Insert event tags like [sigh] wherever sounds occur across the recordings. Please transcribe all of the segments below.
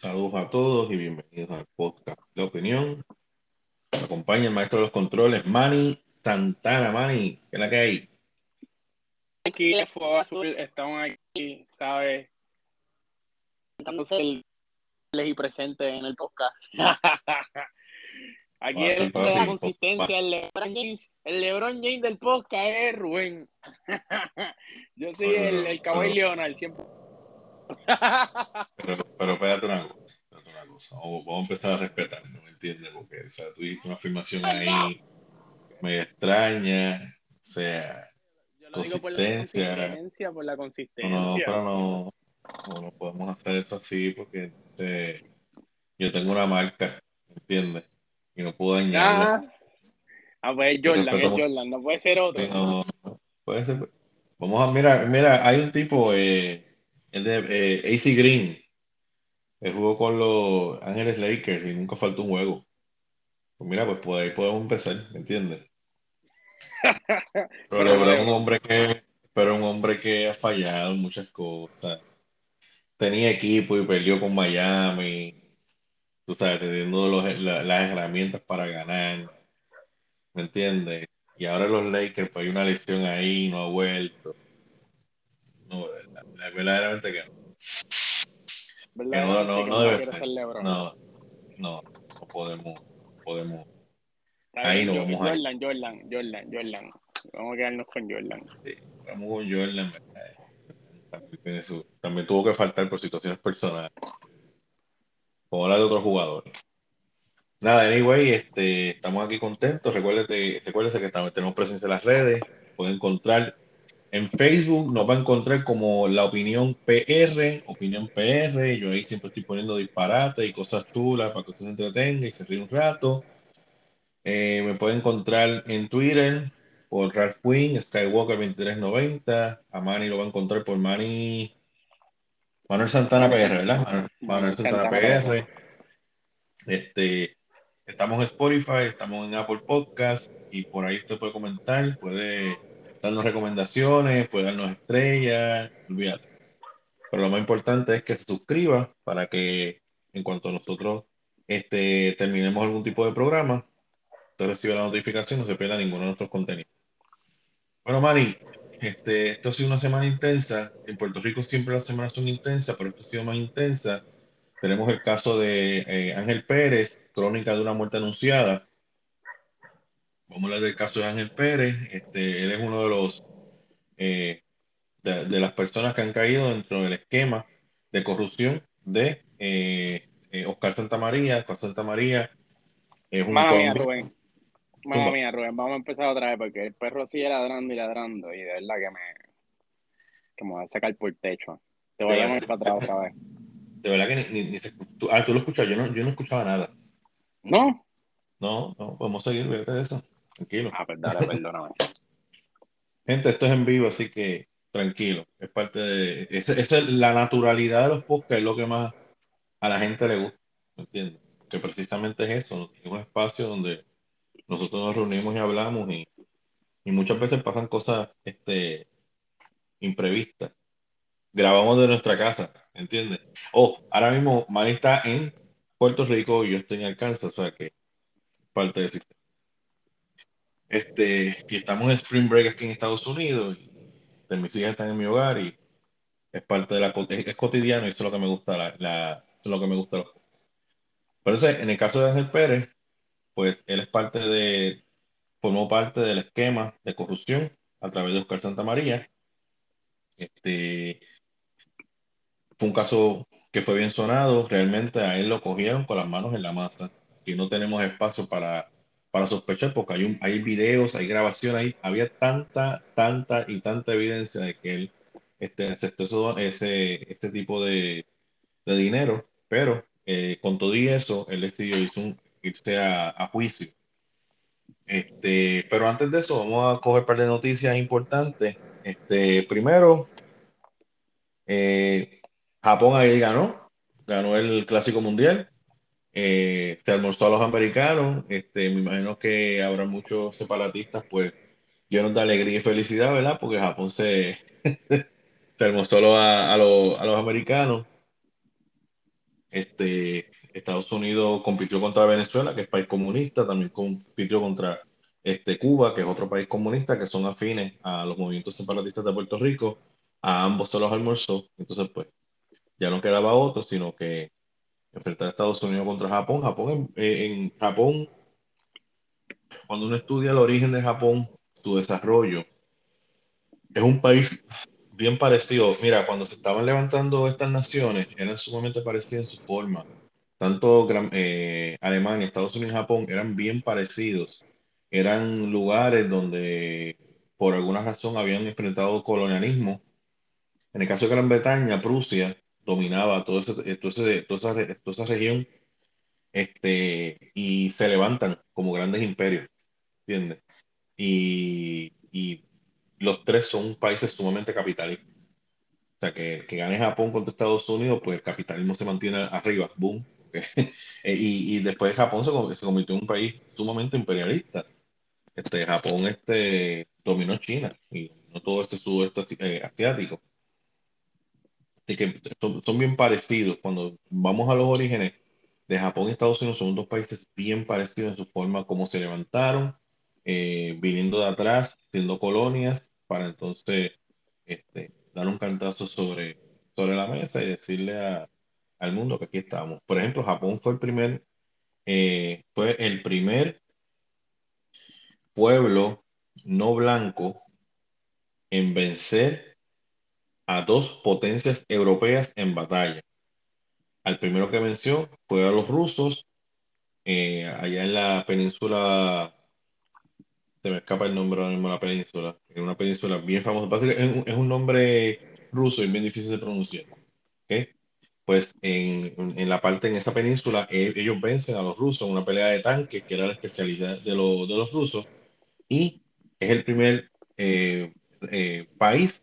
Saludos a todos y bienvenidos al podcast de opinión. Me acompaña el maestro de los controles, Manny Santana. Manny, ¿qué es la que hay? Aquí, Fuego Azul, estamos aquí, ¿sabes? Entonces, el y presente en el podcast. [laughs] Aquí sí, el la consistencia, el LeBron James, el LeBron James del podcast es Rubén. [laughs] Yo soy el, el Kawhi Leonard, siempre. [laughs] Pero, pero espérate una cosa. espérate una cosa. Vamos, vamos a empezar a respetar, ¿no me entiendes? Porque o sea, tú diste una afirmación ahí medio extraña. O sea, Yo lo digo por la Consistencia. consistencia, por la no, consistencia. no, pero no, no, no podemos hacer eso así porque este, yo tengo una marca, ¿me entiendes? Y no puedo dañarla. Ah, ah, pues es Jordan, es. Jordan, no puede ser otro. No, no, puede ser. Vamos a mirar, mira, hay un tipo, eh, el de eh, AC Green, que jugó con los Ángeles Lakers y nunca faltó un juego. Pues mira, pues por ahí podemos empezar, ¿me entiendes? [laughs] Pero es un hombre que, pero un hombre que ha fallado en muchas cosas. Tenía equipo y perdió con Miami. Tú sabes, teniendo los- la- las herramientas para ganar. ¿Me entiendes? Y ahora los Lakers, pues hay una lesión ahí, no ha vuelto. No, verdaderamente que no. No, que no debe quiero ser. ser LeBron. No, no, no podemos, podemos. Ahí no vamos a. Jordan, Jordan, Jordan, Jordan. Vamos a quedarnos con Jordan. Vamos con Jordan. También, tiene su- también tuvo que faltar por situaciones personales. Como hablar de otros jugadores. Nada, anyway, este, estamos aquí contentos. Recuérdate, recuérdese que estamos, tenemos presencia en las redes. Pueden encontrar en Facebook, nos va a encontrar como La Opinión PR, Opinión PR. Yo ahí siempre estoy poniendo disparates y cosas chulas para que usted se entretenga y se ríe un rato. Eh, me pueden encontrar en Twitter por Ralph Queen, Skywalker 2390. A Manny lo va a encontrar por Manny. Manuel Santana PR, ¿verdad? Manuel, Santana PR. Este, estamos en Spotify, estamos en Apple Podcast y por ahí usted puede comentar, puede darnos recomendaciones, puede darnos estrellas, olvídate. Pero lo más importante es que se suscriba para que en cuanto nosotros este, terminemos algún tipo de programa, usted reciba la notificación, no se pierda ninguno de nuestros contenidos. Bueno, Mari, este, esto ha sido una semana intensa. En Puerto Rico siempre las semanas son intensas, pero esto ha sido más intensa. Tenemos el caso de eh, Ángel Pérez, crónica de una muerte anunciada. Vamos a hablar del caso de Ángel Pérez. Este, él es uno de los eh, de, de las personas que han caído dentro del esquema de corrupción de eh, eh, Oscar Santamaría. Oscar Santamaría es un Mamma mía. Rubén. Zumba. mía, Rubén. Vamos a empezar otra vez porque el perro sigue ladrando y ladrando y de verdad que me, que me va a sacar por el techo. Te voy a llamar para atrás otra vez. De verdad que ni, ni- ni se- tú, ah, tú lo escuchas, yo no, yo no escuchaba nada. ¿No? No, no, podemos seguir, fíjate de eso. Tranquilo. Ah, pues dale, perdóname. [laughs] Gente, esto es en vivo, así que tranquilo. Es parte de. Esa es la naturalidad de los podcasts, es lo que más a la gente le gusta. ¿Me entiendes? Que precisamente es eso. ¿no? Es un espacio donde nosotros nos reunimos y hablamos y, y muchas veces pasan cosas este, imprevistas. Grabamos de nuestra casa, ¿entiendes? Oh, ahora mismo Mari está en Puerto Rico y yo estoy en Arkansas, o sea que parte del sistema. Este, y estamos en Spring Break aquí en Estados Unidos y mis hijas están en mi hogar y es parte de la es, es cotidiano y eso es lo que me gusta la, la- eso es lo que me gusta. Pero entonces, en el caso de Ángel Pérez pues él es parte de formó parte del esquema de corrupción a través de Oscar Santamaría. Este fue un caso que fue bien sonado realmente a él lo cogieron con las manos en la masa y no tenemos espacio para para sospechar porque hay, un, hay videos, hay grabaciones, había tanta, tanta y tanta evidencia de que él este, aceptó ese, ese tipo de, de dinero, pero eh, con todo y eso, él decidió irse, un- irse a, a juicio. Este, pero antes de eso, vamos a coger un par de noticias importantes. Este, primero, eh, Japón ahí ganó, ganó el Clásico Mundial. Eh, se almorzó a los americanos. Este, me imagino que habrá muchos separatistas, pues, llenos de alegría y felicidad, ¿verdad? Porque Japón se, [laughs] se almorzó a, a los, a los americanos. Este, Estados Unidos compitió contra Venezuela, que es país comunista, también compitió contra este, Cuba, que es otro país comunista, que son afines a los movimientos separatistas de Puerto Rico. A ambos se los almorzó. Entonces, pues, ya no quedaba otro, sino que enfrentar a Estados Unidos contra Japón. Japón, en, en Japón, cuando uno estudia el origen de Japón, su desarrollo, es un país bien parecido. Mira, cuando se estaban levantando estas naciones, eran sumamente parecidas en su forma. Tanto eh, Alemania, Estados Unidos y Japón eran bien parecidos. Eran lugares donde por alguna razón habían enfrentado colonialismo. En el caso de Gran Bretaña, Prusia dominaba todo ese, toda, esa, toda esa región este, y se levantan como grandes imperios, ¿entiendes? Y, y los tres son países sumamente capitalistas. O sea, que, que gane Japón contra Estados Unidos, pues el capitalismo se mantiene arriba, boom. [laughs] Eh, y, y, después Japón se, se, convirtió en un país sumamente imperialista. Este, Japón este, dominó China y no todo este sudeste eh, asiático. Así que son, son, bien parecidos. Cuando vamos a los orígenes de Japón y Estados Unidos, son dos países bien parecidos en su forma, como se levantaron, eh, viniendo de atrás, siendo colonias, para entonces este, dar un cantazo sobre, sobre la mesa y decirle al mundo que aquí estamos. Por ejemplo, Japón fue el primer, eh, fue el primer pueblo no blanco en vencer a dos potencias europeas en batalla. Al primero que venció fue a los rusos, eh, allá en la península se me escapa el nombre ahora mismo la península, es una península bien famosa, es un, es un nombre ruso y bien difícil de pronunciar. ¿okay? Pues en, en, la parte, en esa península, e, ellos vencen a los rusos en una pelea de tanques, que era la especialidad de, lo, de los rusos, y es el primer eh, eh, país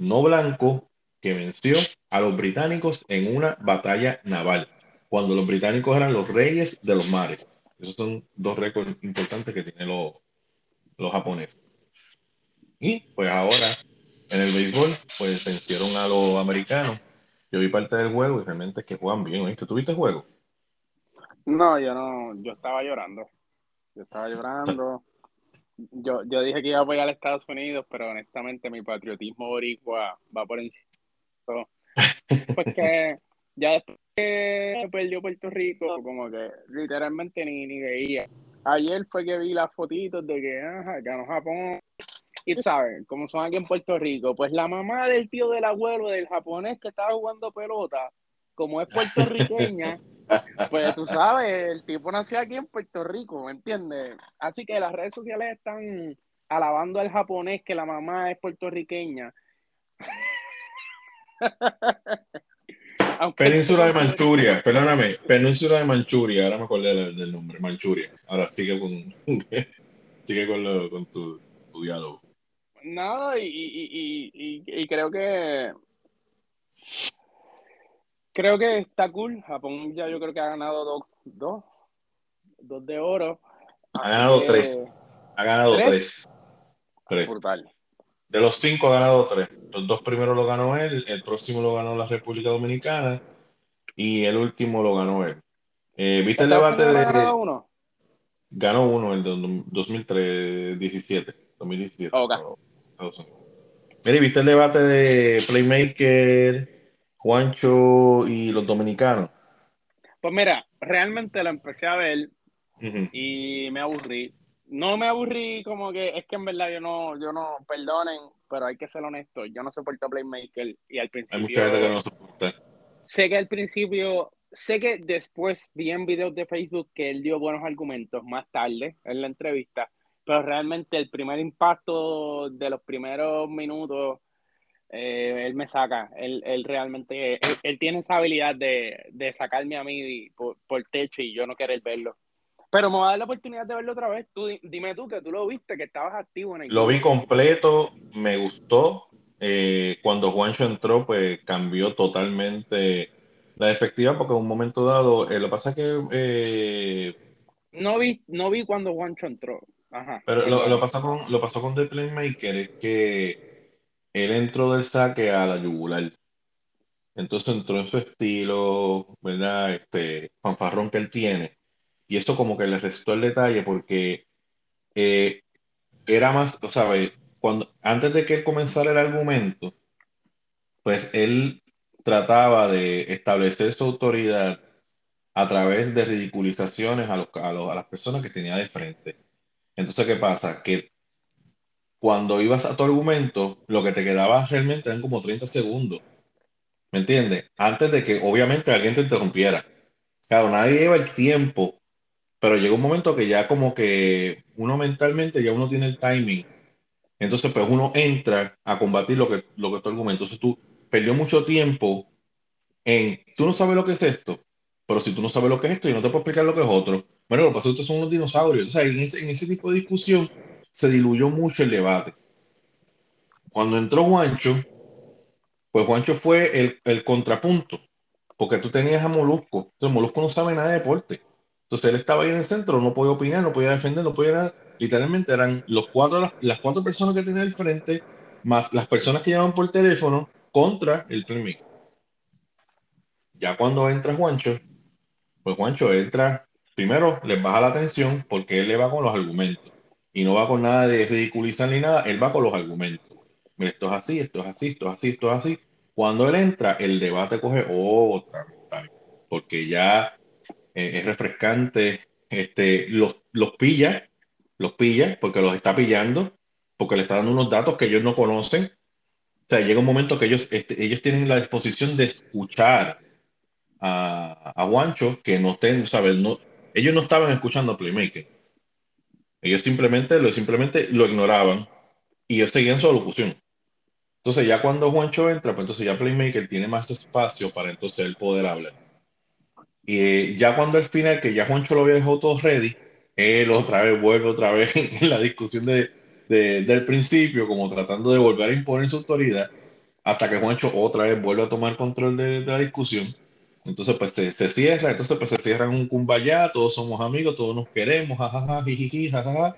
no blanco que venció a los británicos en una batalla naval, cuando los británicos eran los reyes de los mares. Esos son dos récords importantes que tienen los, los japoneses. Y pues ahora en el béisbol, pues vencieron a los americanos. Yo vi parte del juego y realmente es que juegan bien, ¿viste? ¿Tuviste el juego? No, yo no, yo estaba llorando. Yo estaba llorando. Yo, yo dije que iba a apoyar a Estados Unidos, pero honestamente mi patriotismo boricua va por encima. Pues [laughs] que ya después que perdió Puerto Rico, como que literalmente ni, ni veía. Ayer fue que vi las fotitos de que ajá, ganó Japón. Y tú sabes, como son aquí en Puerto Rico, pues la mamá del tío del abuelo del japonés que estaba jugando pelota, como es puertorriqueña, pues tú sabes, el tipo nació aquí en Puerto Rico, ¿me entiendes? Así que las redes sociales están alabando al japonés que la mamá es puertorriqueña. [laughs] Aunque Península de Manchuria, perdóname, Península de Manchuria, ahora me acordé del, del nombre, Manchuria. Ahora sigue con, [laughs] sigue con, lo, con tu, tu, diálogo. Nada, y, y, y, y, creo que creo que está cool. Japón ya yo creo que ha ganado dos, dos, dos de oro. Ha ganado que... tres. Ha ganado tres. Tres. tres. Brutal. De los cinco ha ganado tres. Los dos primeros lo ganó él, el próximo lo ganó la República Dominicana y el último lo ganó él. Eh, ¿Viste el debate de... Ganó uno? Ganó uno el de 2003, 17, 2017. Okay. Mira, ¿viste el debate de Playmaker, Juancho y los dominicanos? Pues mira, realmente lo empecé a ver uh -huh. y me aburrí no me aburrí como que es que en verdad yo no, yo no, perdonen, pero hay que ser honesto, yo no soporto Playmaker y al principio... Hay mucha gente que no soporta. Sé que al principio, sé que después vi en videos de Facebook que él dio buenos argumentos más tarde en la entrevista, pero realmente el primer impacto de los primeros minutos, eh, él me saca, él, él realmente, él, él, tiene esa habilidad de, de sacarme a mí por, por techo y yo no querer verlo. Pero me va a dar la oportunidad de verlo otra vez. Tú, dime tú que tú lo viste, que estabas activo en el Lo vi completo, me gustó. Eh, cuando Juancho entró, pues cambió totalmente la efectividad, porque en un momento dado, eh, lo que pasa es que... Eh, no, vi, no vi cuando Juancho entró. Ajá. Pero lo, lo, pasó con, lo pasó con The Playmaker es que él entró del saque a la yugular. entonces entró en su estilo, ¿verdad? Este fanfarrón que él tiene. Y eso como que le restó el detalle porque eh, era más, o sea, cuando, antes de que comenzara el argumento, pues él trataba de establecer su autoridad a través de ridiculizaciones a, los, a, los, a las personas que tenía de frente. Entonces, ¿qué pasa? Que cuando ibas a tu argumento, lo que te quedaba realmente eran como 30 segundos. ¿Me entiendes? Antes de que obviamente alguien te interrumpiera. Claro, nadie lleva el tiempo, pero llega un momento que ya como que uno mentalmente ya uno tiene el timing. Entonces, pues uno entra a combatir lo que, lo que tu argumento. Entonces tú perdió mucho tiempo en, tú no sabes lo que es esto, pero si tú no sabes lo que es esto, yo no te puedo explicar lo que es otro. Bueno, lo que pasa es que son unos dinosaurios. O sea, en ese, en ese tipo de discusión se diluyó mucho el debate. Cuando entró Juancho, pues Juancho fue el, el contrapunto, porque tú tenías a Molusco. Entonces Molusco no sabe nada de deporte. Entonces él estaba ahí en el centro, no podía opinar, no podía defender, no podía. Literalmente eran los cuatro, las, cuatro personas que tenía al frente, más las personas que llaman por teléfono, contra el playmaker. Ya cuando entra Juancho, pues Juancho entra, primero les baja la atención porque él le va con los argumentos y no va con nada de ridiculizar ni nada, él va con los argumentos. Mira, esto es así, esto es así, esto es así, esto es así. Cuando él entra, el debate coge otra porque ya eh, es refrescante, este, los, los pilla, los pilla, porque los está pillando, porque le está dando unos datos que ellos no conocen. O sea, llega un momento que ellos, este, ellos tienen la disposición de escuchar a, a Juancho, que no estén. No, ellos no estaban escuchando Playmaker. Ellos simplemente lo, simplemente lo ignoraban y ellos seguían su locución. Entonces ya cuando Juancho entra, pues entonces ya Playmaker tiene más espacio para entonces él poder hablar. Y ya cuando al final, que ya Juancho lo había dejado todo ready, él otra vez vuelve otra [laughs] vez en la discusión de, de, del principio, como tratando de volver a imponer su autoridad, hasta que Juancho otra vez vuelve a tomar control de la discusión. Entonces, pues se, se, cierra, entonces pues se cierra un kumbaya, todos somos amigos, todos nos queremos, jajaja, jijiji, jajaja.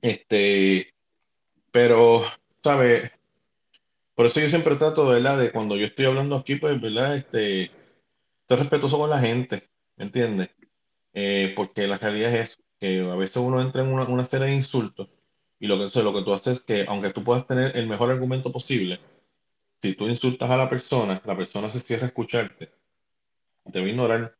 Este, pero, ¿sabes? Por eso yo siempre trato, ¿verdad? De cuando yo estoy hablando aquí, pues, ¿verdad? Este, ser respetuoso con la gente, ¿me entiendes? Eh, porque la realidad es eso, que a veces uno entra en una, una serie de insultos y lo que, lo que tú haces es que, aunque tú puedas tener el mejor argumento posible, si tú insultas a la persona, la persona se cierra a escucharte, te va a ignorar,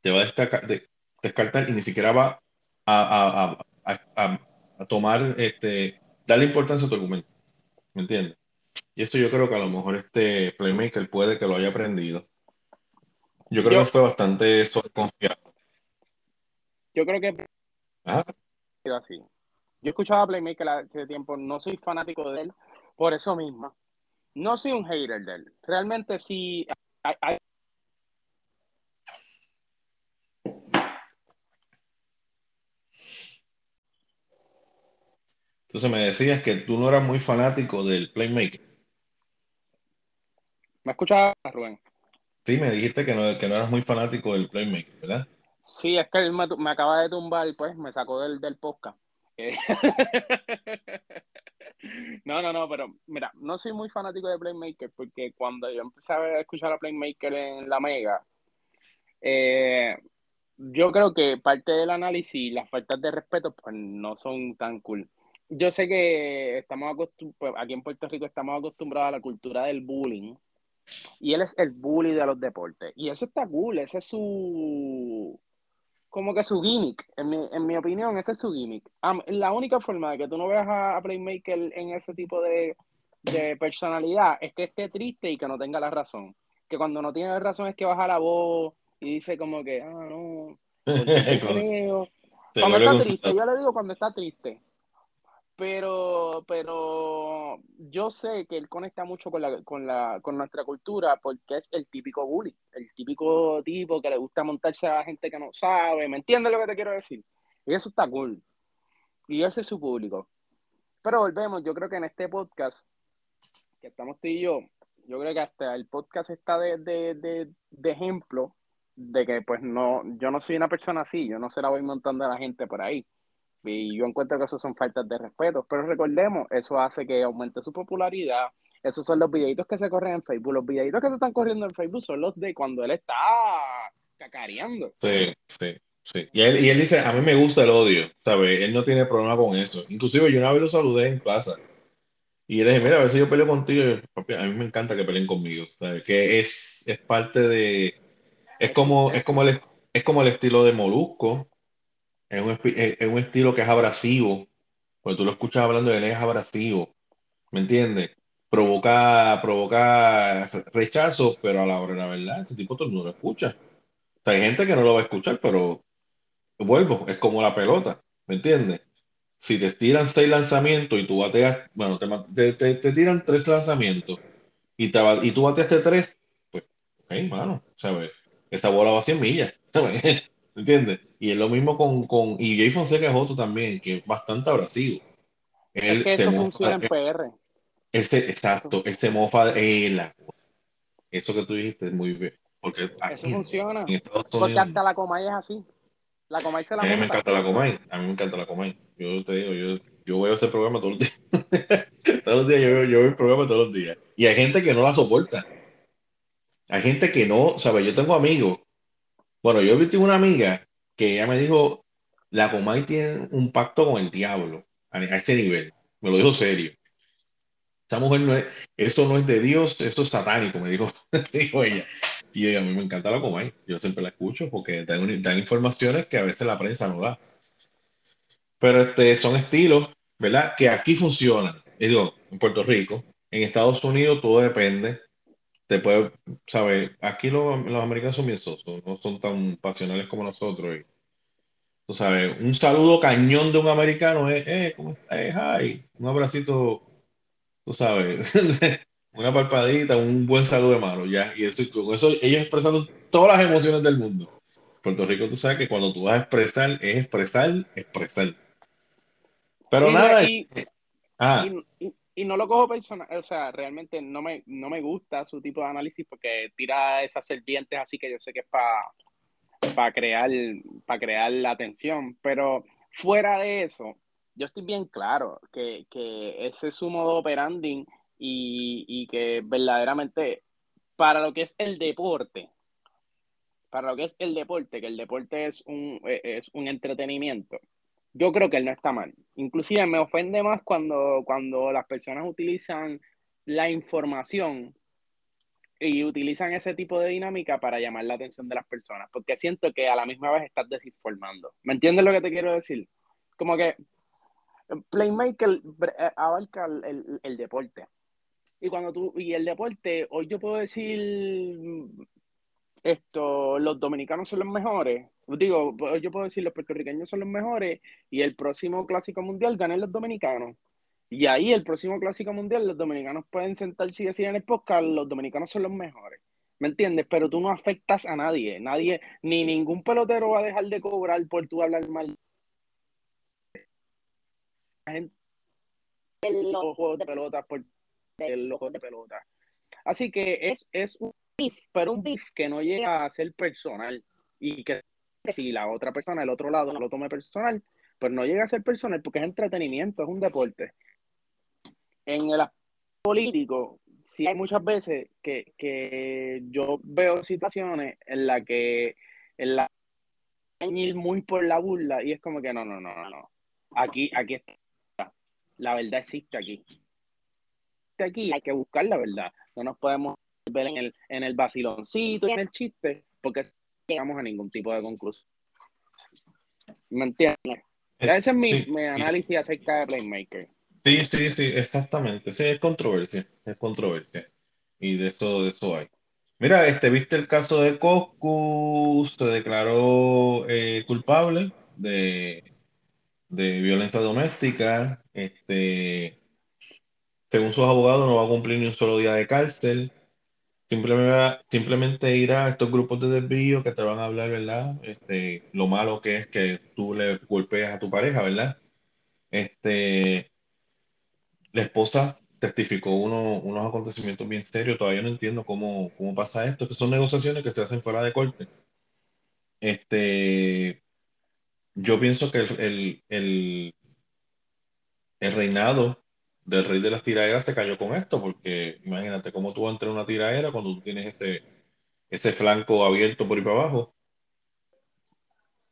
te va a destacar, de, descartar y ni siquiera va a, a, a, a, tomar, este, darle importancia a tu argumento. ¿Me entiendes? Y eso yo creo que a lo mejor este Playmaker puede que lo haya aprendido. Yo creo Yo- que fue bastante confiado. Yo creo que Ah, así. Yo escuchaba a Playmaker hace tiempo, no soy fanático de él por eso mismo. No soy un hater de él. Realmente sí. hay- hay- Entonces me decías que tú no eras muy fanático del Playmaker. ¿Me escuchaba, Rubén? Sí, me dijiste que no, que no eras muy fanático del Playmaker, ¿verdad? Sí, es que él me, me acaba de tumbar, pues me sacó del, del podcast. [laughs] No, no, no, pero mira, no soy muy fanático de Playmaker porque cuando yo empecé a escuchar a Playmaker en la Mega, eh, yo creo que parte del análisis, las faltas de respeto, pues no son tan cool. Yo sé que estamos acostumbrados, aquí en Puerto Rico estamos acostumbrados a la cultura del bullying y él es el bully de los deportes. Y eso está cool, ese es su, como que su gimmick, en mi, en mi opinión, ese es su gimmick. Um, la única forma de que tú no veas a, a, Playmaker en ese tipo de, de, personalidad es que esté triste y que no tenga la razón. Que cuando no tiene razón es que baja la voz y dice como que, ah, no, [laughs] creo. Cuando está triste, yo le digo cuando está triste. Pero, pero yo sé que él conecta mucho con, la, con, la, con nuestra cultura porque es el típico bully, el típico tipo que le gusta montarse a la gente que no sabe. ¿Me entiendes lo que te quiero decir? Y eso está cool. Y ese es su público. Pero volvemos, yo creo que en este podcast que estamos tú y yo, yo creo que hasta el podcast está de, de, de, de ejemplo de que pues no, yo no soy una persona así, yo no se la voy montando a la gente por ahí. Y yo encuentro que eso son faltas de respeto. Pero recordemos, eso hace que aumente su popularidad, Esos son los videitos que se corren en Facebook. Los videitos que se están corriendo en Facebook son los de cuando él está cacareando. Sí, sí, sí. Y él, y él dice, a mí me gusta el odio, ¿sabes? Él no tiene problema con eso. Inclusive yo una vez lo saludé en plaza. Y le dije, mira, a si yo peleo contigo. A mí me encanta que peleen conmigo, ¿sabes? Que es, es parte de... Es como, es, como el, es como el estilo de Molusco. Es un, es un estilo que es abrasivo. Cuando tú lo escuchas hablando de él, es abrasivo. ¿Me entiendes? Provoca, provoca rechazo, pero a la hora de la verdad, ese tipo todo mundo lo escucha. hay gente que no lo va a escuchar, pero vuelvo, es como la pelota, ¿me entiendes? Si te tiran seis lanzamientos y tú bateas, bueno, te, te, te tiran tres lanzamientos y, te, y tú bateaste tres, pues, ok, mano, ¿sabes? Esa bola va a 100 millas, [laughs] ¿sabes? ¿Me entiendes? Y es lo mismo con, con y Jay Fonseca es otro también, que es bastante abrasivo. Él, es que eso funciona en PR. Este, exacto, este mofa de la Eso que tú dijiste es muy bien. Porque eso funciona. porque hasta la Comay es así. La Comay se la A mí me encanta la Comay. A mí me encanta la Comay. Yo te digo, yo, yo veo ese programa todos los días. [laughs] todos los días yo veo, yo veo el programa todos los días. Y hay gente que no la soporta. Hay gente que no, ¿sabes? Yo tengo amigos. Bueno, yo vi una amiga que ella me dijo, la Comay tiene un pacto con el diablo a ese nivel. Me lo dijo serio. Esta mujer no es, eso no es de Dios, eso es satánico, me dijo, [laughs] dijo ella. Y a mí me encanta la Comay, yo siempre la escucho porque dan, dan, informaciones que a veces la prensa no da. Pero este, son estilos, ¿verdad? Que aquí funcionan. Digo, en Puerto Rico, en Estados Unidos todo depende. Te puede, ¿sabes? Aquí los, los americanos son bien sosos, no son tan pasionales como nosotros. Y, tú sabes, un saludo cañón de un americano es, eh, ¿cómo estás? hi. Un abracito tú sabes, [laughs] una palpadita, un buen saludo de mano, ya. Y eso, con eso ellos expresando todas las emociones del mundo. Puerto Rico, tú sabes que cuando tú vas a expresar, es expresar, expresar. Pero nada. Y, ah. y, no lo cojo personal, o sea, realmente no me, no me gusta su tipo de análisis porque tira esas serpientes así que yo sé que es para para crear, para crear la atención, pero fuera de eso, yo estoy bien claro que, ese es su modo operandi y, y, que verdaderamente para lo que es el deporte, para lo que es el deporte, que el deporte es un, es un entretenimiento, yo creo que él no está mal. Inclusive me ofende más cuando, cuando las personas utilizan la información y utilizan ese tipo de dinámica para llamar la atención de las personas, porque siento que a la misma vez estás desinformando. ¿Me entiendes lo que te quiero decir? Como que Playmaker eh, abarca el, el, deporte. Y cuando tú, y el deporte, hoy yo puedo decir esto, los dominicanos son los mejores. Digo, yo puedo decir los puertorriqueños son los mejores y el próximo clásico mundial ganan los dominicanos. Y ahí el próximo clásico mundial, los dominicanos pueden sentarse y decir en el podcast, los dominicanos son los mejores. ¿Me entiendes? Pero tú no afectas a nadie. Nadie, ni ningún pelotero va a dejar de cobrar por tú hablar mal gente en los juegos de pelota por los juegos de pelota. Así que es, es un beef, pero un beef que no llega a ser personal y que si la otra persona, el otro lado, no lo tome personal, pues no llega a ser personal porque es entretenimiento, es un deporte. En el político, sí hay muchas veces que, que yo veo situaciones en las que en la ir muy por la burla y es como que no, no, no, no, no. Aquí, aquí está la verdad existe aquí. Aquí hay que buscar la verdad. No nos podemos ver en el, en el vaciloncito y en el chiste, porque no llegamos a ningún tipo de conclusión. ¿Me entiendes? Ese es mi, mi análisis acerca de Playmaker. Sí, sí, sí, exactamente. Sí, es controversia, es controversia. Y de eso, de eso hay. Mira, este, ¿viste el caso de Coscu? Se declaró eh, culpable de de violencia doméstica. Este, según sus abogados, no va a cumplir ni un solo día de cárcel. Simplemente, simplemente irá a estos grupos de desvío que te van a hablar, ¿verdad? Este, lo malo que es que tú le golpeas a tu pareja, ¿verdad? Este, la esposa testificó unos acontecimientos bien serios. Todavía no entiendo cómo, cómo pasa esto, que son negociaciones que se hacen fuera de corte. Este, yo pienso que el, el, el, reinado del rey de las tiraderas se cayó con esto, porque imagínate cómo tú entras en una tiradera cuando tú tienes ese, ese flanco abierto por ahí para abajo.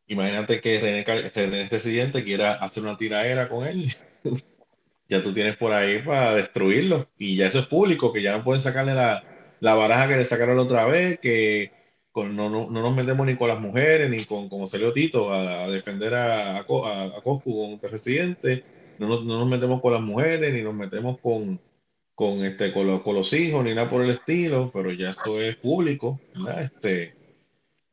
Imagínate que René, René Residente quiera hacer una tiradera con él. [laughs] ya tú tienes por ahí para destruirlo. Y ya eso es público, que ya no pueden sacarle la, la baraja que le sacaron la otra vez, que con, no, no, no, nos metemos ni con las mujeres, ni con, como salió Tito, a, defender a, a, a, Coscu con residente. No, no, nos metemos con las mujeres, ni nos metemos con, con, este, con, los, con los hijos, ni nada por el estilo, pero ya esto es público, ¿verdad? Este,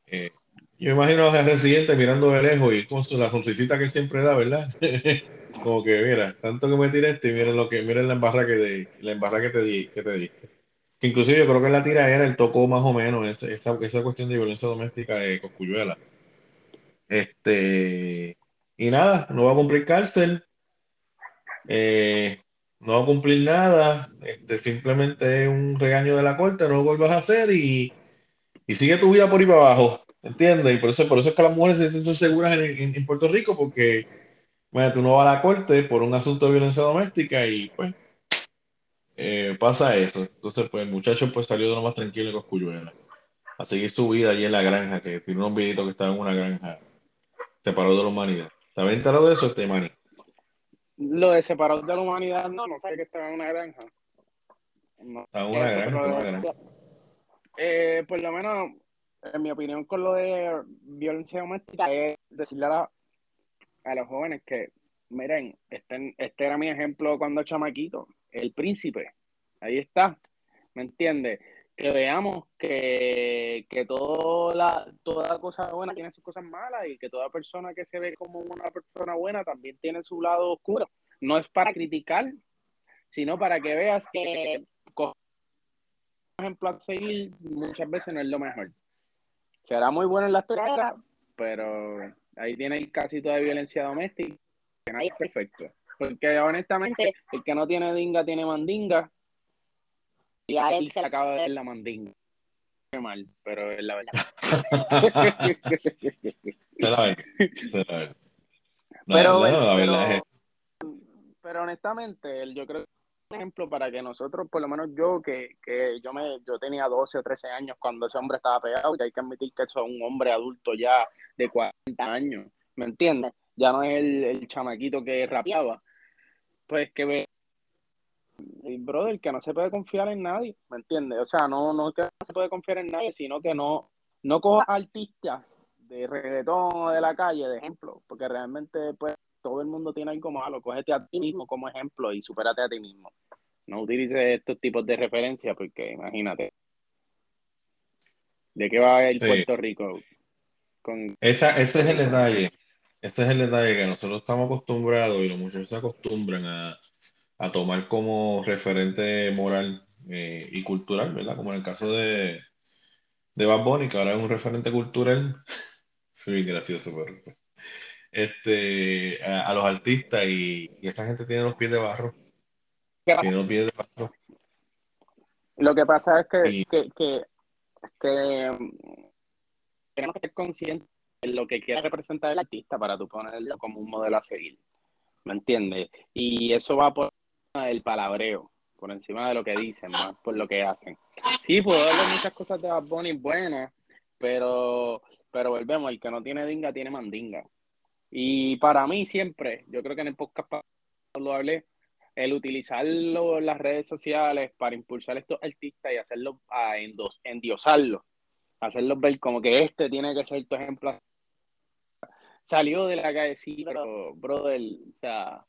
eh, yo imagino al residente mirando de lejos y con la sonrisita que siempre da, ¿verdad? [laughs] Como que, mira, tanto que me tiraste miren lo que, miren la embarra que te, la embarra que te di, que te di. Que inclusive yo creo que en la tira era el tocó más o menos esa, esa, esa cuestión de violencia doméstica de Coscuyuela. Este, y nada, no va a cumplir cárcel, eh, no va a cumplir nada, este, simplemente es un regaño de la corte, no lo vuelvas a hacer y, y sigue tu vida por ahí para abajo, ¿entiendes? Y por eso, por eso es que las mujeres se sienten seguras en, en Puerto Rico, porque bueno, tú no vas a la corte por un asunto de violencia doméstica y pues eh, pasa eso. Entonces, pues el muchacho pues salió de lo más tranquilo con Cuyuela. A seguir su vida allí en la granja, que tiene un vidito que estaba en una granja, separado de la humanidad. ¿Está bien enterado de eso, este Manny? Lo de separado de la humanidad, no, no sabía que estaba en una granja. No, está en una granja, está en una granja. Eh, por lo menos, en mi opinión, con lo de violencia doméstica, es decirle a la, a los jóvenes que, miren, este, este era mi ejemplo cuando chamaquito, el príncipe, ahí está, ¿me entiendes? Que veamos que, que toda, toda cosa buena tiene sus cosas malas y que toda persona que se ve como una persona buena también tiene su lado oscuro. No es para criticar, sino para que veas que ejemplo a seguir muchas veces no es lo mejor. Será muy bueno en la historia, pero Ahí tiene el casito de violencia doméstica, que nadie es perfecto. Porque honestamente, el que no tiene dinga tiene mandinga. Y a él se le acaba de ver la mandinga. Qué mal, pero es la verdad. pero, pero honestamente, yo creo que ejemplo para que nosotros, por lo menos yo, que, que, yo me yo tenía 12 o 13 años cuando ese hombre estaba pegado, y hay que admitir que eso es un hombre adulto ya de 40 años, ¿me entiendes? Ya no es el, el chamaquito que rapeaba. Pues que brother, que no se puede confiar en nadie, ¿me entiendes? O sea, no, no que no se puede confiar en nadie, sino que no, no coja artistas de reggaetón o de la calle, de ejemplo, porque realmente, pues, todo el mundo tiene algo malo, cógete a ti mismo como ejemplo y supérate a ti mismo. No utilices estos tipos de referencias porque imagínate. ¿De qué va a ir Puerto Rico? Con... Esa, ese es el detalle. Ese es el detalle que nosotros estamos acostumbrados y los muchachos se acostumbran a, a tomar como referente moral eh, y cultural, ¿verdad? Como en el caso de, de Bad Bunny, que ahora es un referente cultural. [laughs] Soy gracioso, pero este, a, los artistas y, y, esta gente tiene los pies de barro. Tiene los pies de barro. Lo que pasa es que, que, que, que, tenemos que ser conscientes de lo que quiere representar el artista para tú ponerlo como un modelo a seguir. ¿Me entiendes? Y eso va por el palabreo, por encima de lo que dicen, más por lo que hacen. Sí, puedo darle muchas cosas de Bad Bunny buenas, pero, pero volvemos, el que no tiene dinga tiene mandinga. Y para mí siempre, yo creo que en el podcast lo hablé, el utilizar las redes sociales para impulsar a estos artistas y hacerlos, a endos, endiosarlos, hacerlos ver como que este tiene que ser tu ejemplo. Salió de la calle, sí, pero, brother, o sea,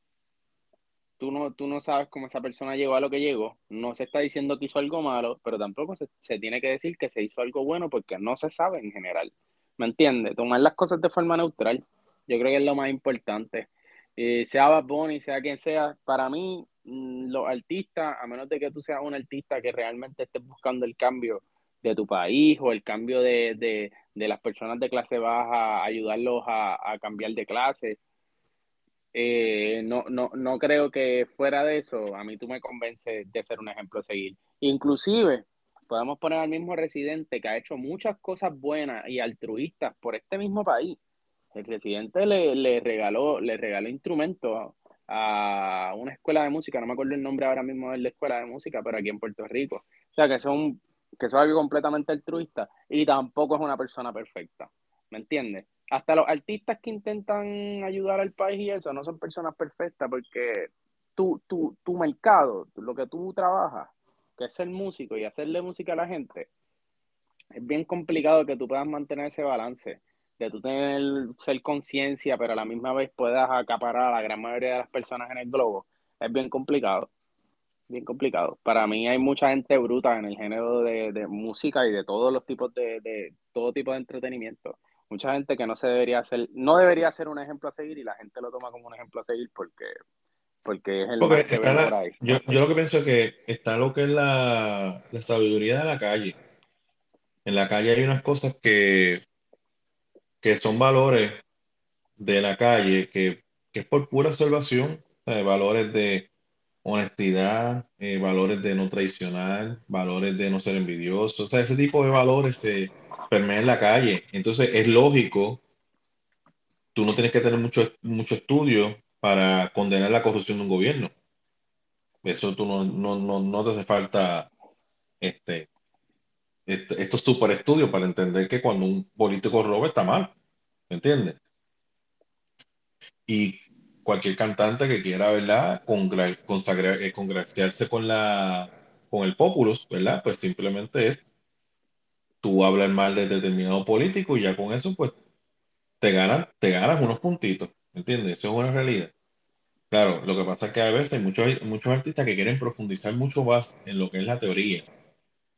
tú no, tú no sabes cómo esa persona llegó a lo que llegó. No se está diciendo que hizo algo malo, pero tampoco se, se tiene que decir que se hizo algo bueno porque no se sabe en general. ¿Me entiendes? Tomar las cosas de forma neutral. Yo creo que es lo más importante. Eh, sea Bad Bunny, sea quien sea, para mí, mm, los artistas, a menos de que tú seas un artista que realmente estés buscando el cambio de tu país o el cambio de, las personas de clase baja, ayudarlos a, cambiar de clase, eh, no, no, no creo que fuera de eso, a mí tú me convences de ser un ejemplo a seguir. Inclusive, podemos poner al mismo residente que ha hecho muchas cosas buenas y altruistas por este mismo país el presidente le, regaló, le regaló instrumentos a una escuela de música, no me acuerdo el nombre ahora mismo de la escuela de música, pero aquí en Puerto Rico. O sea, que son que son algo completamente altruista y tampoco es una persona perfecta. ¿Me entiendes? Hasta los artistas que intentan ayudar al país y eso no son personas perfectas porque tu, tu, tu mercado, lo que tú trabajas, que es ser músico y hacerle música a la gente, es bien complicado que tú puedas mantener ese balance de tú tener ser conciencia, pero a la misma vez puedas acaparar a la gran mayoría de las personas en el globo. Es bien complicado bien complicado. Para mí hay mucha gente bruta en el género de, música y de todos los tipos de, de, todo tipo de entretenimiento. Mucha gente que no se debería hacer, no debería ser un ejemplo a seguir y la gente lo toma como un ejemplo a seguir porque, porque es el que por ahí. Yo, yo, lo que pienso es que está lo que es la, la sabiduría de la calle. En la calle hay unas cosas que, que son valores de la calle, que, que es por pura observación, valores de honestidad, eh, valores de no traicionar, valores de no ser envidioso. O sea, ese tipo de valores se permean en la calle. Entonces, es lógico, tú no tienes que tener mucho, mucho estudio para condenar la corrupción de un gobierno. Eso tú no, no, no, no te hace falta este, este, estos super estudios para entender que cuando un político roba está mal. ¿Me entiendes? Y cualquier cantante que quiera, ¿verdad? Eh, congraciarse con la con el populus, ¿verdad? Pues simplemente es tú hablas mal de determinado político y ya con eso, pues te ganan, te ganas unos puntitos, ¿entiendes? Eso es una realidad. Claro, lo que pasa es que a veces hay muchos, muchos artistas que quieren profundizar mucho más en lo que es la teoría,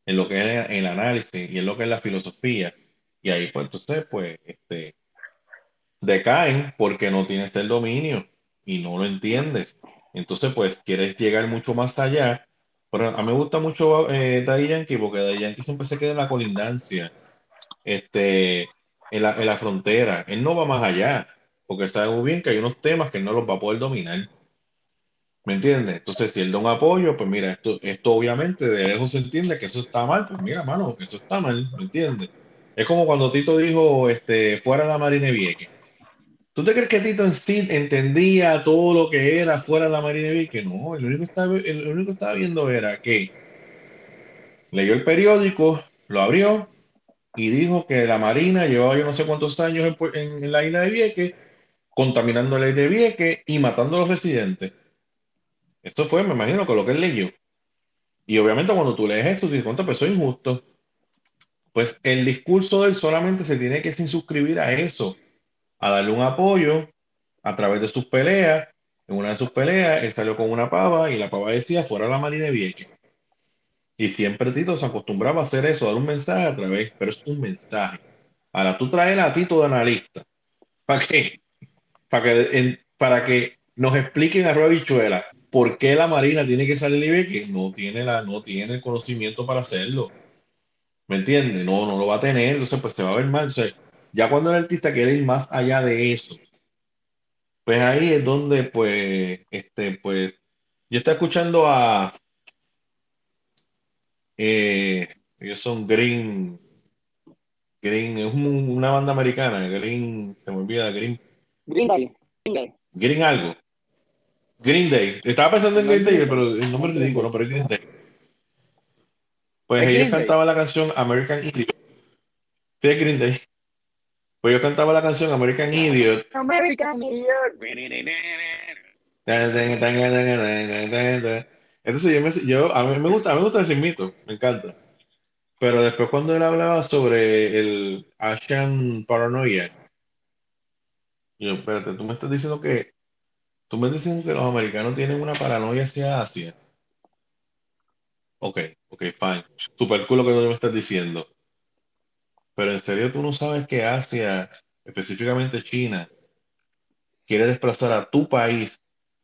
en lo que es el análisis y en lo que es la filosofía. Y ahí, pues, entonces, pues, este, decaen porque no tienes el dominio y no lo entiendes. Entonces, pues quieres llegar mucho más allá. Pero a mí me gusta mucho eh, Daddy Yankee porque Daddy Yankee siempre se queda en la colindancia, este, en la, en la frontera. Él no va más allá porque sabe muy bien que hay unos temas que él no los va a poder dominar. ¿Me entiendes? Entonces, si él da un apoyo, pues mira, esto, esto obviamente de lejos se entiende que eso está mal, pues mira, mano, eso está mal, ¿me entiendes? Es como cuando Tito dijo, este, fuera la Marine Vieque. ¿Tú te crees que Tito en sí entendía todo lo que era fuera de la Marina Que no, el único, que estaba, que viendo era que leyó el periódico, lo abrió y dijo que la Marina llevaba yo no sé cuántos años en, la isla de Vieques, contaminando la isla de Vieques y matando a los residentes. Esto fue, me imagino, con lo que él leyó. Y obviamente cuando tú lees esto, te ¿cuánto pues injusto? Pues el discurso de él solamente se tiene que suscribir a eso a darle un apoyo a través de sus peleas. En una de sus peleas, él salió con una pava y la pava decía, fuera la Marina de Vieques. Y siempre Tito se acostumbraba a hacer eso, dar un mensaje a través, pero es un mensaje. Ahora tú traes a Tito de analista. ¿Para qué? Para que, para que nos expliquen a Rueda Bichuela por qué la Marina tiene que salir de Vieques. No tiene, la, no tiene el conocimiento para hacerlo. ¿Me entiendes? No, no lo va a tener, entonces pues se va a ver mal. Ya cuando el artista quiere ir más allá de eso, pues ahí es donde, pues, este, pues, yo estoy escuchando a, eh, ellos son Green, Green, es una banda americana, Green, se me olvida, Green. Green Day. Green, algo. Green Day. Estaba pensando en Green Day, pero el nombre es ridículo, pero es Green Day. Pues ellos cantaban la canción American Idiot. Sí, es Green Day. Pues yo cantaba la canción American Idiot. American Idiot. Entonces yo, me, yo a mí me gusta, a mí me gusta el ritmito, me encanta. Pero después cuando él hablaba sobre el Asian Paranoia, yo, espérate, tú me estás diciendo que tú me estás diciendo que los americanos tienen una paranoia hacia Asia. Ok, ok, fine. Super cool lo que tú me estás diciendo. Pero en serio tú no sabes que Asia, específicamente China, quiere desplazar a tu país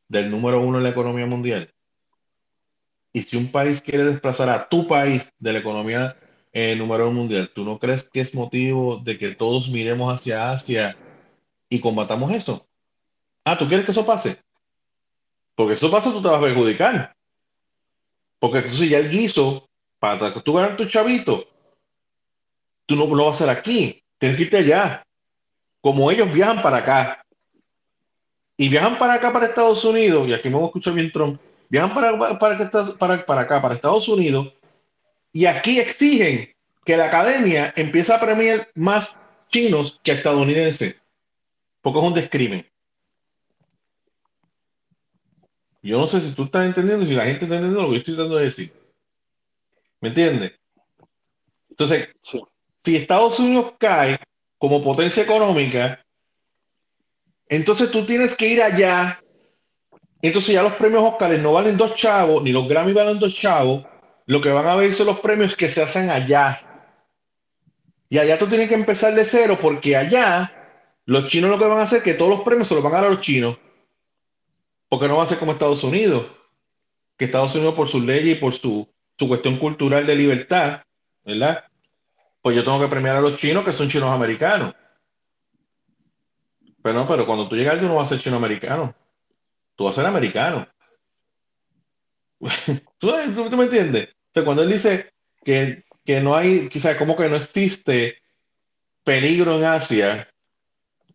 del número uno en la economía mundial. Y si un país quiere desplazar a tu país de la economía eh, número uno mundial, ¿tú no crees que es motivo de que todos miremos hacia Asia y combatamos eso? Ah, ¿tú quieres que eso pase? Porque si eso pasa, tú te vas a perjudicar. Porque entonces ya el guiso, para tú ganar tu chavito, tú no lo vas a hacer aquí, tienes que irte allá. Como ellos viajan para acá. y viajan para acá, para Estados Unidos, y aquí me voy a escuchar bien Trump, viajan para, para, para, para acá, para Estados Unidos, y aquí exigen que la academia empiece a premiar más chinos que estadounidenses, porque es un descrimen. Yo no sé si tú estás entendiendo, si la gente está entendiendo lo que estoy tratando de decir. ¿Me entiendes? Entonces, si Estados Unidos cae como potencia económica, entonces tú tienes que ir allá. Entonces ya los premios Oscar no valen dos chavos, ni los Grammy valen dos chavos. Lo que van a ver son los premios que se hacen allá. Y allá tú tienes que empezar de cero porque allá los chinos lo que van a hacer es que todos los premios se los van a dar a los chinos. Porque no va a ser como Estados Unidos. Que Estados Unidos por sus leyes y por su, su cuestión cultural de libertad, ¿verdad? Pues yo tengo que premiar a los chinos que son chinos americanos. Pero no, pero cuando tú llegas, tú no vas a ser chino americano. Tú vas a ser americano. [laughs] ¿Tú, me entiendes? O sea, cuando él dice que, que no hay, quizás como que no existe peligro en Asia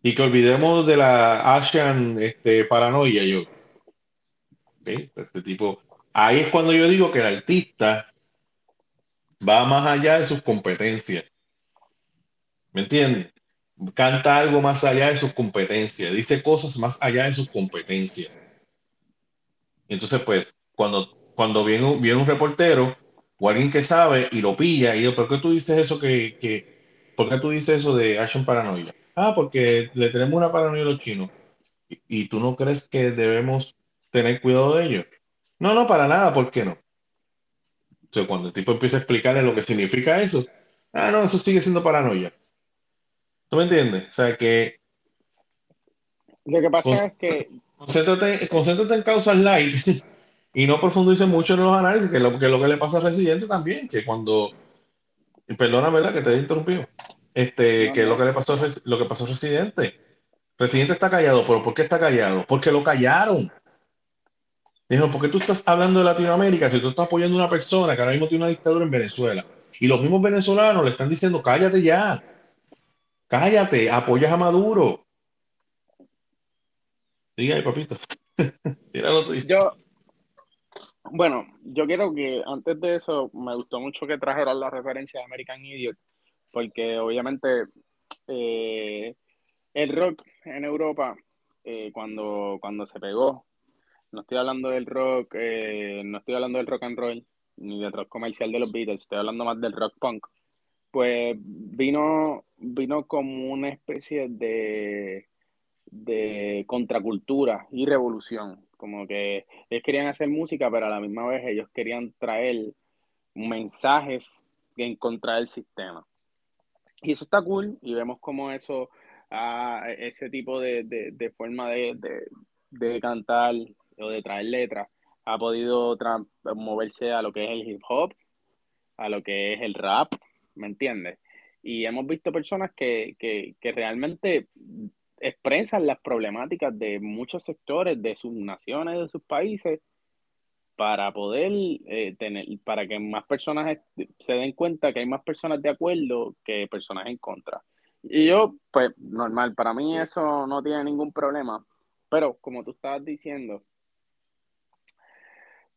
y que olvidemos de la Asian este, paranoia, yo. Este tipo, ahí es cuando yo digo que el artista va más allá de sus competencias. ¿Me entiendes? canta algo más allá de sus competencias, dice cosas más allá de sus competencias. Entonces, pues, cuando, cuando viene, viene un reportero o alguien que sabe y lo pilla y dice, ¿por qué tú dices eso que, que ¿por qué tú dices eso de Action Paranoia? Ah, porque le tenemos una paranoia a los chinos. ¿Y, y tú no crees que debemos tener cuidado de ellos? No, no, para nada, ¿por qué no? Entonces, cuando el tipo empieza a explicarle lo que significa eso, ah, no, eso sigue siendo paranoia. ¿Tú me entiendes? O sea que. Lo que pasa es que. Concéntrate, concéntrate en causas light y no profundice mucho en los análisis, que es lo que, lo que le pasa al residente también, que cuando. Perdona, ¿verdad? Que te he interrumpido. Este, que es lo que le pasó, lo que pasó al residente. Residente está callado, pero ¿por qué está callado? Porque lo callaron. Dijo, ¿por qué tú estás hablando de Latinoamérica si tú estás apoyando a una persona que ahora mismo tiene una dictadura en Venezuela? Y los mismos venezolanos le están diciendo, cállate ya. Cállate, apoyas a Maduro. Diga ahí, papito. [laughs] yo, bueno, yo quiero que antes de eso, me gustó mucho que trajeran la referencia de American Idiot, porque obviamente eh, el rock en Europa, eh, cuando, cuando se pegó, no estoy hablando del rock, eh, no estoy hablando del rock and roll, ni del rock comercial de los Beatles, estoy hablando más del rock punk pues vino, vino como una especie de, de contracultura y revolución. Como que ellos querían hacer música, pero a la misma vez ellos querían traer mensajes en contra del sistema. Y eso está cool, y vemos como eso, ah, ese tipo de, de, forma de, de, cantar o de traer letras ha podido moverse a lo que es el hip hop, a lo que es el rap, ¿me entiendes? Y hemos visto personas que, realmente expresan las problemáticas de muchos sectores de sus naciones, de sus países, para poder eh, tener, para que más personas se den cuenta que hay más personas de acuerdo que personas en contra. Y yo, pues, normal, para mí eso no tiene ningún problema. Pero como tú estabas diciendo,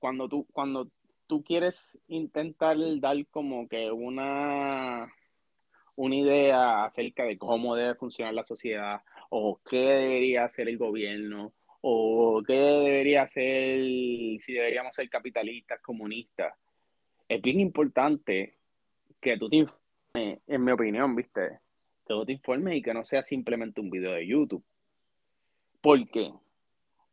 cuando tú, cuando tú quieres intentar dar como que una, una idea acerca de cómo debe funcionar la sociedad o qué debería hacer el gobierno o qué debería hacer, si deberíamos ser capitalistas, comunistas, es bien importante que tú te informes, en mi opinión, ¿viste? Que tú te informes y que no sea simplemente un video de YouTube. ¿Por qué?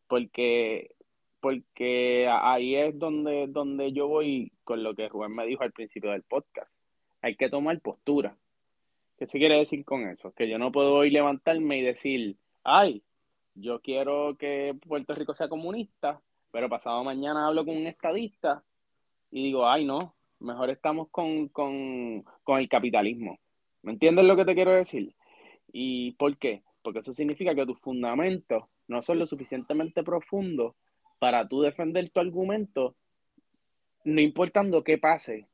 Porque porque ahí es donde, donde yo voy con lo que Rubén me dijo al principio del podcast. Hay que tomar postura. ¿Qué se quiere decir con eso? Que yo no puedo hoy levantarme y decir, ay, yo quiero que Puerto Rico sea comunista, pero pasado mañana hablo con un estadista y digo, ay, no, mejor estamos con, con, con el capitalismo. ¿Me entiendes lo que te quiero decir? ¿Y por qué? Porque eso significa que tus fundamentos no son lo suficientemente profundos para tú defender tu argumento, no importando qué pase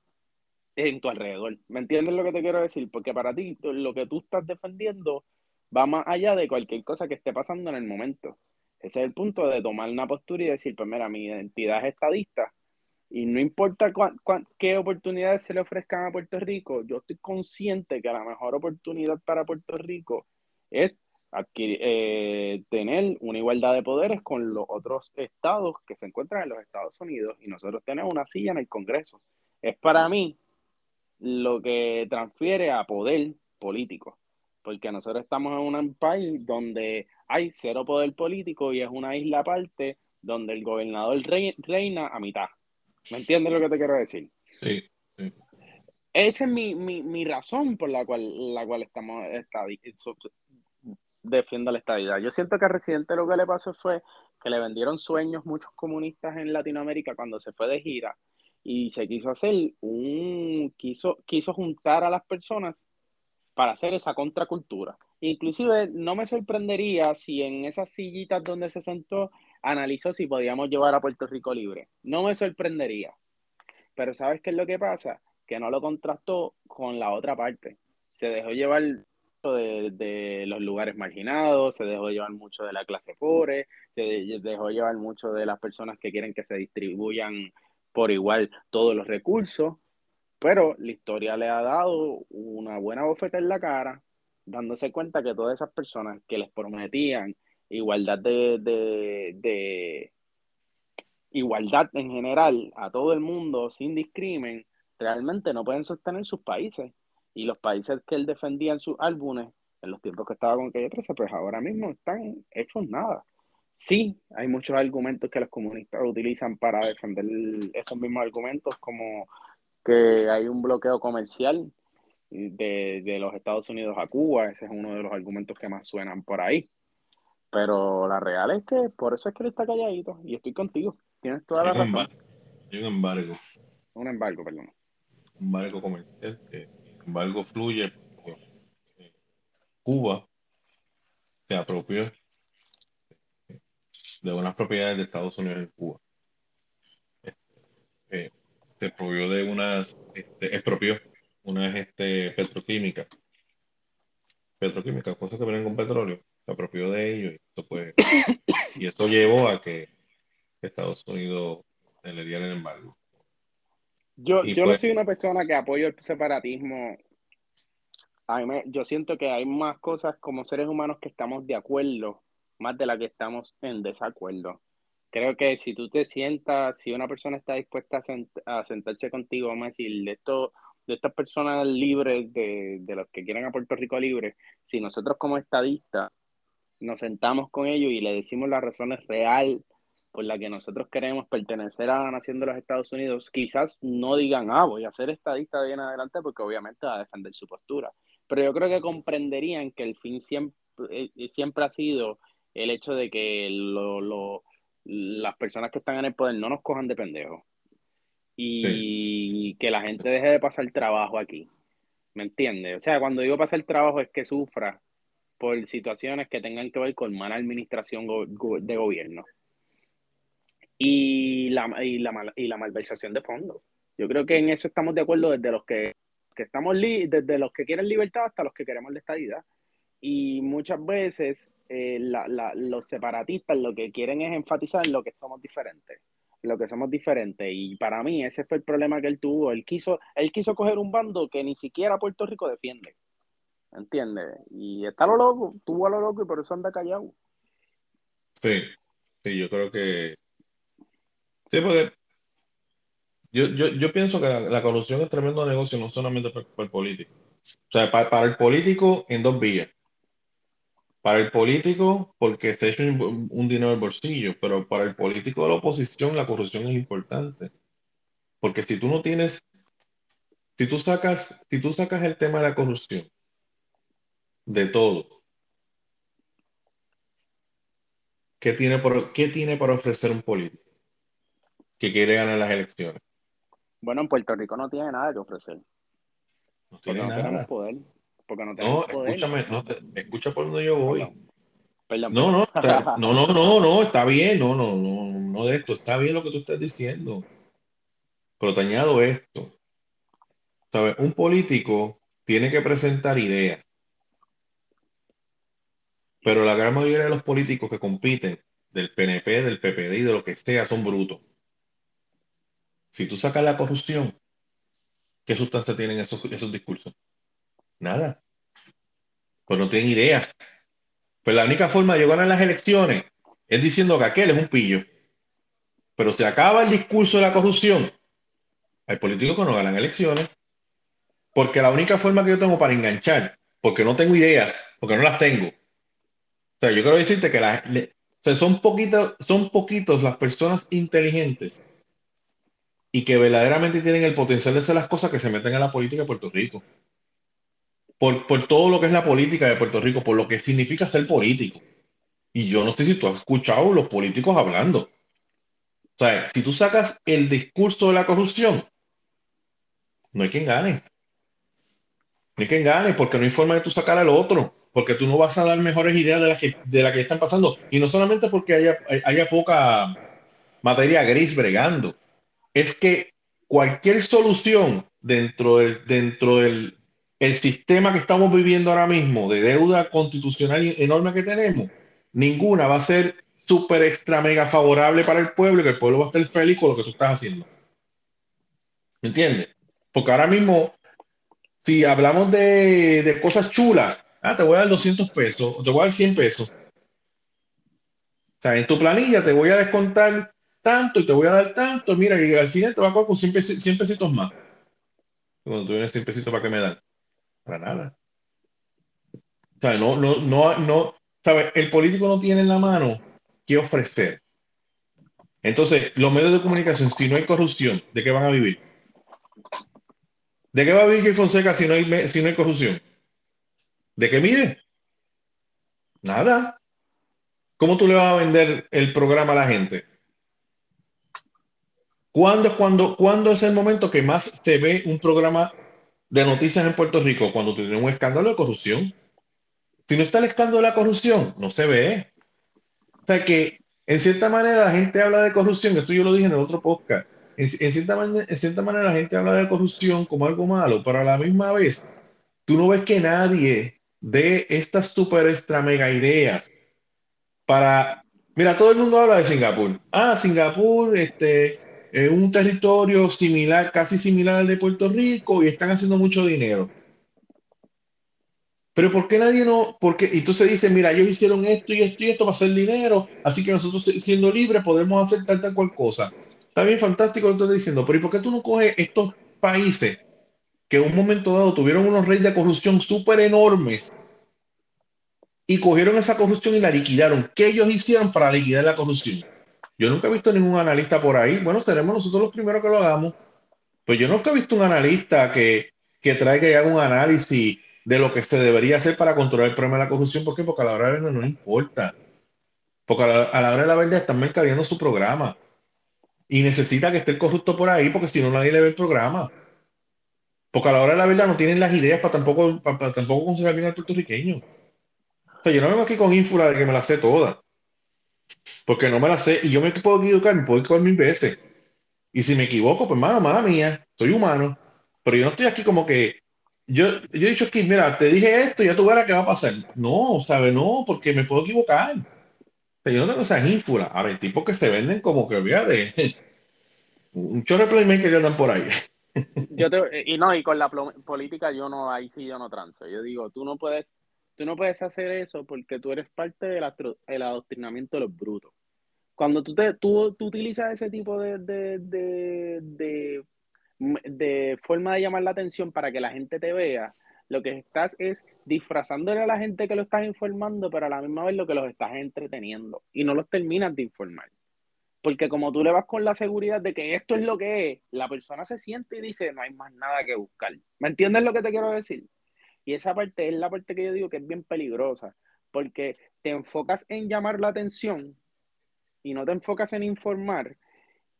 en tu alrededor. ¿Me entiendes lo que te quiero decir? Porque para ti lo que tú estás defendiendo va más allá de cualquier cosa que esté pasando en el momento. Ese es el punto de tomar una postura y decir, pues mira, mi identidad es estadista y no importa qué oportunidades se le ofrezcan a Puerto Rico, yo estoy consciente que la mejor oportunidad para Puerto Rico es eh, tener una igualdad de poderes con los otros estados que se encuentran en los Estados Unidos y nosotros tenemos una silla en el Congreso. Es para mí lo que transfiere a poder político, porque nosotros estamos en un país donde hay cero poder político y es una isla aparte donde el gobernador reina a mitad. ¿Me entiendes lo que te quiero decir? Sí. Esa es mi, mi, mi, razón por la cual, la cual estamos defiendo la estabilidad. Yo siento que al Residente lo que le pasó fue que le vendieron sueños muchos comunistas en Latinoamérica cuando se fue de gira y se quiso hacer un, quiso, quiso juntar a las personas para hacer esa contracultura. Inclusive no me sorprendería si en esas sillitas donde se sentó analizó si podíamos llevar a Puerto Rico libre. No me sorprendería. Pero ¿sabes qué es lo que pasa? Que no lo contrastó con la otra parte. Se dejó llevar de, los lugares marginados, se dejó llevar mucho de la clase pobre, se dejó llevar mucho de las personas que quieren que se distribuyan por igual todos los recursos, pero la historia le ha dado una buena bofeta en la cara, dándose cuenta que todas esas personas que les prometían igualdad de, de igualdad en general a todo el mundo sin discrimen, realmente no pueden sostener sus países y los países que él defendía en sus álbumes, en los tiempos que estaba con Calle 13, pues ahora mismo están hechos nada. Sí, hay muchos argumentos que los comunistas utilizan para defender esos mismos argumentos, como que hay un bloqueo comercial de, de, los Estados Unidos a Cuba, ese es uno de los argumentos que más suenan por ahí. Pero la real es que por eso es que él está calladito y estoy contigo. Tienes toda la razón. Hay un embargo. Un embargo, perdón. Un embargo comercial que embargo fluye Cuba se apropió de unas propiedades de Estados Unidos en Cuba. Eh, se apropió de unas, este, expropió unas este, petroquímicas, petroquímicas, cosas que vienen con petróleo, se apropió de ellos y esto, pues, y esto llevó a que Estados Unidos le diera el embargo. Yo, yo no pues soy una persona que apoyo el separatismo. yo siento que hay más cosas como seres humanos que estamos de acuerdo, más de la que estamos en desacuerdo. Creo que si tú te sientas, si una persona está dispuesta a, sentarse contigo, vamos a decir, de, esto, de estas personas libres, de, de los que quieren a Puerto Rico libre, si nosotros como estadistas nos sentamos con ellos y le decimos las razones reales por la que nosotros queremos pertenecer a la nación de los Estados Unidos, quizás no digan, ah, voy a ser estadista de bien adelante, porque obviamente va a defender su postura. Pero yo creo que comprenderían que el fin siempre, eh, siempre ha sido el hecho de que lo, las personas que están en el poder no nos cojan de pendejos. Y que la gente deje de pasar trabajo aquí. ¿Me entiendes? O sea, cuando digo pasar trabajo es que sufra por situaciones que tengan que ver con mala administración de gobierno y la, y la, y la malversación de fondos. Yo creo que en eso estamos de acuerdo desde los que, que estamos desde los que quieren libertad hasta los que queremos la estadidad. Y muchas veces eh, la, la, los separatistas lo que quieren es enfatizar en lo que somos diferentes, lo que somos diferentes. Y para mí ese fue el problema que él tuvo. Él quiso, él quiso coger un bando que ni siquiera Puerto Rico defiende. ¿Entiendes? Y está lo loco, tuvo a lo loco y por eso anda callado. Sí, sí, yo creo que Porque yo, yo, yo pienso que la, corrupción es tremendo negocio, no solamente para, el político. O sea, para, el político en dos vías. Para el político, porque se echa un, un dinero el bolsillo, pero para el político de la oposición, la corrupción es importante. Porque si tú no tienes, si tú sacas, si tú sacas el tema de la corrupción de todo, ¿qué tiene por, qué tiene para ofrecer un político? Que quiere ganar las elecciones. Bueno, en Puerto Rico no tiene nada que ofrecer. No tiene porque nada. No tenemos poder. Porque no tenemos no, poder. escúchame, no te, escucha por donde yo voy. Perdón. No, no, está, [laughs] no, no, no, no, está bien, no, no, no, no de esto, está bien lo que tú estás diciendo. Pero te añado esto. ¿Sabes? Un político tiene que presentar ideas. Pero la gran mayoría de los políticos que compiten del PNP, del PPD y de lo que sea son brutos. Si tú sacas la corrupción, ¿qué sustancia tienen esos, esos discursos? Nada. Pues no tienen ideas. Pues la única forma de llegar a las elecciones es diciendo que aquel es un pillo. Pero se acaba el discurso de la corrupción. Hay políticos que no ganan elecciones. Porque la única forma que yo tengo para enganchar, porque no tengo ideas, porque no las tengo. O sea, yo quiero decirte que son, poquitos, son poquitos las personas inteligentes y que verdaderamente tienen el potencial de hacer las cosas que se meten en la política de Puerto Rico. Por, por todo lo que es la política de Puerto Rico, por lo que significa ser político. Y yo no sé si tú has escuchado los políticos hablando. O sea, si tú sacas el discurso de la corrupción, no hay quien gane. No hay quien gane porque no hay forma de tú sacar al otro. Porque tú no vas a dar mejores ideas de las que, de la que están pasando. Y no solamente porque haya, haya poca materia gris bregando. Es que cualquier solución dentro del, sistema que estamos viviendo ahora mismo de deuda constitucional enorme que tenemos, ninguna va a ser súper extra mega favorable para el pueblo y que el pueblo va a estar feliz con lo que tú estás haciendo. ¿Entiendes? Porque ahora mismo, si hablamos de, cosas chulas, ah, te voy a dar 200 pesos, te voy a dar 100 pesos. O sea, en tu planilla te voy a descontar tanto y te voy a dar tanto, mira, y al final te va a coger con 100, pesitos más. Cuando tú vienes 100 pesitos, ¿para qué me dan? Para nada. O sea, no, no, no, no, ¿sabes? El político no tiene en la mano qué ofrecer. Entonces, los medios de comunicación, si no hay corrupción, ¿de qué van a vivir? ¿De qué va a vivir Fonseca si no hay, si no hay corrupción? ¿De qué mire? Nada. ¿Cómo tú le vas a vender el programa a la gente? ¿Cuándo cuando, ¿Cuándo es el momento que más se ve un programa de noticias en Puerto Rico? Cuando tiene un escándalo de corrupción. Si no está el escándalo de la corrupción, no se ve. O sea que, en cierta manera, la gente habla de corrupción, esto yo lo dije en el otro podcast, en, cierta, manera, en cierta manera la gente habla de corrupción como algo malo, pero a la misma vez, tú no ves que nadie de estas super extra mega ideas para... Mira, todo el mundo habla de Singapur. Ah, Singapur, este, es un territorio similar, casi similar al de Puerto Rico y están haciendo mucho dinero. Pero ¿por qué nadie no? Porque entonces dicen, mira, ellos hicieron esto y esto y esto para hacer dinero, así que nosotros siendo libres podemos hacer tal, tal cual cosa. Está bien fantástico lo que estoy diciendo, pero ¿y por qué tú no coges estos países que en un momento dado tuvieron unos reyes de corrupción súper enormes y cogieron esa corrupción y la liquidaron? ¿Qué ellos hicieron para liquidar la corrupción? Yo nunca he visto ningún analista por ahí. Bueno, seremos nosotros los primeros que lo hagamos. Pues yo nunca he visto un analista que, que traiga y haga un análisis de lo que se debería hacer para controlar el problema de la corrupción. ¿Por qué? Porque a la hora de la verdad no le importa. Porque a la, hora de la verdad están mercadeando su programa. Y necesita que esté el corrupto por ahí, porque si no, nadie le ve el programa. Porque a la hora de la verdad no tienen las ideas para tampoco, para, tampoco aconsejar bien al puertorriqueño. O sea, yo no vengo aquí con ínfula de que me la sé toda. Porque no me la sé. Y yo me puedo equivocar, me puedo equivocar mil veces. Y si me equivoco, pues mano, mala mía, soy humano. Pero yo no estoy aquí como que yo, yo he dicho aquí, mira, te dije esto, ya tú verás qué va a pasar. No, ¿sabes? No, porque me puedo equivocar. yo no tengo esas ínfulas. Ahora, hay tipos que se venden como que, de [laughs] un chorro de que andan por ahí. Yo te, y no, y con la política yo no, ahí sí yo no transo. Yo digo, tú no puedes, tú no puedes hacer eso porque tú eres parte del, el adoctrinamiento de los brutos. Cuando tú, te, tú, tú utilizas ese tipo de, de, de de forma de llamar la atención para que la gente te vea, lo que estás es disfrazándole a la gente que lo estás informando, pero a la misma vez lo que los estás entreteniendo y no los terminas de informar. Porque como tú le vas con la seguridad de que esto es lo que es, la persona se siente y dice, no hay más nada que buscar. ¿Me entiendes lo que te quiero decir? Y esa parte es la parte que yo digo que es bien peligrosa, porque te enfocas en llamar la atención y no te enfocas en informar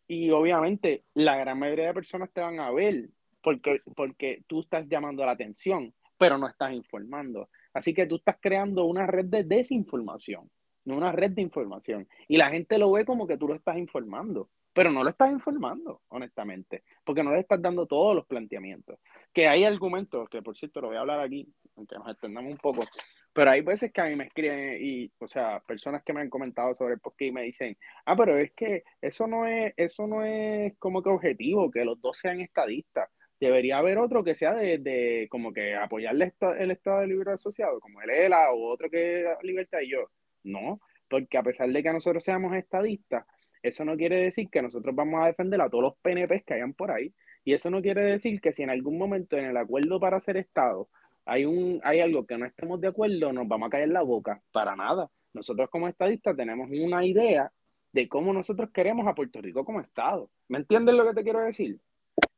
y obviamente la gran mayoría de personas te van a ver porque, porque tú estás llamando la atención, pero no estás informando. Así que tú estás creando una red de desinformación, no una red de información. Y la gente lo ve como que tú lo estás informando, pero no lo estás informando, honestamente, porque no le estás dando todos los planteamientos. Que hay argumentos, que por cierto lo voy a hablar aquí, aunque nos extendamos un poco, Pero hay veces que a mí me escriben y, o sea, personas que me han comentado sobre el podcast y me dicen, ah, pero es que eso no es, eso no es como que objetivo, que los dos sean estadistas. Debería haber otro que sea de, de como que apoyarle el Estado de Libre Asociado, como el ELA o otro que Libertad y yo. No, porque a pesar de que nosotros seamos estadistas, eso no quiere decir que nosotros vamos a defender a todos los PNPs que hayan por ahí. Y eso no quiere decir que si en algún momento en el acuerdo para ser Estado hay, un, hay algo que no estemos de acuerdo, nos vamos a caer la boca. Para nada. Nosotros como estadistas tenemos una idea de cómo nosotros queremos a Puerto Rico como Estado. ¿Me entiendes lo que te quiero decir?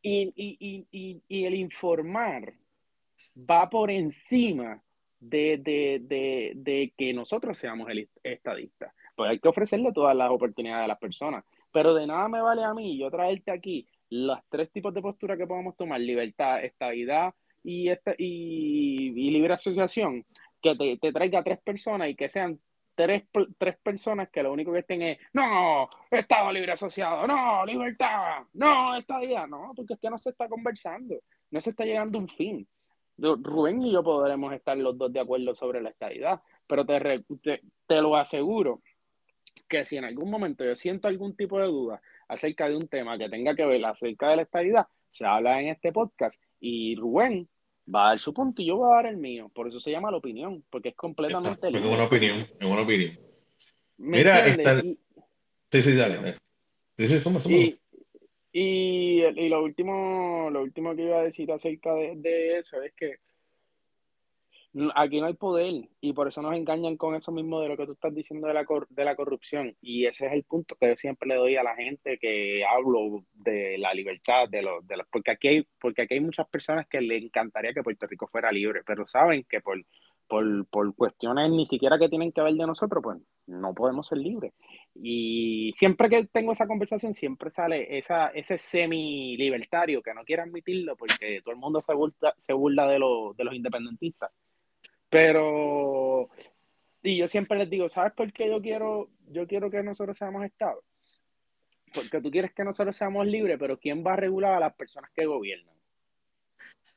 Y, y, y, y el informar va por encima de, de, de, de, que nosotros seamos el estadistas. Pues hay que ofrecerle todas las oportunidades a las personas. Pero de nada me vale a mí yo traerte aquí los tres tipos de postura que podemos tomar, libertad, estabilidad y, este, y, libre asociación, que te, te, traiga tres personas y que sean tres, tres personas que lo único que estén es, no, Estado libre asociado, no, libertad, no, estadía, no, porque es que no se está conversando, no se está llegando a un fin. Rubén y yo podremos estar los dos de acuerdo sobre la estadidad, pero te, te, te lo aseguro que si en algún momento yo siento algún tipo de duda acerca de un tema que tenga que ver acerca de la estabilidad, se habla en este podcast y Rubén va a dar su punto y yo voy a dar el mío. Por eso se llama la opinión, porque es completamente libre. Es una opinión, es una opinión. Mira, esta... sí, sí, dale, Sí, sí, somos, somos. Y, y, y, lo último, lo último que iba a decir acerca de, de eso es que aquí no hay poder y por eso nos engañan con eso mismo de lo que tú estás diciendo de la, de la corrupción. Y ese es el punto que yo siempre le doy a la gente que hablo de la libertad, de los, de los, porque, aquí hay, porque aquí hay muchas personas que le encantaría que Puerto Rico fuera libre, pero saben que por, por, por cuestiones ni siquiera que tienen que ver de nosotros, pues no podemos ser libres. Y siempre que tengo esa conversación, siempre sale esa, ese semi-libertario que no quiere admitirlo porque todo el mundo se burla, se burla de, de los independentistas pero, y yo siempre les digo, ¿sabes por qué yo quiero, yo quiero que nosotros seamos Estado? Porque tú quieres que nosotros seamos libres, pero ¿quién va a regular a las personas que gobiernan?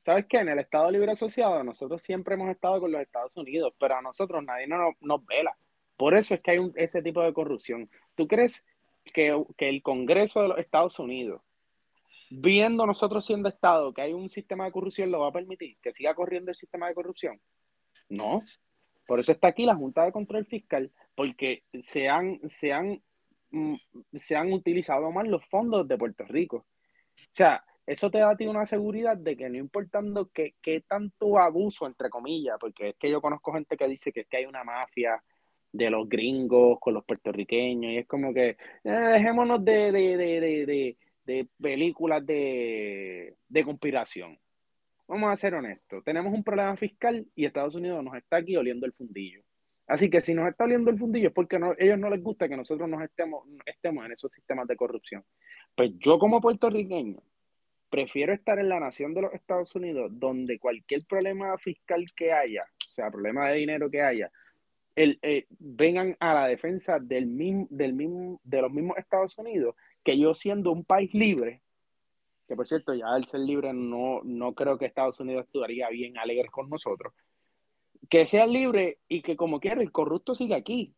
¿Sabes qué? En el Estado Libre Asociado nosotros siempre hemos estado con los Estados Unidos, pero a nosotros nadie nos, nos vela. Por eso es que hay un, ese tipo de corrupción. ¿Tú crees que, que el Congreso de los Estados Unidos, viendo nosotros siendo Estado que hay un sistema de corrupción, lo va a permitir? ¿Que siga corriendo el sistema de corrupción? No. Por eso está aquí la Junta de Control Fiscal, porque se han, se han, mm, se han utilizado más los fondos de Puerto Rico. O sea, eso te da a ti una seguridad de que no importando qué tanto abuso, entre comillas, porque es que yo conozco gente que dice que es que hay una mafia de los gringos con los puertorriqueños, y es como que eh, dejémonos de, de, de, de películas de, conspiración vamos a ser honestos, tenemos un problema fiscal y Estados Unidos nos está aquí oliendo el fundillo. Así que si nos está oliendo el fundillo es porque no, ellos no les gusta que nosotros nos estemos, estemos en esos sistemas de corrupción. Pues yo como puertorriqueño prefiero estar en la nación de los Estados Unidos donde cualquier problema fiscal que haya, o sea, problema de dinero que haya, el, eh, vengan a la defensa del mismo, del mismo, de los mismos Estados Unidos que yo siendo un país libre que por cierto, ya al ser libre no, no creo que Estados Unidos actuaría bien alegre con nosotros, que sea libre y que como quiera el corrupto siga aquí.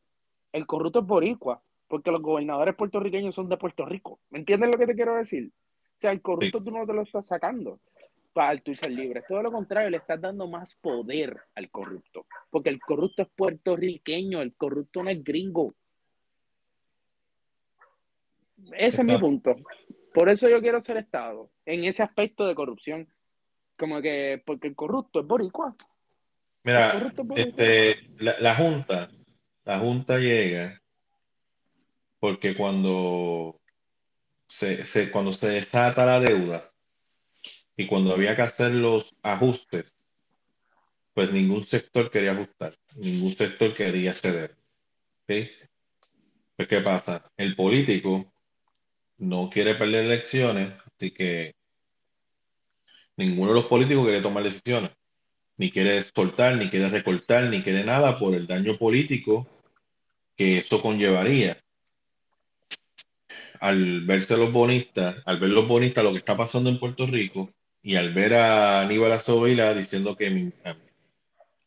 El corrupto es boricua, porque los gobernadores puertorriqueños son de Puerto Rico. ¿Me entiendes lo que te quiero decir? O sea, el corrupto tú no te lo estás sacando para tú ser libre. Todo lo contrario, le estás dando más poder al corrupto. Porque el corrupto es puertorriqueño, el corrupto no es gringo. Ese es mi punto. Por eso yo quiero ser Estado, en ese aspecto de corrupción. Como que, porque el corrupto es boricua. Mira, Este, la, Junta, la Junta llega porque cuando se, cuando se desata la deuda y cuando había que hacer los ajustes, pues ningún sector quería ajustar, ningún sector quería ceder. ¿okay? Pues, ¿qué pasa? El político no quiere perder elecciones, así que ninguno de los políticos quiere tomar decisiones, ni quiere soltar, ni quiere recortar, ni quiere nada por el daño político que eso conllevaría. Al verse los bonistas, al ver los bonistas lo que está pasando en Puerto Rico y al ver a Aníbal Azovila diciendo que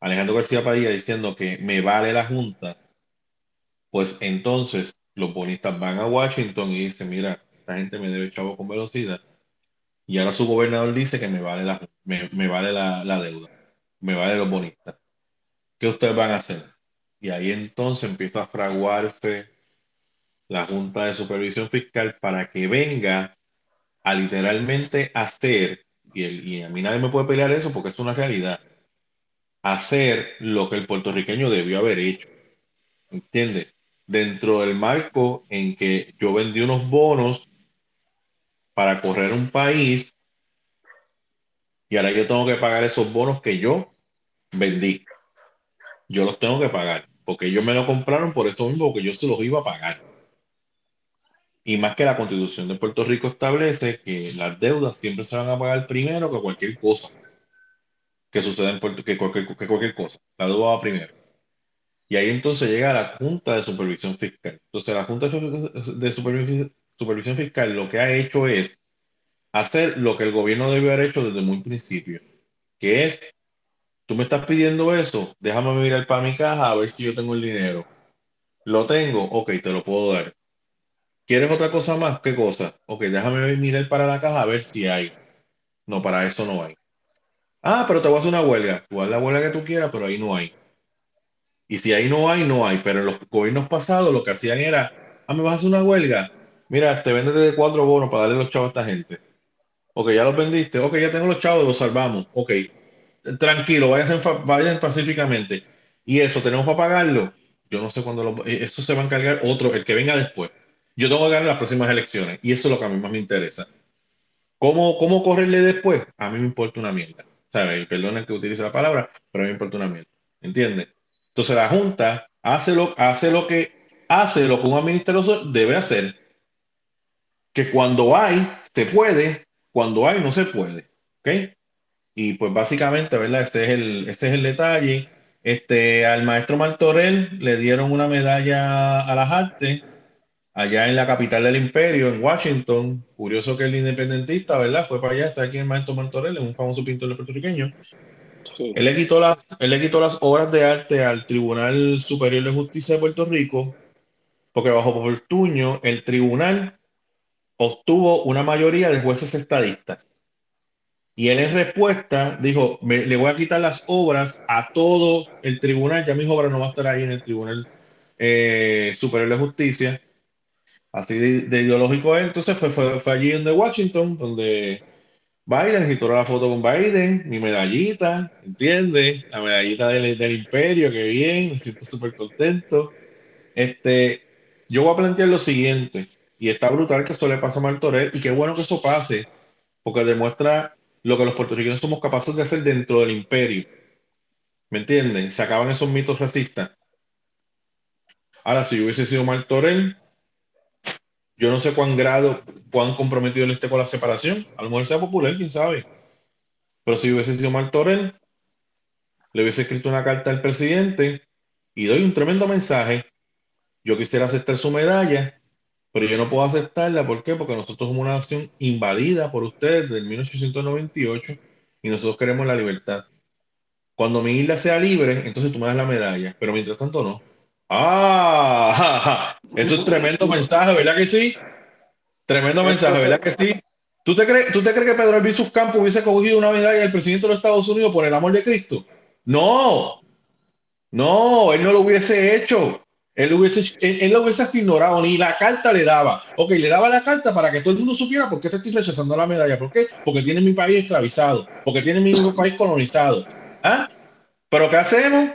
Alejandro García Padilla diciendo que me vale la Junta, pues entonces los bonistas van a Washington y dicen, mira, esta gente me debe chavo con velocidad. Y ahora su gobernador dice que me vale la, me, me vale la, la deuda, me vale los bonistas. ¿Qué ustedes van a hacer? Y ahí entonces empieza a fraguarse la Junta de Supervisión Fiscal para que venga a literalmente hacer, y, el, y a mí nadie me puede pelear eso porque es una realidad, hacer lo que el puertorriqueño debió haber hecho. ¿Entiendes? Dentro del marco en que yo vendí unos bonos para correr un país y ahora yo tengo que pagar esos bonos que yo vendí. Yo los tengo que pagar porque ellos me lo compraron por eso mismo, porque yo se los iba a pagar. Y más que la constitución de Puerto Rico establece que las deudas siempre se van a pagar primero que cualquier cosa que suceda en Puerto que cualquier, que cualquier cosa. La deuda va primero. Y ahí entonces llega la Junta de Supervisión Fiscal. Entonces la Junta de Supervisión, Fiscal lo que ha hecho es hacer lo que el gobierno debió haber hecho desde muy principio, que es, tú me estás pidiendo eso, déjame mirar para mi caja a ver si yo tengo el dinero. Lo tengo, ok, te lo puedo dar. ¿Quieres otra cosa más? ¿Qué cosa? Ok, déjame mirar para la caja a ver si hay. No, para eso no hay. Ah, pero te voy a hacer una huelga. Tú haz la huelga que tú quieras, pero ahí no hay. Y si ahí no hay, no hay. Pero en los gobiernos pasados lo que hacían era, ah, me vas a hacer una huelga. Mira, te vendes de cuatro bonos para darle los chavos a esta gente. Ok, ya los vendiste. Ok, ya tengo los chavos, los salvamos. Ok, tranquilo, vayan, vayan pacíficamente. Y eso, ¿tenemos para pagarlo? Yo no sé cuándo lo... Eso se va a encargar otro, el que venga después. Yo tengo que ganar las próximas elecciones y eso es lo que a mí más me interesa. ¿Cómo, cómo correrle después? A mí me importa una mierda. ¿Sabes? Perdonen que utilice la palabra, pero a mí me importa una mierda. ¿Entiendes? Entonces la Junta hace lo, hace lo que hace lo que un administrador debe hacer. Que cuando hay, se puede, cuando hay, no se puede. ¿Ok? Y pues básicamente, ¿verdad? Este es el, este es el detalle. Este, al maestro Martorell le dieron una medalla a las artes allá en la capital del imperio, en Washington. Curioso que el independentista, ¿verdad? Fue para allá, está aquí en Maestro Martorell, un famoso pintor puertorriqueño. Él, le quitó él le quitó las obras de arte al Tribunal Superior de Justicia de Puerto Rico, porque bajo Portuño el tribunal obtuvo una mayoría de jueces estadistas. Y él en respuesta dijo, le voy a quitar las obras a todo el tribunal, ya mis obras no van a estar ahí en el Tribunal eh, Superior de Justicia, así de, ideológico Entonces fue, fue, fue, allí en Washington, donde Biden y la foto con Biden, mi medallita, ¿entiendes? La medallita del, del imperio, qué bien, me siento súper contento. Este, yo voy a plantear lo siguiente, y está brutal que esto le pase a Martorell, y qué bueno que eso pase, porque demuestra lo que los puertorriqueños somos capaces de hacer dentro del imperio. ¿Me entienden? Se acaban esos mitos racistas. Ahora, si yo hubiese sido Martorell, yo no sé cuán grado, cuán comprometido él esté con la separación. A lo mejor sea popular, quién sabe. Pero si hubiese sido Martorell, le hubiese escrito una carta al presidente y doy un tremendo mensaje. Yo quisiera aceptar su medalla, pero yo no puedo aceptarla. ¿Por qué? Porque nosotros somos una nación invadida por ustedes desde 1898 y nosotros queremos la libertad. Cuando mi isla sea libre, entonces tú me das la medalla, pero mientras tanto no. Ah, [laughs] es un tremendo mensaje, ¿verdad que sí? Tremendo mensaje, ¿verdad que sí? ¿Tú te, crees, ¿Tú te crees que Pedro Albizu Campos hubiese cogido una medalla del presidente de los Estados Unidos por el amor de Cristo? No, no, él no lo hubiese hecho. Él, hubiese, él, lo hubiese ignorado, ni la carta le daba. Ok, le daba la carta para que todo el mundo supiera por qué te estoy rechazando la medalla. ¿Por qué? Porque tiene mi país esclavizado, porque tiene mi país colonizado. ¿Ah? ¿Pero qué hacemos?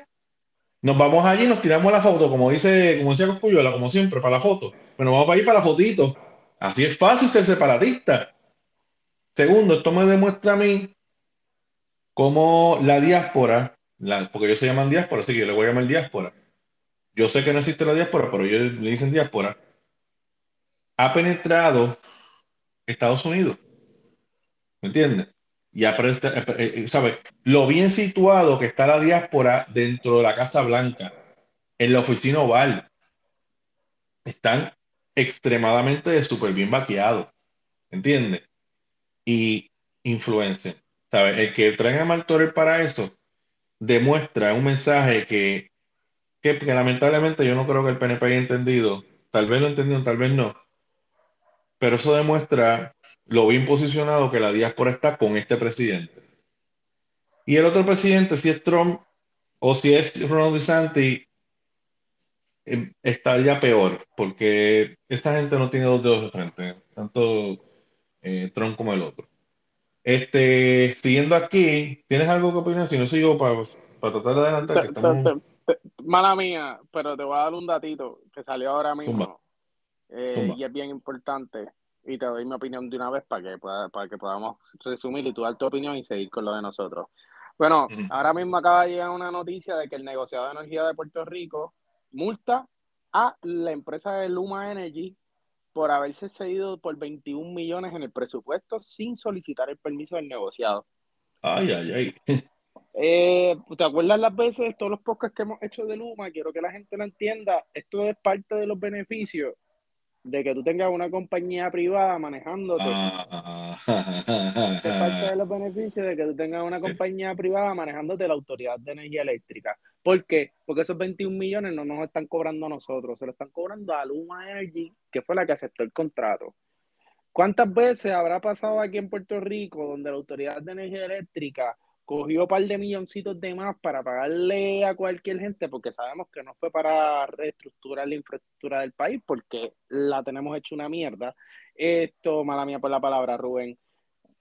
Nos vamos allí nos tiramos la foto, como dice, como decía Coscuyuela, como siempre, para la foto. Bueno, vamos para allí para la fotito. Así es fácil ser separatista. Segundo, esto me demuestra a mí cómo la diáspora, porque ellos se llaman diáspora, así que yo le voy a llamar diáspora. Yo sé que no existe la diáspora, pero ellos le dicen diáspora. Ha penetrado Estados Unidos. ¿Me entiendes? Y aprende, eh, eh, ¿sabe? Lo bien situado que está la diáspora dentro de la Casa Blanca, en la oficina oval, están extremadamente de súper bien vaqueados, ¿entiendes? Y influencia, ¿sabes? El que traen a Martorell para eso, demuestra un mensaje que, que, que lamentablemente yo no creo que el PNP haya entendido. Tal vez lo entendieron, tal vez no. Pero eso demuestra lo bien posicionado que la diáspora está con este presidente. Y el otro presidente, si es Trump o si es Ronald DeSantis, eh, estaría peor, porque esta gente no tiene dos dedos de frente, tanto eh, Trump como el otro. Este, siguiendo aquí, ¿tienes algo que opinar? Si no sigo para, para tratar de adelantar, que estamos... te- te- te- mala mía, pero te voy a dar un datito que salió ahora mismo Tumba. eh, Tumba. y es bien importante y te doy mi opinión de una vez para que, pueda- para que podamos resumir y tú dar tu opinión y seguir con lo de nosotros. Bueno, ahora mismo acaba de llegar una noticia de que el negociado de energía de Puerto Rico multa a la empresa de Luma Energy por haberse cedido por 21 millones en el presupuesto sin solicitar el permiso del negociado. Ay, ay, ay. Eh, ¿te acuerdas las veces, todos los podcasts que hemos hecho de Luma? Quiero que la gente lo entienda. Esto es parte de los beneficios de que tú tengas una compañía privada manejándote. Ah, es parte de los beneficios de que tú tengas una compañía privada manejándote la Autoridad de Energía Eléctrica. ¿Por qué? Porque esos 21 millones no nos están cobrando a nosotros, se lo están cobrando a Luma Energy, que fue la que aceptó el contrato. ¿Cuántas veces habrá pasado aquí en Puerto Rico donde la Autoridad de Energía Eléctrica cogió un par de milloncitos de más para pagarle a cualquier gente? Porque sabemos que no fue para reestructurar la infraestructura del país, porque la tenemos hecho una mierda. Esto, mala mía por la palabra, Rubén.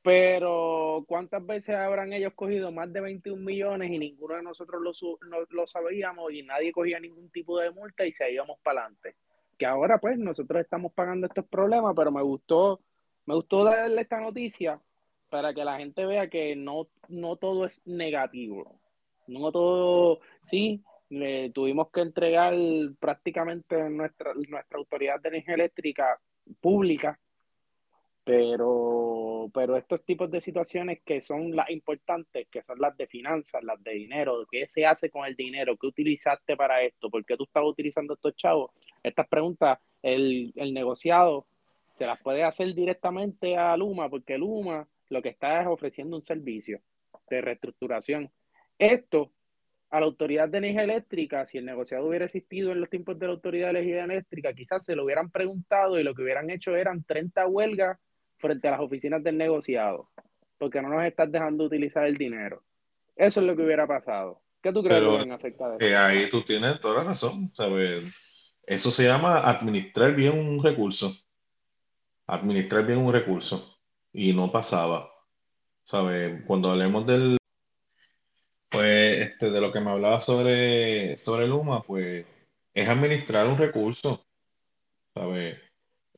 Pero, ¿cuántas veces habrán ellos cogido más de 21 millones y ninguno de nosotros lo, no- lo sabíamos y nadie cogía ningún tipo de multa y se íbamos para adelante? Que ahora, pues, nosotros estamos pagando estos problemas, pero me gustó, me gustó darle esta noticia para que la gente vea que no, no todo es negativo. No todo, sí, le tuvimos que entregar prácticamente nuestra, nuestra autoridad de energía eléctrica pública pero, pero estos tipos de situaciones que son las importantes, que son las de finanzas, las de dinero, ¿qué se hace con el dinero? ¿Qué utilizaste para esto? ¿Por qué tú estabas utilizando estos chavos? Estas preguntas, el, el negociado se las puede hacer directamente a Luma, porque Luma lo que está es ofreciendo un servicio de reestructuración. Esto a la Autoridad de Energía Eléctrica, si el negociado hubiera existido en los tiempos de la Autoridad de Energía Eléctrica, quizás se lo hubieran preguntado y lo que hubieran hecho eran 30 huelgas frente a las oficinas del negociado, porque no nos estás dejando utilizar el dinero. Eso es lo que hubiera pasado. ¿Qué tú crees, Pero, Rubén, acerca de eso? Eh, ahí tú tienes toda la razón, ¿sabes? Eso se llama administrar bien un recurso. Administrar bien un recurso. Y no pasaba. ¿Sabes? Cuando hablemos del, pues, este, de lo que me hablaba sobre, sobre Luma, pues, es administrar un recurso, ¿sabes?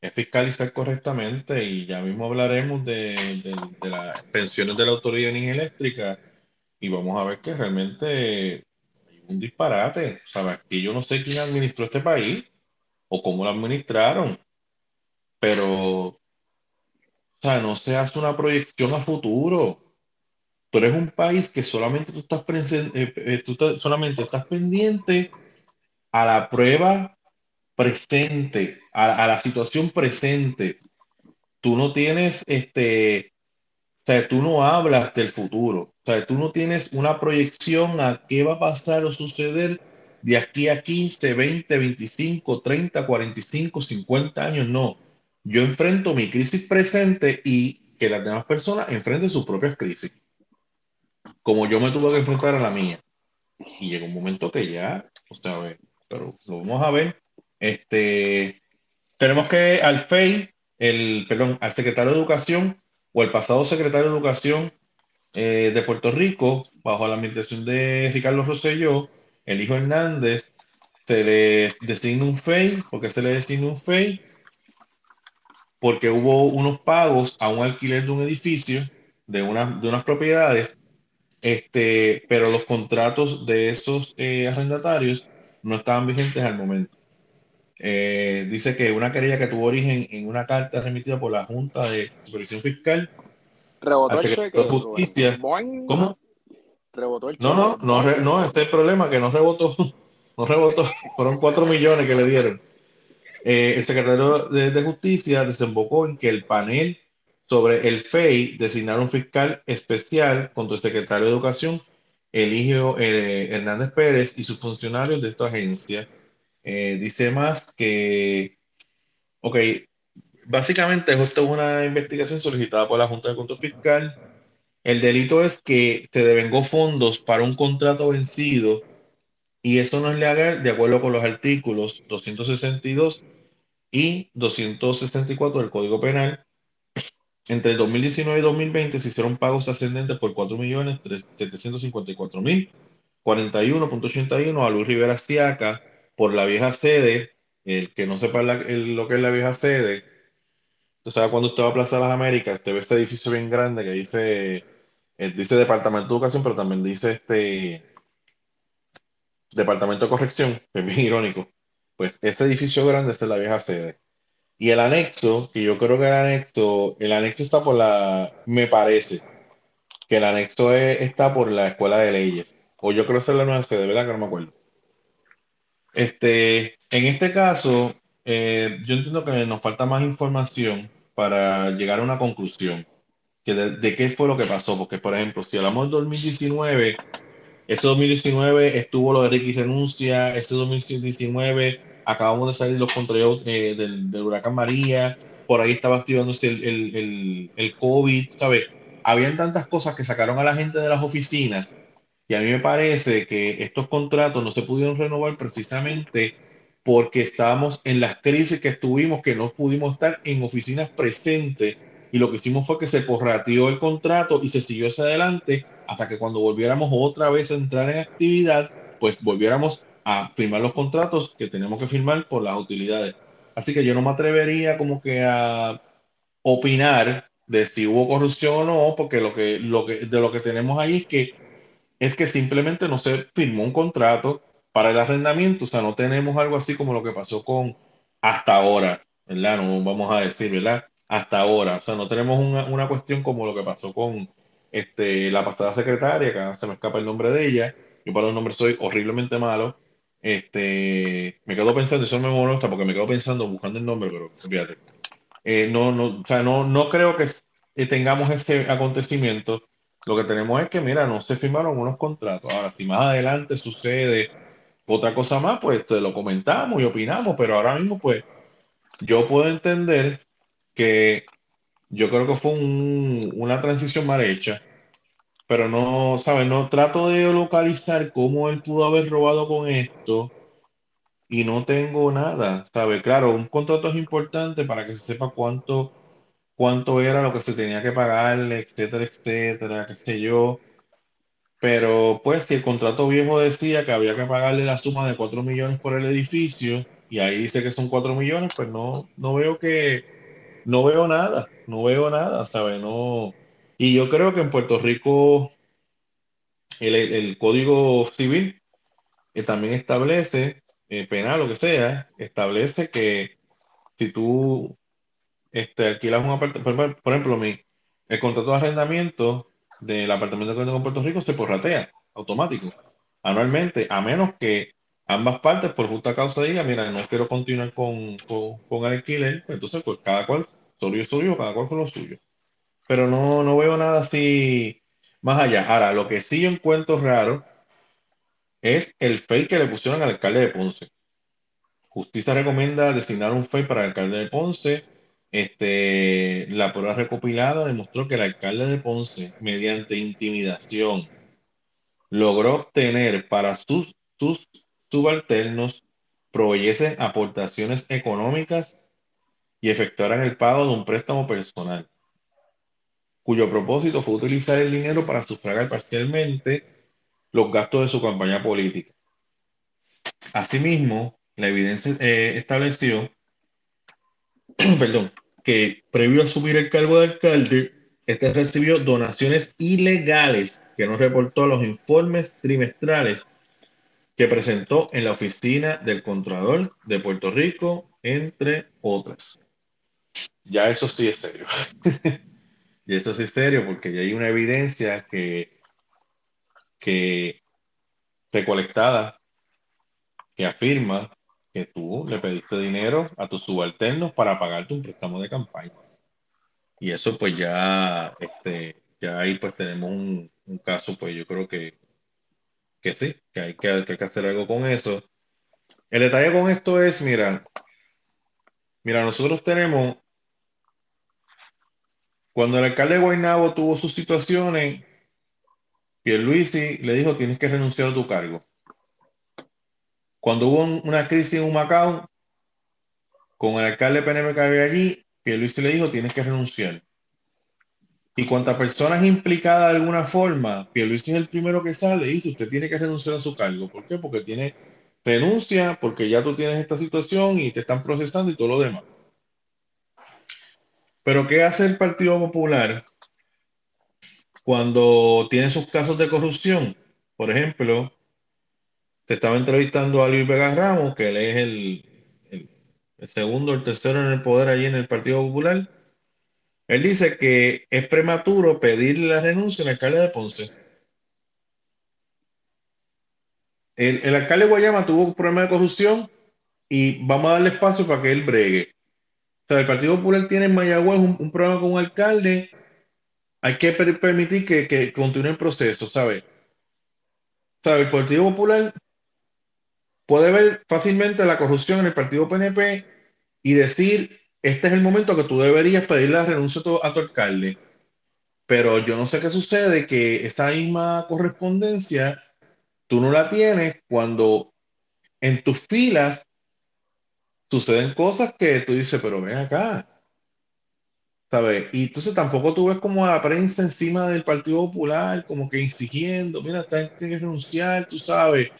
Es fiscalizar correctamente y ya mismo hablaremos de, de, de las pensiones de la Autoridad de Energía Eléctrica y vamos a ver que realmente hay un disparate, ¿sabes? Que yo no sé quién administró este país o cómo lo administraron, pero, o sea, no se hace una proyección a futuro. Tú eres un país que solamente tú estás, eh, eh, tú estás- solamente estás pendiente a la prueba presente, a, a la situación presente. Tú no tienes, este, o sea, tú no hablas del futuro. O sea, tú no tienes una proyección a qué va a pasar o suceder de aquí a 15, 20, 25, 30, 45, 50 años. No. Yo enfrento mi crisis presente y que las demás personas enfrenten sus propias crisis. Como yo me tuve que enfrentar a la mía. Y llegó un momento que ya, o sea, a ver, pero lo vamos a ver. Este, tenemos que al FEI, el, perdón, al secretario de Educación o el pasado secretario de Educación eh, de Puerto Rico, bajo la administración de Ricardo Rosselló, el hijo Hernández, se le designa un FEI. ¿Por qué se le designa un FEI? Porque hubo unos pagos a un alquiler de un edificio, de, una, de unas propiedades, este, pero los contratos de esos eh, arrendatarios no estaban vigentes al momento. Eh, dice que una querella que tuvo origen en una carta remitida por la Junta de Supervisión Fiscal Rebotó el cheque, de. Justicia. ¿Cómo? Rebotó el cheque. No, no, no, no, este es el problema, que no rebotó, [laughs] no rebotó, fueron cuatro millones que le dieron. Eh, el secretario de, Justicia desembocó en que el panel sobre el FEI designara un fiscal especial contra el secretario de Educación Eligio eh, Hernández Pérez y sus funcionarios de esta agencia. Eh, dice más que, ok, básicamente esto es una investigación solicitada por la Junta de Control Fiscal. El delito es que se devengó fondos para un contrato vencido y eso no es legal de acuerdo con los artículos 262 y 264 del Código Penal. Entre 2019 y 2020 se hicieron pagos ascendentes por 4.754.041.81 a Luis Rivera Siaca por la vieja sede. El que no sepa la- el- lo que es la vieja sede, tú sabes cuando usted va a Plaza de las Américas, usted ve este edificio bien grande que dice, eh, dice Departamento de Educación, pero también dice este Departamento de Corrección, es bien irónico. Pues este edificio grande es la vieja sede. Y el anexo, que yo creo que el anexo, el anexo está por la, me parece que el anexo es- está por la Escuela de Leyes. O yo creo que es la nueva sede, ¿verdad? Que no me acuerdo. Este, en este caso, eh, yo entiendo que nos falta más información para llegar a una conclusión que de, de qué fue lo que pasó. Porque, por ejemplo, si hablamos del 2019, ese 2019 estuvo lo de Ricky Renuncia, ese 2019 acabamos de salir los controles eh, del, del huracán María, por ahí estaba activándose el, el, el, el COVID, ¿sabes? Habían tantas cosas que sacaron a la gente de las oficinas y a mí me parece que estos contratos no se pudieron renovar precisamente porque estábamos en las crisis que estuvimos, que no pudimos estar en oficinas presentes y lo que hicimos fue que se porrateó el contrato y se siguió hacia adelante hasta que cuando volviéramos otra vez a entrar en actividad, pues volviéramos a firmar los contratos que tenemos que firmar por las utilidades. Así que yo no me atrevería como que a opinar de si hubo corrupción o no, porque lo que, lo que, de lo que tenemos ahí es que es que simplemente no se firmó un contrato para el arrendamiento, o sea, no tenemos algo así como lo que pasó con hasta ahora, ¿verdad? No vamos a decir, ¿verdad? Hasta ahora, o sea, no tenemos una, una cuestión como lo que pasó con este, la pasada secretaria, que se me escapa el nombre de ella, yo para los nombres soy horriblemente malo, este, me quedo pensando, eso me molesta porque me quedo pensando, buscando el nombre, pero fíjate, eh, no, no, o sea, no, no creo que eh, tengamos ese acontecimiento. Lo que tenemos es que, mira, no se firmaron unos contratos. Ahora, si más adelante sucede otra cosa más, pues te lo comentamos y opinamos, pero ahora mismo, pues, yo puedo entender que yo creo que fue un- una transición mal hecha, pero no, ¿sabes? No trato de localizar cómo él pudo haber robado con esto y no tengo nada, ¿sabes? Claro, un contrato es importante para que se sepa cuánto cuánto era lo que se tenía que pagarle, etcétera, etcétera, qué sé yo. Pero pues si el contrato viejo decía que había que pagarle la suma de 4 millones por el edificio y ahí dice que son 4 millones, pues no, no veo que, no veo nada, no veo nada, ¿sabes? No. Y yo creo que en Puerto Rico el, el Código Civil eh, también establece, eh, penal, lo que sea, establece que si tú este, alquilas un apartamento, por, ejemplo, mi, el contrato de arrendamiento del apartamento que tengo en Puerto Rico se porratea automático, anualmente, a menos que ambas partes por justa causa digan, mira, no quiero continuar con, con, el alquiler, pues entonces pues cada cual, suyo es suyo, cada cual con lo suyo. Pero no, no veo nada así más allá. Ahora, lo que sí yo encuentro raro es el fake que le pusieron al alcalde de Ponce. Justicia recomienda designar un FEI para el alcalde de Ponce. Este, la prueba recopilada demostró que el alcalde de Ponce, mediante intimidación, logró obtener para sus, sus subalternos proveyesen aportaciones económicas y efectuaran el pago de un préstamo personal, cuyo propósito fue utilizar el dinero para sufragar parcialmente los gastos de su campaña política. Asimismo, la evidencia eh, estableció [clears throat] perdón, que previo a asumir el cargo de alcalde, este recibió donaciones ilegales que no reportó a los informes trimestrales que presentó en la oficina del Contralor de Puerto Rico, entre otras. Ya eso sí es serio. [laughs] y eso sí es serio porque ya hay una evidencia que, que recolectada que afirma que tú le pediste dinero a tus subalternos para pagarte un préstamo de campaña. Y eso pues ya, este, ya ahí pues tenemos un, un caso pues yo creo que que sí, que hay que, hacer algo con eso. El detalle con esto es, mira, mira, nosotros tenemos, cuando el alcalde de Guaynabo tuvo sus situaciones, Pierluisi le dijo, tienes que renunciar a tu cargo. Cuando hubo un- una crisis en Humacao, con el alcalde PNP que había allí, Pierluisi le dijo, tienes que renunciar. Y cuantas personas implicadas de alguna forma, Pierluisi es el primero que sale y dice, usted tiene que renunciar a su cargo. ¿Por qué? Porque tiene renuncia, porque ya tú tienes esta situación y te están procesando y todo lo demás. Pero ¿qué hace el Partido Popular cuando tiene sus casos de corrupción? Por ejemplo, te estaba entrevistando a Luis Vega Ramos, que él es el, el, el segundo, el tercero en el poder allí en el Partido Popular. Él dice que es prematuro pedirle la renuncia al alcalde de Ponce. El, alcalde de Guayama tuvo un problema de corrupción y vamos a darle espacio para que él bregue. O sea, el Partido Popular tiene en Mayagüez un, problema con un alcalde, hay que per- permitir que, que continúe el proceso, ¿sabes? ¿Sabe? El Partido Popular puede ver fácilmente la corrupción en el Partido PNP y decir, este es el momento que tú deberías pedir la renuncia a tu, a alcalde. Pero yo no sé qué sucede, que esa misma correspondencia tú no la tienes cuando en tus filas suceden cosas que tú dices, pero ven acá, ¿sabes? Y entonces tampoco tú ves como a la prensa encima del Partido Popular, como que exigiendo, mira, esta gente tiene que renunciar, tú sabes.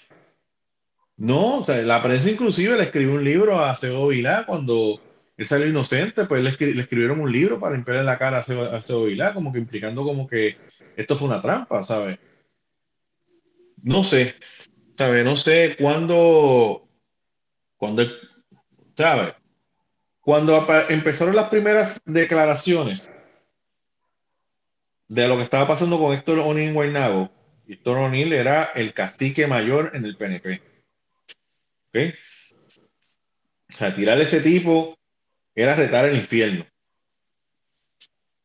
No, o sea, la prensa inclusive le escribió un libro a Vilá cuando él salió inocente, pues le, escri- le escribieron un libro para limpiarle la cara a Seo, a Vilá, como que implicando como que esto fue una trampa, ¿sabes? No sé, ¿sabes? No sé cuándo, cuándo, ¿sabes? Cuando empezaron las primeras declaraciones de lo que estaba pasando con Héctor O'Neill en Guaynabo, Héctor O'Neill era el cacique mayor en el PNP, ¿ok? O sea, tirar a ese tipo era retar el infierno.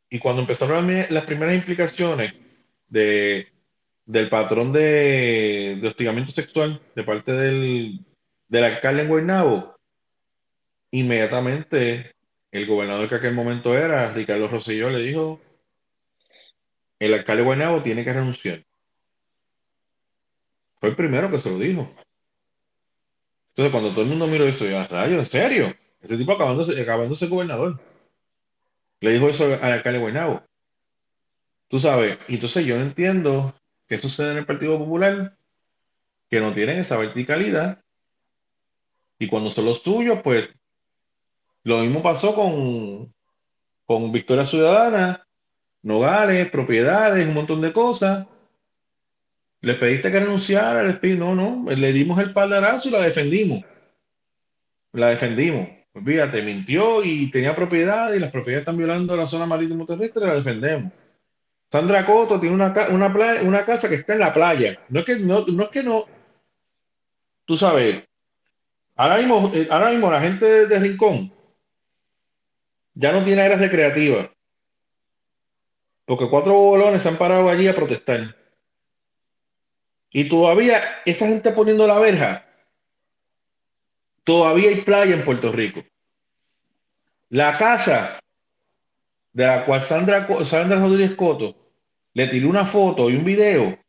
Y cuando empezaron las, primeras implicaciones de, del patrón de, de hostigamiento sexual de parte del, del alcalde en Guaynabo, inmediatamente el gobernador que aquel momento era, Ricardo Rosselló, le dijo, el alcalde de Guaynabo tiene que renunciar. Fue el primero que se lo dijo. Entonces, cuando todo el mundo miró eso, yo, rayo, ¿en serio? Ese tipo acabándose, acabándose gobernador. Le dijo eso al alcalde de Guaynabo. Tú sabes, entonces yo entiendo qué sucede en el Partido Popular, que no tienen esa verticalidad, y cuando son los suyos, pues lo mismo pasó con, con Victoria Ciudadana, Nogales, propiedades, un montón de cosas. Le pediste que renunciara, le pedí, no, no, le dimos el paldarazo y la defendimos. La defendimos. Fíjate, mintió y tenía propiedad y las propiedades están violando la zona marítimo terrestre, la defendemos. Sandra Coto tiene una, una, playa- una casa que está en la playa. No es que no, no es que no, tú sabes, ahora mismo, eh, ahora mismo la gente de, de Rincón ya no tiene áreas recreativas, porque cuatro bolones se han parado allí a protestar. Y todavía esa gente poniendo la verja, todavía hay playa en Puerto Rico. La casa de la cual Sandra, Sandra Rodríguez Coto le tiró una foto y un video,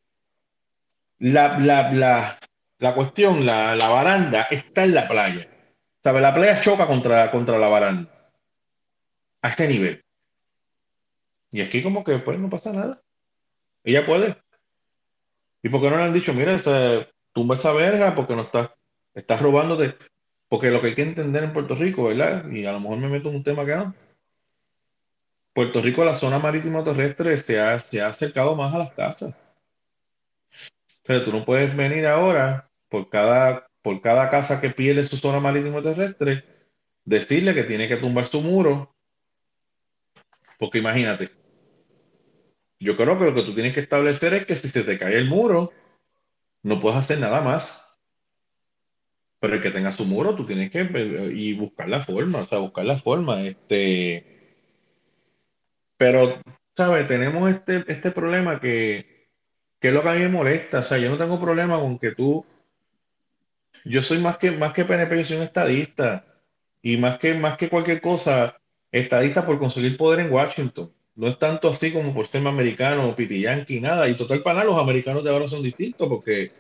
la, la, la, la cuestión, la, baranda está en la playa. ¿Sabe? La playa choca contra, contra la baranda. A ese nivel. Y aquí como que pues no pasa nada. Ella puede. ¿Y por qué no le han dicho, mira, esa, tumba esa verga porque no estás, estás robándote? Porque lo que hay que entender en Puerto Rico, ¿verdad? Y a lo mejor me meto en un tema no. Puerto Rico, la zona marítimo terrestre se ha, se ha acercado más a las casas. O sea, tú no puedes venir ahora por cada, por cada casa que pierde su zona marítimo terrestre, decirle que tiene que tumbar su muro. Porque imagínate, yo creo que lo que tú tienes que establecer es que si se te cae el muro, no puedes hacer nada más. Pero el que tenga su muro, tú tienes que eh, y buscar la forma, o sea, buscar la forma. Este, pero, ¿sabes? Tenemos este, este problema que ¿Qué es lo que a mí me molesta? O sea, yo no tengo problema con que tú, yo soy más que, más que PNP, yo soy un estadista. Y más que, más que cualquier cosa, estadista por conseguir poder en Washington. No es tanto así como por ser americano o piti yankee, nada. Y total, para nada, los americanos de ahora son distintos porque,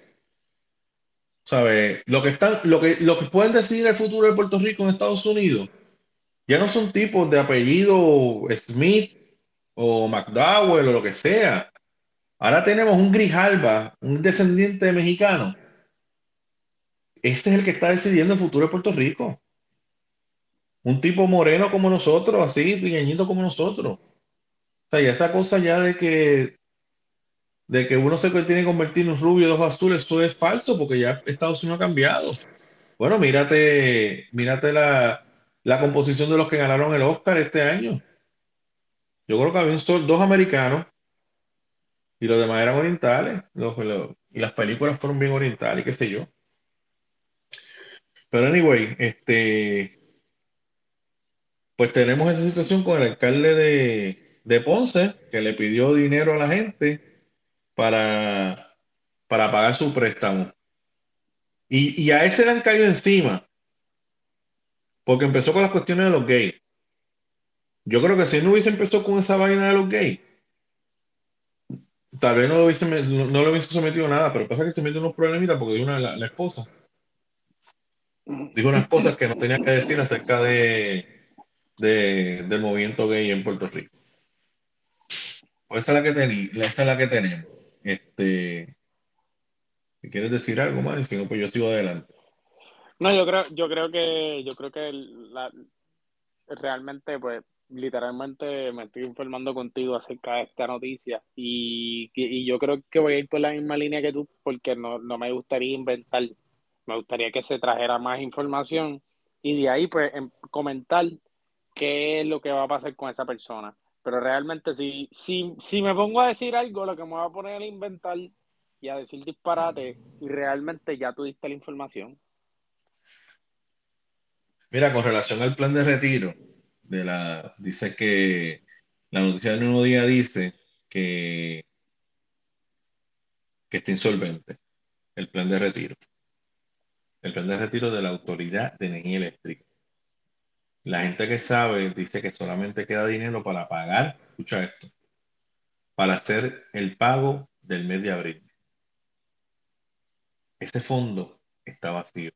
¿sabes? Lo que están, lo que, lo que pueden decidir el futuro de Puerto Rico en Estados Unidos ya no son tipos de apellido Smith o McDowell o lo que sea. Ahora tenemos un Grijalba, un descendiente de mexicano. Este es el que está decidiendo el futuro de Puerto Rico. Un tipo moreno como nosotros, así, como nosotros. O sea, ya esa cosa ya de que, de que uno se tiene que convertir en un rubio de ojos azules, eso es falso porque ya Estados Unidos ha cambiado. Bueno, mírate, mírate la, la composición de los que ganaron el Oscar este año. Yo creo que había dos americanos y los demás eran orientales. Y las películas fueron bien orientales, qué sé yo. Pero anyway, este, pues tenemos esa situación con el alcalde de, de Ponce, que le pidió dinero a la gente para, para pagar su préstamo. Y, y a ese le han caído encima, porque empezó con las cuestiones de los gays. Yo creo que si no hubiese empezado con esa vaina de los gays, tal vez no lo hubiese, no, no le hubiese sometido a nada, pero pasa que se metió unos problemitas porque una, la, la esposa. Dijo unas cosas que no tenía que decir acerca de, de- del movimiento gay en Puerto Rico. Pues esa es la que esa es la que tenemos. Este, quieres decir algo más, si no, pues yo sigo adelante. No, yo creo, yo creo que, yo creo que la- realmente, pues, literalmente me estoy informando contigo acerca de esta noticia y, y yo creo que voy a ir por la misma línea que tú porque no, no me gustaría inventar, me gustaría que se trajera más información y de ahí, pues, em- comentar qué es lo que va a pasar con esa persona. Pero realmente, si, si, si me pongo a decir algo, lo que me voy a poner a inventar y a decir disparate y realmente ya tú diste la información. Mira, con relación al plan de retiro, de la, dice que la noticia del nuevo día dice que, que está insolvente el plan de retiro. El plan de retiro de la Autoridad de Energía Eléctrica. La gente que sabe dice que solamente queda dinero para pagar, escucha esto, para hacer el pago del mes de abril. Ese fondo está vacío.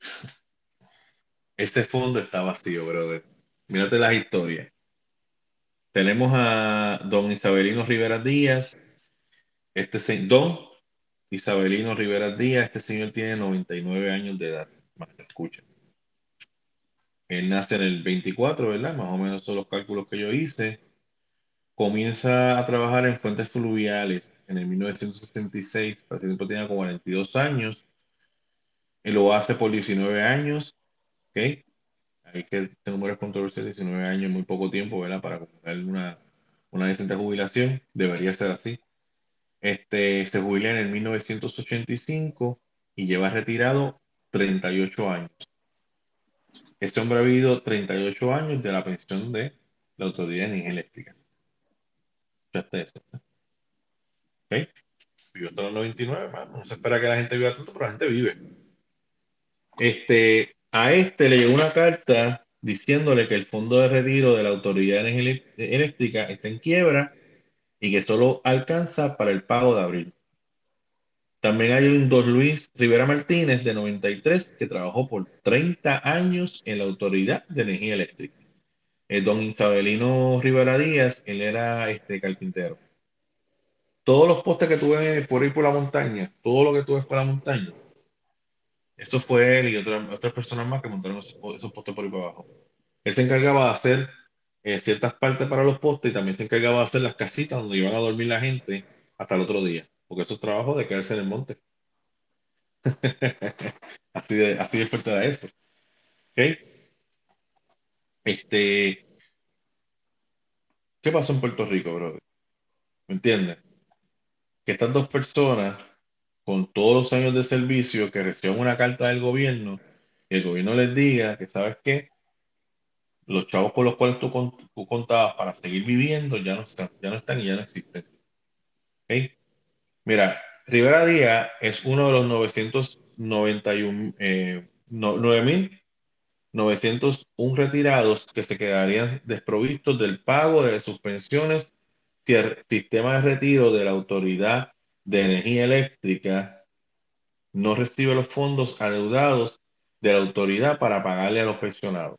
[laughs] Ese fondo está vacío, brother. Mírate las historias. Tenemos a don Isabelino Rivera Díaz. Este se- don Isabelino Rivera Díaz, este señor tiene 99 años de edad. Más que escucha. Él nace en el 24, ¿verdad? Más o menos son los cálculos que yo hice. Comienza a trabajar en fuentes fluviales en el 1966. Hace tiempo tenía como 42 años. Y lo hace por 19 años. ¿Ok? Hay que este número es controversial, 19 años, muy poco tiempo, ¿verdad? Para comprar una, una decente jubilación. Debería ser así. Este, se jubila en el 1985 y lleva retirado 38 años. Este hombre ha vivido 38 años de la pensión de la Autoridad de Energía Eléctrica. ¿Escuchaste eso? Vivió hasta los 99, mano. No se espera que la gente viva tanto, pero la gente vive. Este, a este le llegó una carta diciéndole que el fondo de retiro de la Autoridad de Energía Eléctrica está en quiebra y que solo alcanza para el pago de abril. También hay un don Luis Rivera Martínez, de 93, que trabajó por 30 años en la Autoridad de Energía Eléctrica. El don Isabelino Rivera Díaz, él era este carpintero. Todos los postes que tuve por ir por la montaña, todo lo que tuve por la montaña, eso fue él y otra- otras personas más que montaron esos, esos postes por ahí para abajo. Él se encargaba de hacer eh, ciertas partes para los postes y también se encargaba de hacer las casitas donde iban a dormir la gente hasta el otro día, porque eso es trabajo de quedarse en el monte. [laughs] Así de, así de fuerte era eso. ¿Ok? Este, ¿qué pasó en Puerto Rico, brother? ¿Me entiendes? Que estas dos personas, con todos los años de servicio, que reciban una carta del gobierno, y el gobierno les diga que, ¿sabes qué? Los chavos con los cuales tú, con- tú contabas para seguir viviendo ya no están, ya no están y ya no existen. Mira, Rivera Díaz es uno de los 991, eh, 9.901 retirados que se quedarían desprovistos del pago de sus pensiones si el sistema de retiro de la Autoridad de Energía Eléctrica no recibe los fondos adeudados de la autoridad para pagarle a los pensionados.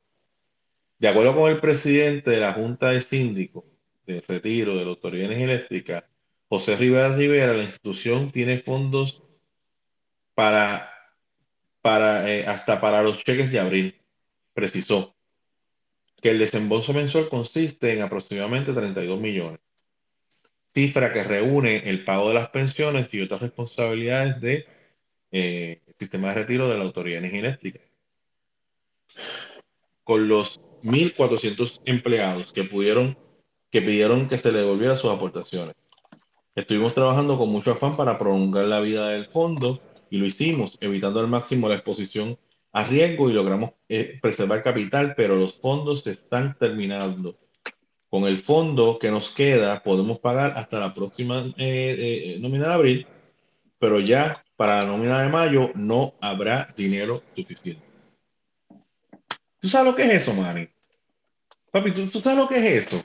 De acuerdo con el presidente de la Junta de Síndicos de Retiro de la Autoridad de Energía Eléctrica, José Rivera Rivera, la institución tiene fondos para, para eh, hasta para los cheques de abril. Precisó que el desembolso mensual consiste en aproximadamente 32 millones, cifra que reúne el pago de las pensiones y otras responsabilidades del de, eh, sistema de retiro de la Autoridad Eléctrica. Con los 1.400 empleados que pudieron, que pidieron que se le devolviera sus aportaciones. Estuvimos trabajando con mucho afán para prolongar la vida del fondo y lo hicimos, evitando al máximo la exposición a riesgo y logramos eh, preservar capital, pero los fondos se están terminando. Con el fondo que nos queda podemos pagar hasta la próxima eh, eh, nómina de abril, pero ya para la nómina de mayo no habrá dinero suficiente. ¿Tú sabes lo que es eso, Manny? Papi, ¿tú, sabes lo que es eso?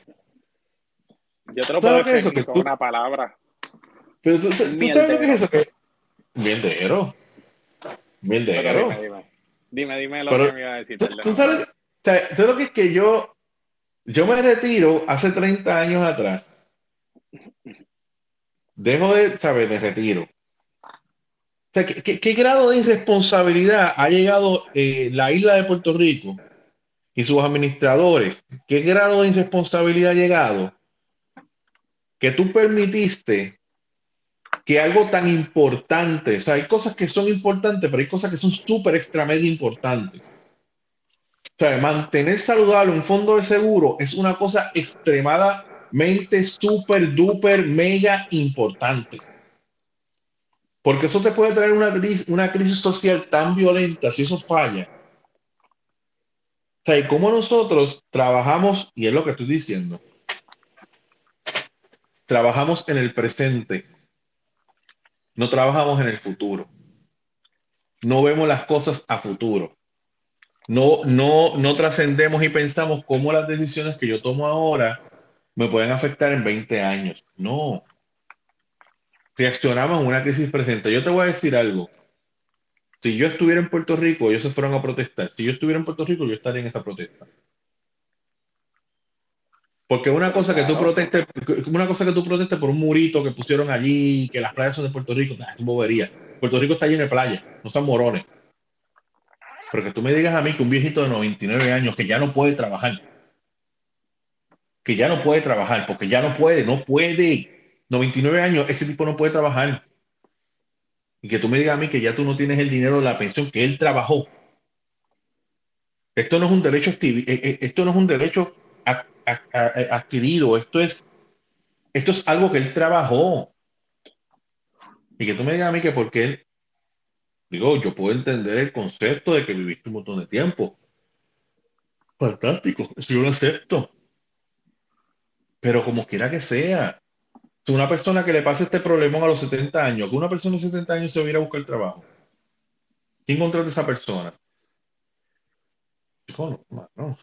Yo te lo puedo decir con una palabra. Pero tú, sabes lo que es eso. Que... Mierdero. Mierdero. Dime, dime, dime, lo que me iba a decir. ¿tú, sabes, lo que es que yo, yo me retiro hace 30 años atrás. Dejo de, ¿sabes? Me retiro. O sea, ¿qué, qué, grado de irresponsabilidad ha llegado eh, la isla de Puerto Rico y sus administradores? ¿Qué grado de irresponsabilidad ha llegado que tú permitiste que algo tan importante, o sea, hay cosas que son importantes, pero hay cosas que son súper extra media importantes. O sea, mantener saludable un fondo de seguro es una cosa extremadamente súper, duper, mega importante. Porque eso te puede traer una una crisis social tan violenta si eso falla. O sea, y cómo nosotros trabajamos, y es lo que estoy diciendo, trabajamos en el presente no trabajamos en el futuro. No vemos las cosas a futuro. No, no, no trascendemos y pensamos cómo las decisiones que yo tomo ahora me pueden afectar en 20 años. No. Reaccionamos a una crisis presente. Yo te voy a decir algo. Si yo estuviera en Puerto Rico, ellos se fueron a protestar. Si yo estuviera en Puerto Rico, yo estaría en esa protesta. Porque una cosa que tú protestes, una cosa que tú protestes por un murito que pusieron allí, que las playas son de Puerto Rico, es bobería. Puerto Rico está lleno de playas, no son morones. Pero que tú me digas a mí que un viejito de 99 años que ya no puede trabajar, que ya no puede trabajar, porque ya no puede, no puede. 99 años, ese tipo no puede trabajar. Y que tú me digas a mí que ya tú no tienes el dinero de la pensión que él trabajó. Esto no es un derecho, eh, eh, esto no es un derecho adquirido, esto es, esto es algo que él trabajó. Y que tú me digas a mí que porque digo, yo puedo entender el concepto de que viviste un montón de tiempo. Fantástico, eso yo lo acepto. Pero como quiera que sea, si una persona que le pase este problema a los 70 años, que una persona de 70 años se hubiera a buscar trabajo, ¿quién contrata a esa persona? no, no.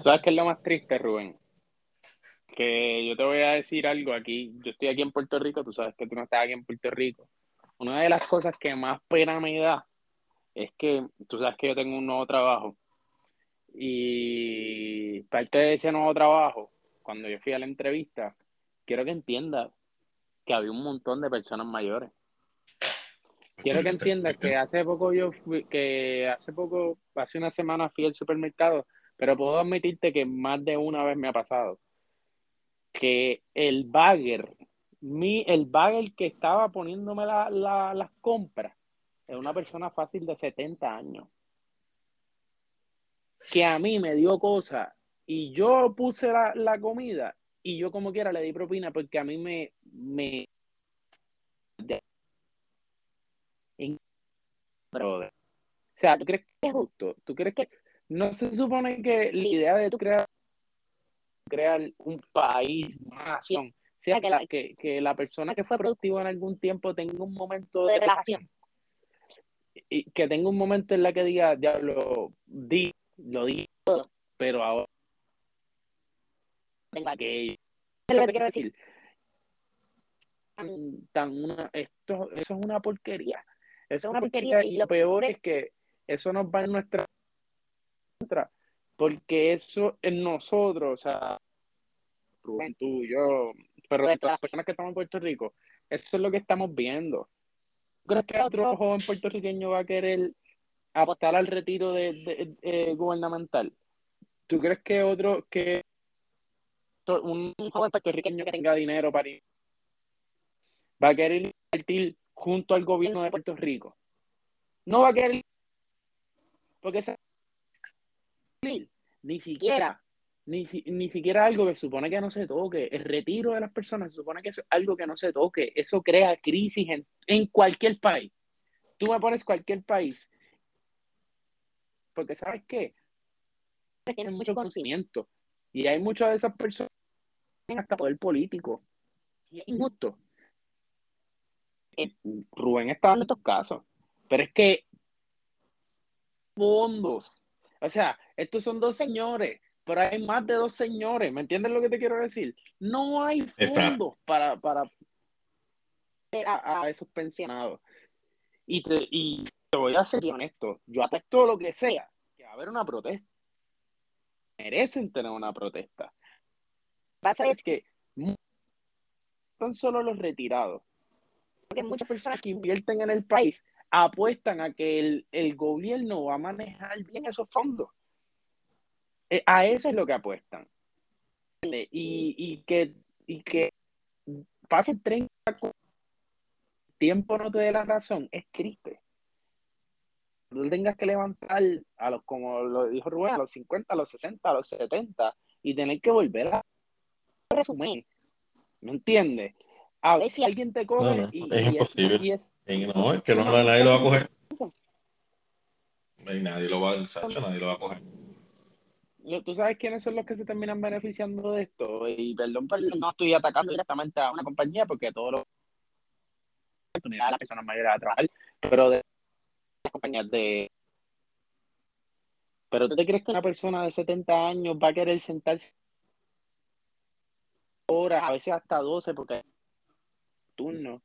¿Sabes qué es lo más triste, Rubén? Que yo te voy a decir algo aquí. Yo estoy aquí en Puerto Rico, tú sabes que tú no estás aquí en Puerto Rico. Una de las cosas que más pena me da es que tú sabes que yo tengo un nuevo trabajo. Y parte de ese nuevo trabajo, cuando yo fui a la entrevista, quiero que entiendas que había un montón de personas mayores. Quiero que entiendas que hace poco yo fui, que hace poco, hace una semana fui al supermercado pero puedo admitirte que más de una vez me ha pasado que el bagger, mi, el bagger que estaba poniéndome las compras, es una persona fácil de 70 años. Que a mí me dio cosa y yo puse la, comida y yo como quiera le di propina porque a mí me... me o sea, ¿tú crees que es justo? ¿Tú crees que no se supone que la idea de tú crear, crear un país, una nación, sea que la, que, que la persona que fue productiva en algún tiempo tenga un momento de relajación. Y que tenga un momento en la que diga, diablo, di, lo di todo, pero ahora tengo que lo que quiero decir. Tan, tan una, esto, eso es una porquería. Eso es una porquería y lo peor es que eso nos va en nuestra porque eso en nosotros, o sea, Rubén, tú, yo, pero las personas que estamos en Puerto Rico, eso es lo que estamos viendo. ¿Crees que otro joven puertorriqueño va a querer apostar al retiro de, de, eh, gubernamental? ¿Tú crees que otro, que un joven puertorriqueño que tenga dinero para ir, va a querer invertir junto al gobierno de Puerto Rico? No va a querer, porque ni siquiera, ni, ni siquiera algo que supone que no se toque. El retiro de las personas se supone que es algo que no se toque. Eso crea crisis en, en cualquier país. Tú me pones cualquier país. Porque sabes qué? Tienen mucho conocimiento. Y hay muchas de esas personas que tienen hasta poder político. Y es injusto. Eh, Rubén está dando estos casos. Pero es que fondos o sea, estos son dos señores, pero hay más de dos señores. ¿Me entiendes lo que te quiero decir? No hay fondos para, para a, esos pensionados. Y te, y te voy a ser honesto, yo atesto lo que sea, que va a haber una protesta. Merecen tener una protesta. Pasa es que son solo los retirados. Porque muchas personas que invierten en el país apuestan a que el, el gobierno va a manejar bien esos fondos. Eh, a eso es lo que apuestan. Y, y, que, y que pase 30 tiempo no te dé la razón, es triste. Tú tengas que levantar a los, como lo dijo Rubén, a los 50, a los 60, a los 70 y tener que volver a resumir. ¿Me entiendes? A ver si alguien te coge y, es imposible. Y es, no, es que no, nadie lo va a coger. Y nadie lo va, a nadie lo va a coger. Tú sabes quiénes son los que se terminan beneficiando de esto. Y perdón, perdón no estoy atacando directamente a una compañía porque todo lo oportunidad a las personas mayores a trabajar, pero de las compañías de. Pero tú te crees que una persona de 70 años va a querer sentarse horas, a veces hasta 12, porque turno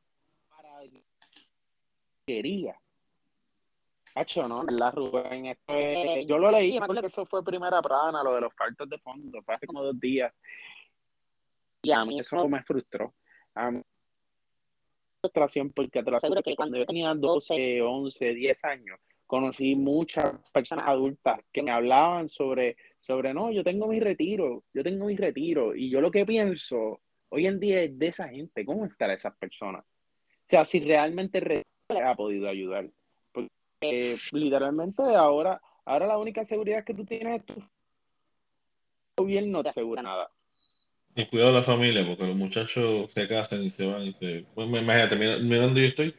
quería. Hacho, no, la Rubén, esto es, yo lo leí, me acuerdo que eso fue primera plana, lo de los faltos de fondo, fue hace como dos días. Y a mí eso me frustró. A mí frustración porque te lo aseguro que cuando yo tenía 12, 11, 10 años, conocí muchas personas adultas que me hablaban sobre, sobre, no, yo tengo mi retiro, yo tengo mi retiro. Y yo lo que pienso hoy en día es de esa gente, ¿cómo están esas personas? O sea, si realmente ha podido ayudar. Porque literalmente ahora, ahora la única seguridad que tú tienes es tu gobierno no te asegura nada. Y cuidado de la familia, porque los muchachos se casan y se van y se. Pues imagínate, mira, mira donde yo estoy,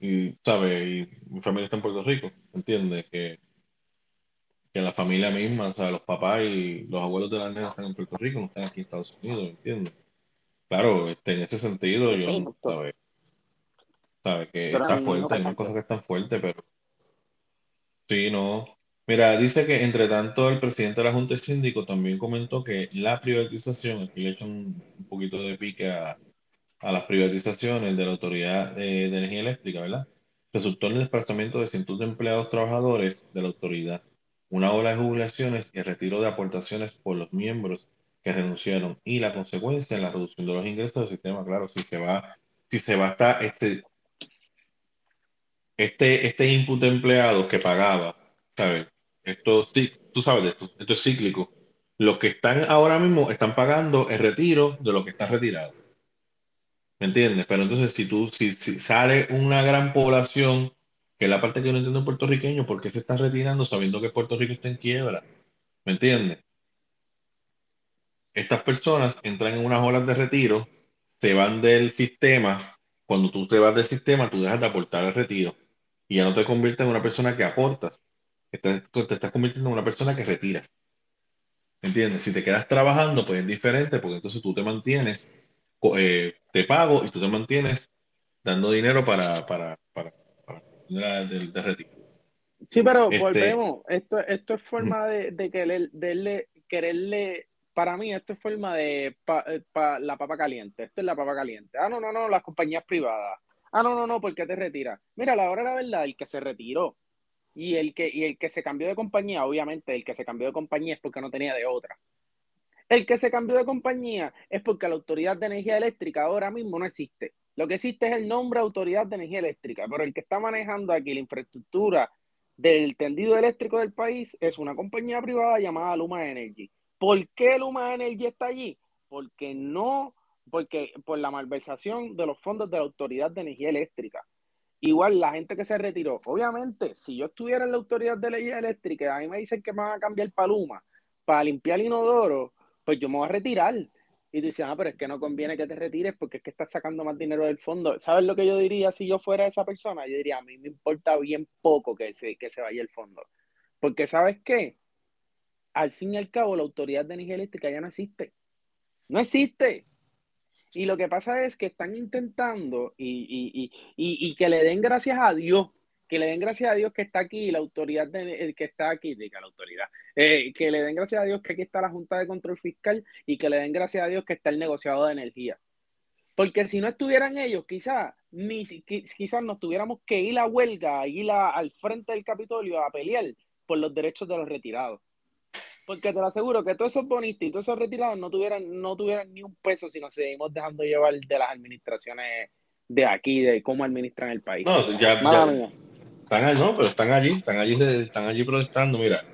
y sabe, y mi familia está en Puerto Rico, ¿entiendes? Que, que la familia misma, o sea, los papás y los abuelos de la nena están en Puerto Rico, no están aquí en Estados Unidos, ¿entiendes? Claro, este, en ese sentido, yo, ¿sabes? ¿Sabes? Que está fuerte, hay cosas que están fuertes, pero sí, no. Mira, dice que entre tanto el presidente de la Junta de Síndico también comentó que la privatización, aquí le echan un, poquito de pique a, a las privatizaciones de la Autoridad de, de Energía Eléctrica, ¿verdad? Resultó en el desplazamiento de cientos de empleados trabajadores de la autoridad, una ola de jubilaciones y el retiro de aportaciones por los miembros que renunciaron y la consecuencia en la reducción de los ingresos del sistema, claro, si se va, si se va hasta este, este, este input de empleados que pagaba, ¿sabes? Esto sí, tú sabes de esto, esto es cíclico. Los que están ahora mismo están pagando el retiro de lo que está retirado. ¿Me entiendes? Pero entonces, si tú, si, sale una gran población, que es la parte que no entiendo en puertorriqueño, ¿por qué se está retirando sabiendo que Puerto Rico está en quiebra? ¿Me entiendes? Estas personas entran en unas horas de retiro, se van del sistema. Cuando tú te vas del sistema, tú dejas de aportar el retiro y ya no te conviertes en una persona que aportas, te, te estás convirtiendo en una persona que retiras. ¿Entiendes? Si te quedas trabajando, pues es diferente, porque entonces tú te mantienes eh, te pago y tú te mantienes dando dinero para, para, para, para de retiro. Sí, pero este, volvemos. Esto, esto es forma de, de, quererle, quererle, para mí, esto es forma de eh, la papa caliente. Esto es la papa caliente. Ah, no, no, no, las compañías privadas. Ah, no, no, no, ¿por qué te retiras? Mira, la hora la verdad, el que se retiró y el que, y el que se cambió de compañía, obviamente, el que se cambió de compañía es porque no tenía de otra. El que se cambió de compañía es porque la Autoridad de Energía Eléctrica ahora mismo no existe. Lo que existe es el nombre Autoridad de Energía Eléctrica, pero el que está manejando aquí la infraestructura del tendido eléctrico del país es una compañía privada llamada Luma Energy. ¿Por qué Luma Energy está allí? Porque no, porque por la malversación de los fondos de la Autoridad de Energía Eléctrica. Igual la gente que se retiró, obviamente, si yo estuviera en la Autoridad de Energía Eléctrica, a mí me dicen que me van a cambiar para Luma, para limpiar el inodoro, pues yo me voy a retirar. Y tú dices, ah, pero es que no conviene que te retires porque es que estás sacando más dinero del fondo. ¿Sabes lo que yo diría si yo fuera esa persona? Yo diría, a mí me importa bien poco que se, que se vaya el fondo. Porque ¿sabes qué? Al fin y al cabo, la Autoridad de Energía Eléctrica ya no existe. No existe. Y lo que pasa es que están intentando y, y, y, y que le den gracias a Dios que le den gracias a Dios que está aquí la autoridad de, el que está aquí, diga la autoridad, eh, que le den gracias a Dios que aquí está la Junta de Control Fiscal y que le den gracias a Dios que está el negociado de energía. Porque si no estuvieran ellos, quizás ni quizás nos tuviéramos que ir a huelga, ir al frente del Capitolio a pelear por los derechos de los retirados. Porque te lo aseguro que todos esos bonistas y todos esos retirados no tuvieran, no tuvieran ni un peso si nos seguimos dejando llevar de las administraciones de aquí, de cómo administran el país. No, ya, están allí, no, pero están allí, están allí, están allí protestando. Mira,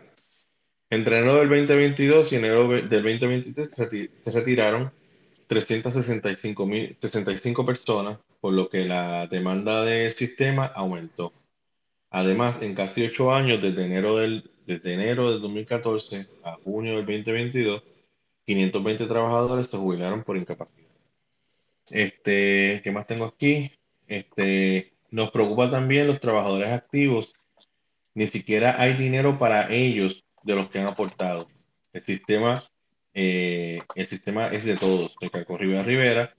entre enero del 2022 y enero del 2023 se retiraron 365 65 personas, por lo que la demanda del sistema aumentó. Además, en casi ocho años, desde enero del, desde enero del 2014 a junio del 2022, 520 trabajadores se jubilaron por incapacidad. Este, ¿qué más tengo aquí? Este, nos preocupa también los trabajadores activos. Ni siquiera hay dinero para ellos de los que han aportado. El sistema, eh, el sistema es de todos, de Caco Rivera Rivera.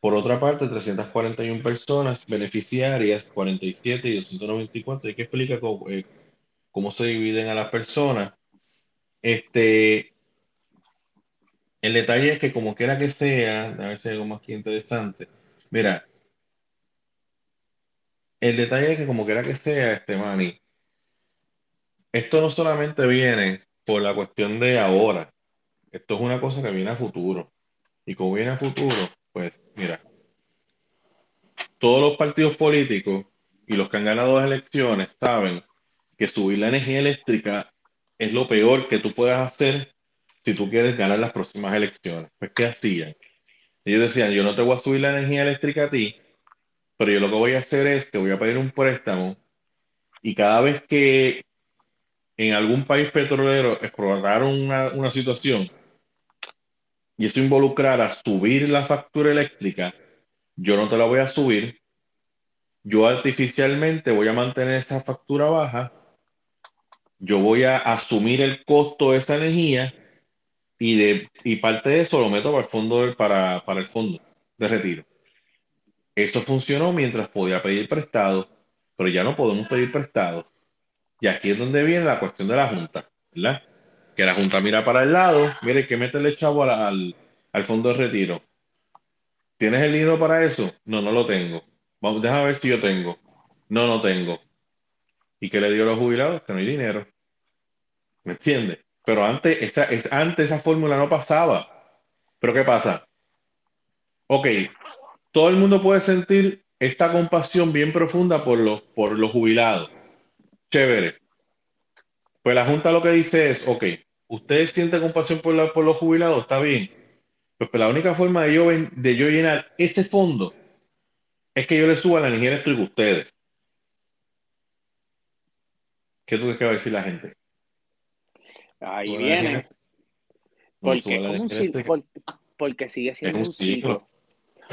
Por otra parte, 341 personas beneficiarias, 47 y 294. ¿Y qué explica cómo, eh, cómo se dividen a las personas? Este, el detalle es que como quiera que sea, a ver si hay algo más que interesante. Mira, el detalle es que como quiera que sea, este Manny, esto no solamente viene por la cuestión de ahora, esto es una cosa que viene a futuro. Y como viene a futuro, pues mira, todos los partidos políticos y los que han ganado las elecciones saben que subir la energía eléctrica es lo peor que tú puedas hacer si tú quieres ganar las próximas elecciones. Pues, ¿qué hacían? Ellos decían, yo no te voy a subir la energía eléctrica a ti, pero yo lo que voy a hacer es que voy a pedir un préstamo y cada vez que en algún país petrolero explotaron una, una situación y eso involucrara subir la factura eléctrica, yo no te la voy a subir, yo artificialmente voy a mantener esa factura baja, yo voy a asumir el costo de esa energía y, de, y parte de eso lo meto para el fondo, para, para el fondo de retiro. Eso funcionó mientras podía pedir prestado, pero ya no podemos pedir prestado. Y aquí es donde viene la cuestión de la Junta, ¿verdad? Que la Junta mira para el lado, mire que métele chavo al, al, fondo de retiro. ¿Tienes el dinero para eso? No, no lo tengo. Vamos, déjame ver si yo tengo. No, no tengo. ¿Y qué le dio a los jubilados? Que no hay dinero. ¿Me entiendes? Pero antes esa, antes esa fórmula no pasaba. ¿Pero qué pasa? Ok, todo el mundo puede sentir esta compasión bien profunda por los, por los jubilados. Chévere. Pues la Junta lo que dice es, ok, ustedes sienten compasión por, por los jubilados, está bien. Pues, pues, la única forma de yo, de yo llenar ese fondo es que yo le suba la energía eléctrica a ustedes. ¿Qué tú crees que va a decir la gente? Ahí viene. Porque, sigue siendo un ciclo.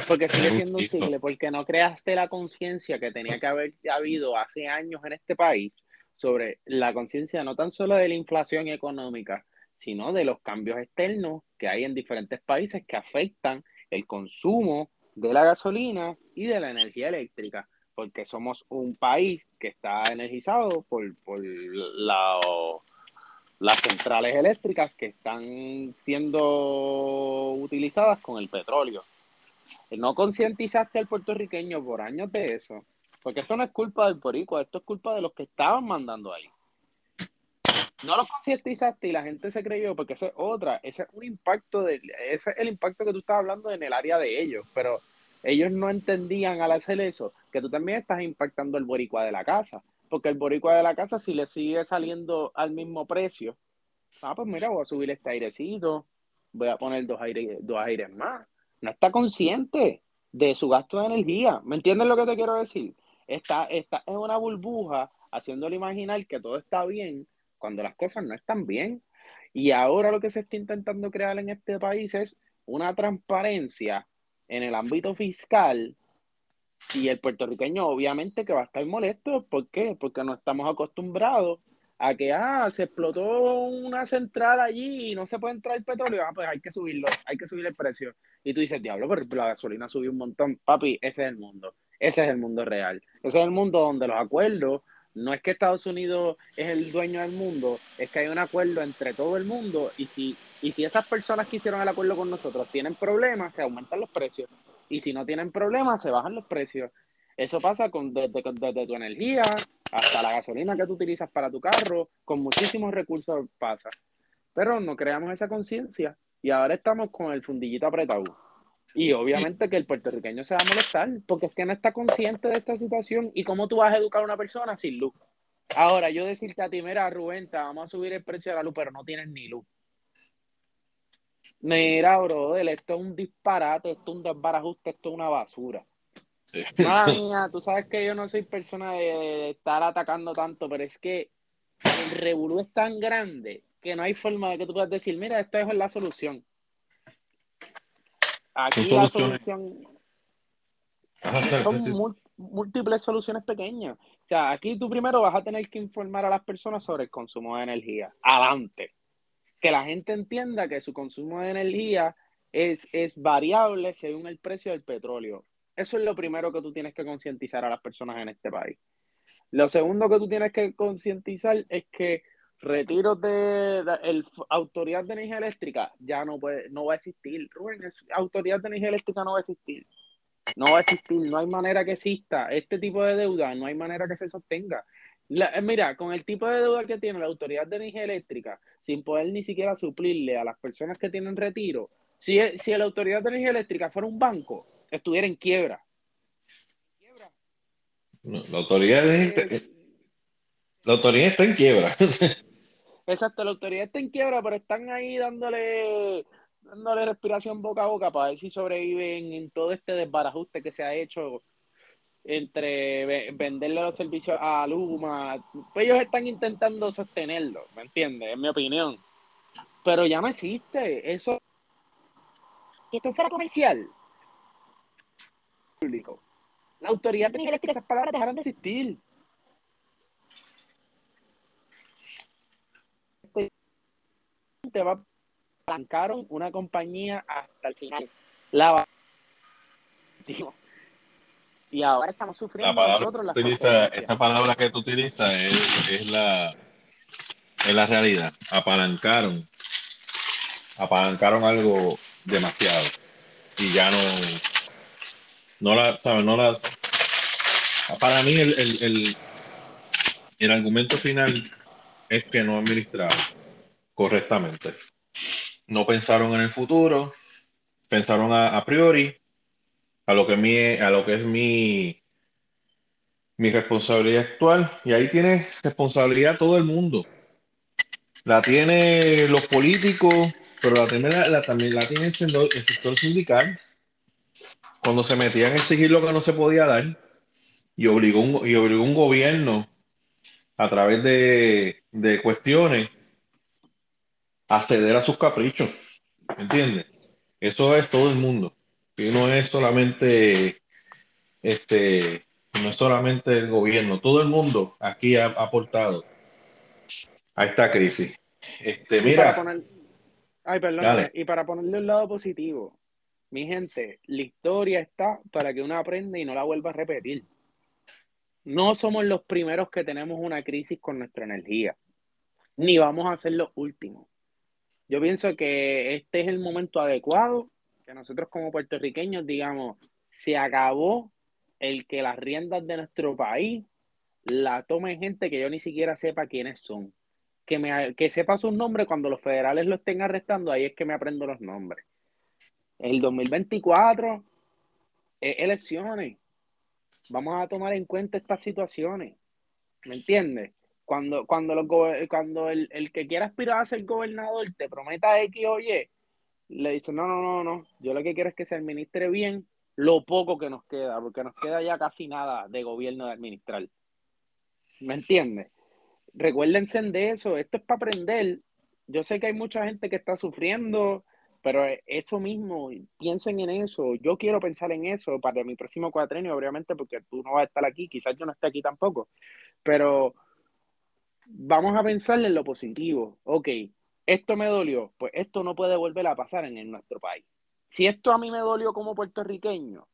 Porque sigue siendo un ciclo, porque no creaste la conciencia que tenía que haber habido hace años en este país sobre la conciencia no tan solo de la inflación económica, sino de los cambios externos que hay en diferentes países que afectan el consumo de la gasolina y de la energía eléctrica, porque somos un país que está energizado por, por la, las centrales eléctricas que están siendo utilizadas con el petróleo. No concientizaste al puertorriqueño por años de eso, porque esto no es culpa del boricua, esto es culpa de los que estaban mandando ahí. No lo concientizaste y la gente se creyó, porque esa es otra, ese es un impacto, de, ese es el impacto que tú estás hablando en el área de ellos, pero ellos no entendían al hacer eso que tú también estás impactando el boricua de la casa, porque el boricua de la casa si le sigue saliendo al mismo precio, ah, pues mira, voy a subir este airecito, voy a poner dos aires, dos aires más. No está consciente de su gasto de energía. ¿Me entiendes lo que te quiero decir? Está, está en una burbuja haciéndole imaginar que todo está bien cuando las cosas no están bien. Y ahora lo que se está intentando crear en este país es una transparencia en el ámbito fiscal y el puertorriqueño obviamente que va a estar molesto. ¿Por qué? Porque no estamos acostumbrados a que, ah, se explotó una central allí y no se puede entrar el petróleo. Ah, pues hay que subirlo, hay que subir el precio. Y tú dices, diablo, pero la gasolina subió un montón. Papi, ese es el mundo. Ese es el mundo real. Ese es el mundo donde los acuerdos no es que Estados Unidos es el dueño del mundo, es que hay un acuerdo entre todo el mundo y si, y si esas personas que hicieron el acuerdo con nosotros tienen problemas, se aumentan los precios. Y si no tienen problemas, se bajan los precios. Eso pasa con desde, tu energía hasta la gasolina que tú utilizas para tu carro, con muchísimos recursos pasa. Pero no creamos esa conciencia y ahora estamos con el fundillito apretado. Y obviamente que el puertorriqueño se va a molestar porque es que no está consciente de esta situación y cómo tú vas a educar a una persona sin luz. Ahora, yo decirte a ti, mira, Rubén, te vamos a subir el precio de la luz, pero no tienes ni luz. Mira, brother, esto es un disparate, esto es un desbarajuste, esto es una basura. Sí. [laughs] mía, tú sabes que yo no soy persona de estar atacando tanto, pero es que el revolú es tan grande que no hay forma de que tú puedas decir, mira, esto es la solución. Aquí la solución son múltiples soluciones pequeñas. O sea, aquí tú primero vas a tener que informar a las personas sobre el consumo de energía. Adelante. Que la gente entienda que su consumo de energía es, es variable según el precio del petróleo. Eso es lo primero que tú tienes que concientizar a las personas en este país. Lo segundo que tú tienes que concientizar es que Retiros de la Autoridad de Energía Eléctrica ya no puede, no va a existir. Rubén, Autoridad de Energía Eléctrica no va a existir. No va a existir, no hay manera que exista. Este tipo de deuda no hay manera que se sostenga. Eh, mira, con el tipo de deuda que tiene la Autoridad de Energía Eléctrica, sin poder ni siquiera suplirle a las personas que tienen retiro, si, si la Autoridad de Energía Eléctrica fuera un banco, estuviera en quiebra. la autoridad la autoridad está en quiebra. [laughs] Exacto, la autoridad está en quiebra, pero están ahí dándole, dándole respiración boca a boca para ver si sobreviven en todo este desbarajuste que se ha hecho entre venderle los servicios a Luma. Pues ellos están intentando sostenerlo, ¿me entiendes? En mi opinión. Pero ya no existe. Eso. Si esto fuera comercial, público, la autoridad de esas palabras dejaron de existir. Te va arrancaron una compañía hasta el final. La y ahora estamos sufriendo nosotros las Esta palabra que tú utilizas es, es, la, es la realidad. Apalancaron. Apalancaron algo demasiado. Y ya no. No la, ¿sabes? No la. Para mí, el, el, el, el argumento final es que no administraron correctamente. No pensaron en el futuro, pensaron a, priori a lo que mi, a lo que es mi mi responsabilidad actual y ahí tiene responsabilidad todo el mundo. La tiene los políticos, pero la, tiene, la, también la tiene el sector, sindical. Cuando se metían a exigir lo que no se podía dar y obligó un, y obligó un gobierno a través de, de cuestiones acceder a sus caprichos. ¿Entiendes? Eso es todo el mundo. Y no es solamente este, no es solamente el gobierno, todo el mundo aquí ha, aportado a esta crisis. Este, mira. ay, perdón, y para ponerle un lado positivo, mi gente, la historia está para que uno aprenda y no la vuelva a repetir. No somos los primeros que tenemos una crisis con nuestra energía, ni vamos a ser los últimos. Yo pienso que este es el momento adecuado que nosotros como puertorriqueños digamos, se acabó el que las riendas de nuestro país la tomen gente que yo ni siquiera sepa quiénes son. Que, me, que sepa sus nombres cuando los federales lo estén arrestando, ahí es que me aprendo los nombres. El 2024, elecciones. Vamos a tomar en cuenta estas situaciones. ¿Me entiendes? Cuando, cuando, los, cuando el, el, que quiera aspirar a ser gobernador te prometa X o Y, le dice, no, no, no, no, yo lo que quiero es que se administre bien lo poco que nos queda, porque nos queda ya casi nada de gobierno de administrar. ¿Me entiendes? Recuérdense de eso, esto es para aprender. Yo sé que hay mucha gente que está sufriendo, pero eso mismo, piensen en eso. Yo quiero pensar en eso para mi próximo cuatrenio, obviamente, porque tú no vas a estar aquí, quizás yo no esté aquí tampoco, pero vamos a pensar en lo positivo. Ok, esto me dolió, pues esto no puede volver a pasar en, nuestro país. Si esto a mí me dolió como puertorriqueño,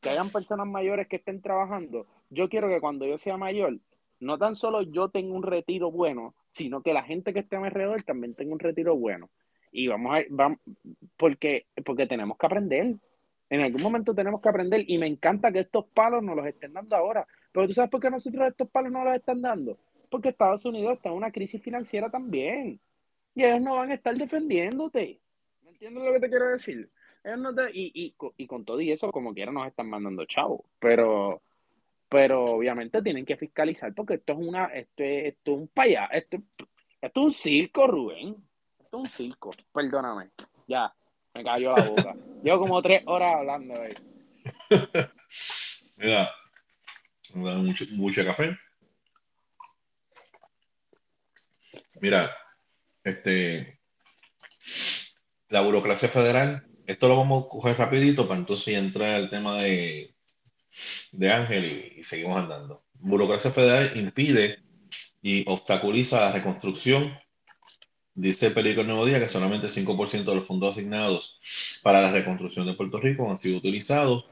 que hayan personas mayores que estén trabajando, yo quiero que cuando yo sea mayor, no tan solo yo tenga un retiro bueno, sino que la gente que esté a mi alrededor también tenga un retiro bueno. Y vamos a, vamos, porque, porque tenemos que aprender. En algún momento tenemos que aprender y me encanta que estos palos nos los estén dando ahora. Pero tú sabes por qué nosotros estos palos no los están dando. Porque Estados Unidos está en una crisis financiera también y ellos no van a estar defendiéndote. ¿Me entiendes lo que te quiero decir? Ellos no te, y, y, con todo y eso, como quiera, nos están mandando chavos. Pero, pero obviamente tienen que fiscalizar porque esto es una, esto es, esto es un payá, esto, esto es un circo, Rubén. Esto es un circo. Perdóname. Ya, me cayó la boca. Llevo como tres horas hablando. [laughs] Mira, me da mucho café. Mira, este, la burocracia federal, esto lo vamos a coger rapidito para entonces entrar al tema de, de Ángel y, seguimos andando. Burocracia federal impide y obstaculiza la reconstrucción. Dice el periódico Nuevo Día que solamente 5% de los fondos asignados para la reconstrucción de Puerto Rico han sido utilizados.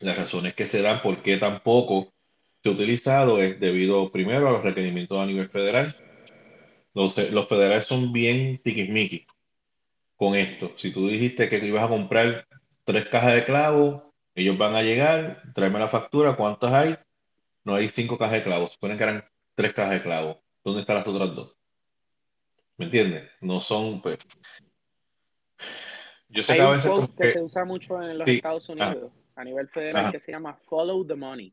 Las razones que se dan por qué tampoco se ha utilizado es debido primero a los requerimientos a nivel federal los, federales son bien tiquismiquis con esto. Si tú dijiste que ibas a comprar tres cajas de clavos, ellos van a llegar, tráeme la factura, ¿cuántas hay? No hay cinco cajas de clavos, suponen que eran tres cajas de clavos. ¿Dónde están las otras dos? ¿Me entiendes? No son, pues. Yo sé que a veces. que, se usa mucho en los Estados Unidos a nivel federal que se llama Follow the Money.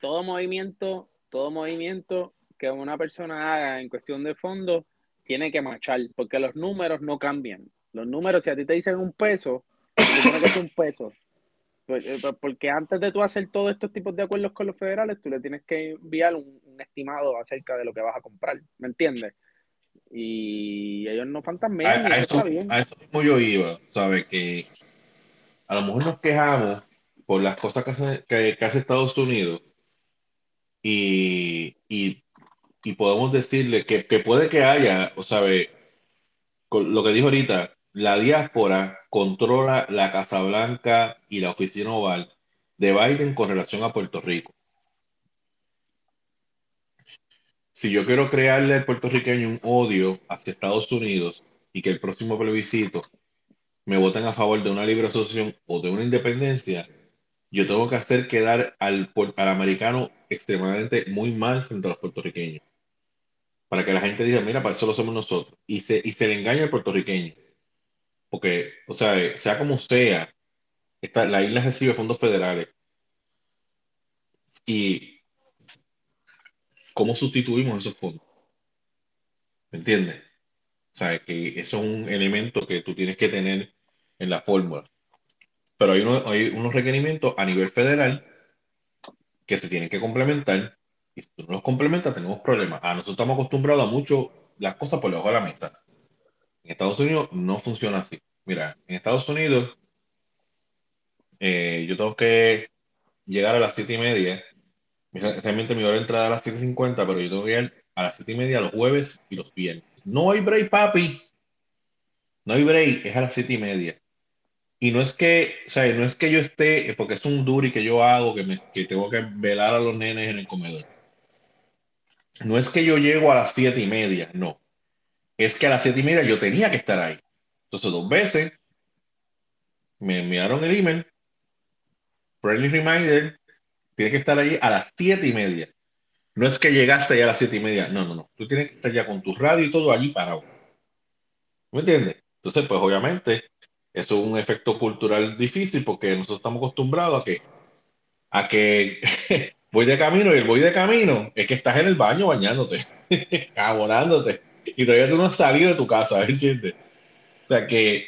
Todo movimiento, todo movimiento que una persona haga en cuestión de fondos tiene que marchar, porque los números no cambian. Los números, si a ti te dicen un peso, que ser un peso. Pues, eh, pues, porque antes de tú hacer todos estos tipos de acuerdos con los federales, tú le tienes que enviar un, estimado acerca de lo que vas a comprar, ¿me entiendes? Y ellos no fantasmean. A, a, eso, a eso mismo yo iba, ¿sabes? Que a lo mejor nos quejamos por las cosas que hace, que, hace Estados Unidos y, y y podemos decirle que, puede que haya, o sabe, lo que dijo ahorita, la diáspora controla la Casa Blanca y la oficina oval de Biden con relación a Puerto Rico. Si yo quiero crearle al puertorriqueño un odio hacia Estados Unidos y que el próximo plebiscito me voten a favor de una libre asociación o de una independencia, yo tengo que hacer quedar al, al americano extremadamente muy mal frente a los puertorriqueños para que la gente diga, mira, para eso lo somos nosotros. Y se, y se le engaña al puertorriqueño. Porque, o sea, sea como sea, esta, la isla recibe fondos federales. ¿Y cómo sustituimos esos fondos? ¿Me entiendes? O sea, que eso es un elemento que tú tienes que tener en la fórmula. Pero hay, hay unos requerimientos a nivel federal que se tienen que complementar y si tú no los complementas, tenemos problemas. Ah, nosotros estamos acostumbrados a mucho las cosas por debajo de la mesa. En Estados Unidos no funciona así. Mira, en Estados Unidos eh, yo tengo que llegar a las siete y media. Realmente mi hora de entrada a las 7.50, pero yo tengo que llegar a las siete y media los jueves y los viernes. No hay break, papi. No hay break, es a las siete y media. Y no es que, o sea, no es que yo esté, porque es un duri que yo hago, que, me, que tengo que velar a los nenes en el comedor. No es que yo llego a las siete y media, no. Es que a las siete y media yo tenía que estar ahí. Entonces, dos veces me enviaron el email, friendly reminder, tiene que estar allí a las siete y media. No es que llegaste ya a las siete y media, no, no, no. Tú tienes que estar ya con tu radio y todo allí parado. ¿Me entiendes? Entonces, pues obviamente, eso es un efecto cultural difícil porque nosotros estamos acostumbrados a que, a que [laughs] voy de camino y el voy de camino es que estás en el baño bañándote, [laughs] abonándote y todavía tú no has salido de tu casa, ¿me entiendes? O sea que,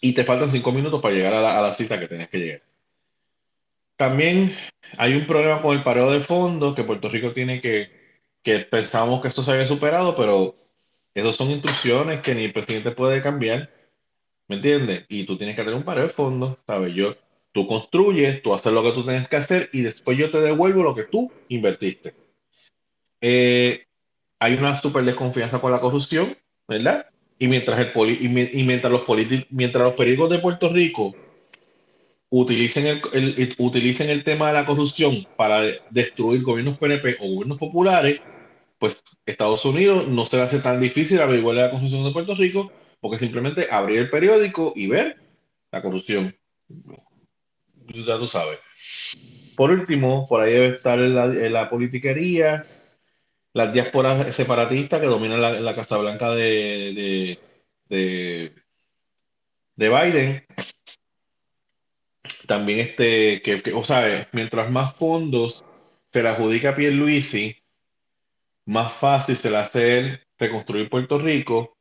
y te faltan cinco minutos para llegar a la, a la cita que tenías que llegar. También hay un problema con el pareo de fondo que Puerto Rico tiene que, que pensamos que esto se había superado, pero esas son instrucciones que ni el presidente puede cambiar, ¿me entiendes? Y tú tienes que tener un pareo de fondo, ¿sabes? Yo, tú construyes, tú haces lo que tú tienes que hacer y después yo te devuelvo lo que tú invertiste. Eh, hay una súper desconfianza con la corrupción, ¿verdad? Y mientras, el poli mientras, los mientras de Puerto Rico utilicen el, el, utilicen el tema de la corrupción para destruir gobiernos PNP o gobiernos populares, pues Estados Unidos no se le hace tan difícil averiguar la corrupción de Puerto Rico, porque simplemente abrir el periódico y ver la corrupción. Ya tú sabes. Por último, por ahí debe estar la, la politiquería, las diásporas separatistas que dominan la, la Casa Blanca de, de, de, de Biden también este, que, o sea, mientras más fondos se le adjudica a Pierluisi, más fácil se le hace reconstruir Puerto Rico,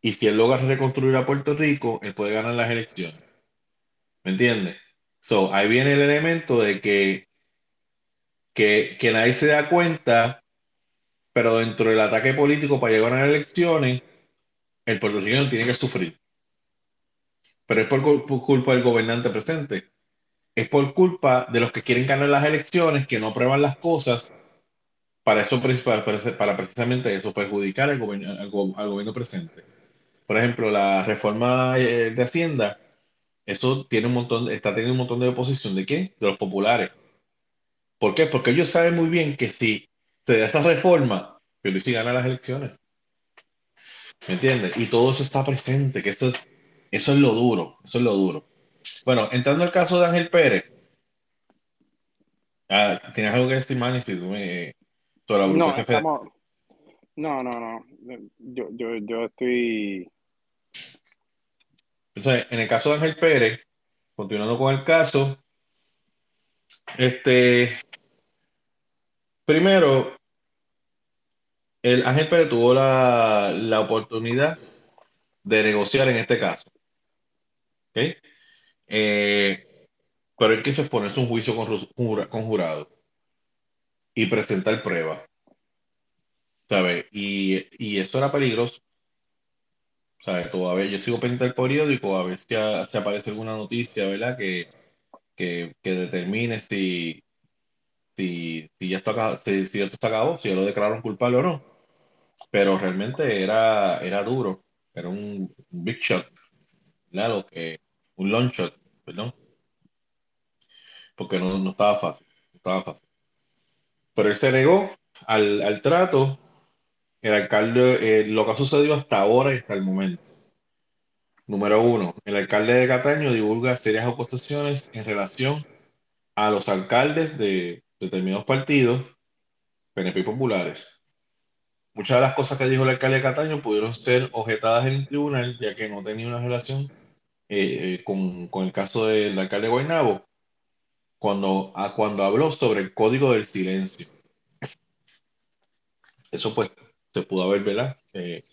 y si él logra reconstruir a Puerto Rico, él puede ganar las elecciones. ¿Me entiendes? So, ahí viene el elemento de que, que, que nadie se da cuenta, pero dentro del ataque político para llegar a las elecciones, el puertorriqueño tiene que sufrir pero es por, por, culpa del gobernante presente. Es por culpa de los que quieren ganar las elecciones, que no aprueban las cosas para, eso, para, para precisamente eso, perjudicar al al, al, gobierno presente. Por ejemplo, la reforma eh, de Hacienda, eso tiene un montón, está teniendo un montón de oposición. ¿De qué? De los populares. ¿Por qué? Porque ellos saben muy bien que si se da esa reforma, pero si gana las elecciones. ¿Me entiendes? Y todo eso está presente, que eso es eso es lo duro, eso es lo duro. Bueno, entrando al caso de Ángel Pérez, ah, ¿tienes algo que decir, Manny? Si tú me, sobre la no, estamos... no, no, no. Yo, yo, yo estoy. Entonces, en el caso de Ángel Pérez, continuando con el caso, este, primero, el Ángel Pérez tuvo la, la oportunidad de negociar en este caso. Eh, pero él quiso exponerse un juicio conjurado y presentar pruebas. ¿Sabes? Y, y eso era peligroso. ¿Sabes? Todavía yo sigo pendiente del periódico a ver si, a, si aparece alguna noticia, ¿verdad? Que, que, que determine si, si, si, ya está, si, si esto está acabado, si ya lo declararon culpable o no. Pero realmente era, era duro, era un big shot, ¿verdad? Lo que, un long shot, perdón. Porque no, no estaba fácil, no estaba fácil. Pero él se negó al, al trato. El alcalde, eh, lo que ha sucedido hasta ahora y hasta el momento. Número uno, el alcalde de Cataño divulga serias acusaciones en relación a los alcaldes de determinados partidos, PNP populares. Muchas de las cosas que dijo el alcalde de Cataño pudieron ser objetadas en el tribunal, ya que no tenía una relación eh, eh, con, con, el caso del alcalde de Guaynabo, cuando, a, cuando habló sobre el código del silencio. Eso pues se pudo haber, ¿verdad? Eh,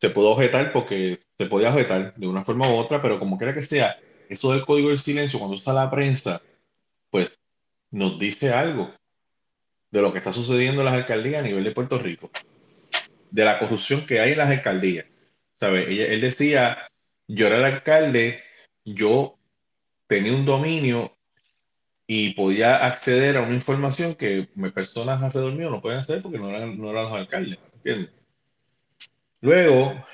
se pudo objetar porque se podía objetar de una forma u otra, pero como quiera que sea, eso del código del silencio, cuando está la prensa, pues nos dice algo de lo que está sucediendo en las alcaldías a nivel de Puerto Rico, de la corrupción que hay en las alcaldías. ¿Sabe? Él decía yo era el alcalde, yo tenía un dominio y podía acceder a una información que personas alrededor mío no pueden hacer porque no eran, no eran los alcaldes. ¿Entiendes? Luego,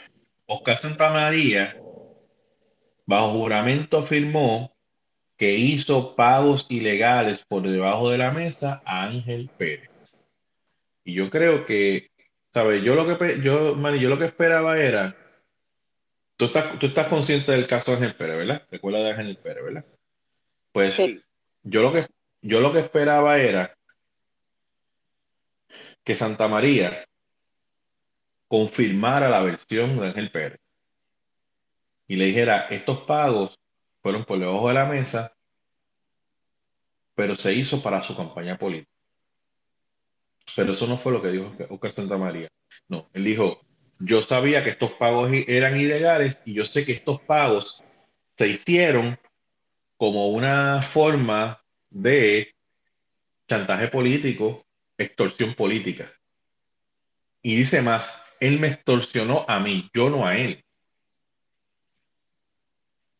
Oscar Santamaría bajo juramento afirmó que hizo pagos ilegales por debajo de la mesa a Ángel Pérez. Y yo creo que, ¿sabes? Yo lo que, yo, yo lo que esperaba era, tú estás, tú estás consciente del caso de Ángel Pérez, ¿verdad? Recuerda de Ángel Pérez, ¿verdad? Pues yo, lo que, yo lo que esperaba era que Santa María confirmara la versión de Ángel Pérez y le dijera, estos pagos fueron por debajo de la mesa, pero se hizo para su campaña política. Pero eso no fue lo que dijo Oscar Santa María. No, él dijo, yo sabía que estos pagos eran ilegales y yo sé que estos pagos se hicieron como una forma de chantaje político, extorsión política. Y dice más, él me extorsionó a mí, yo no a él.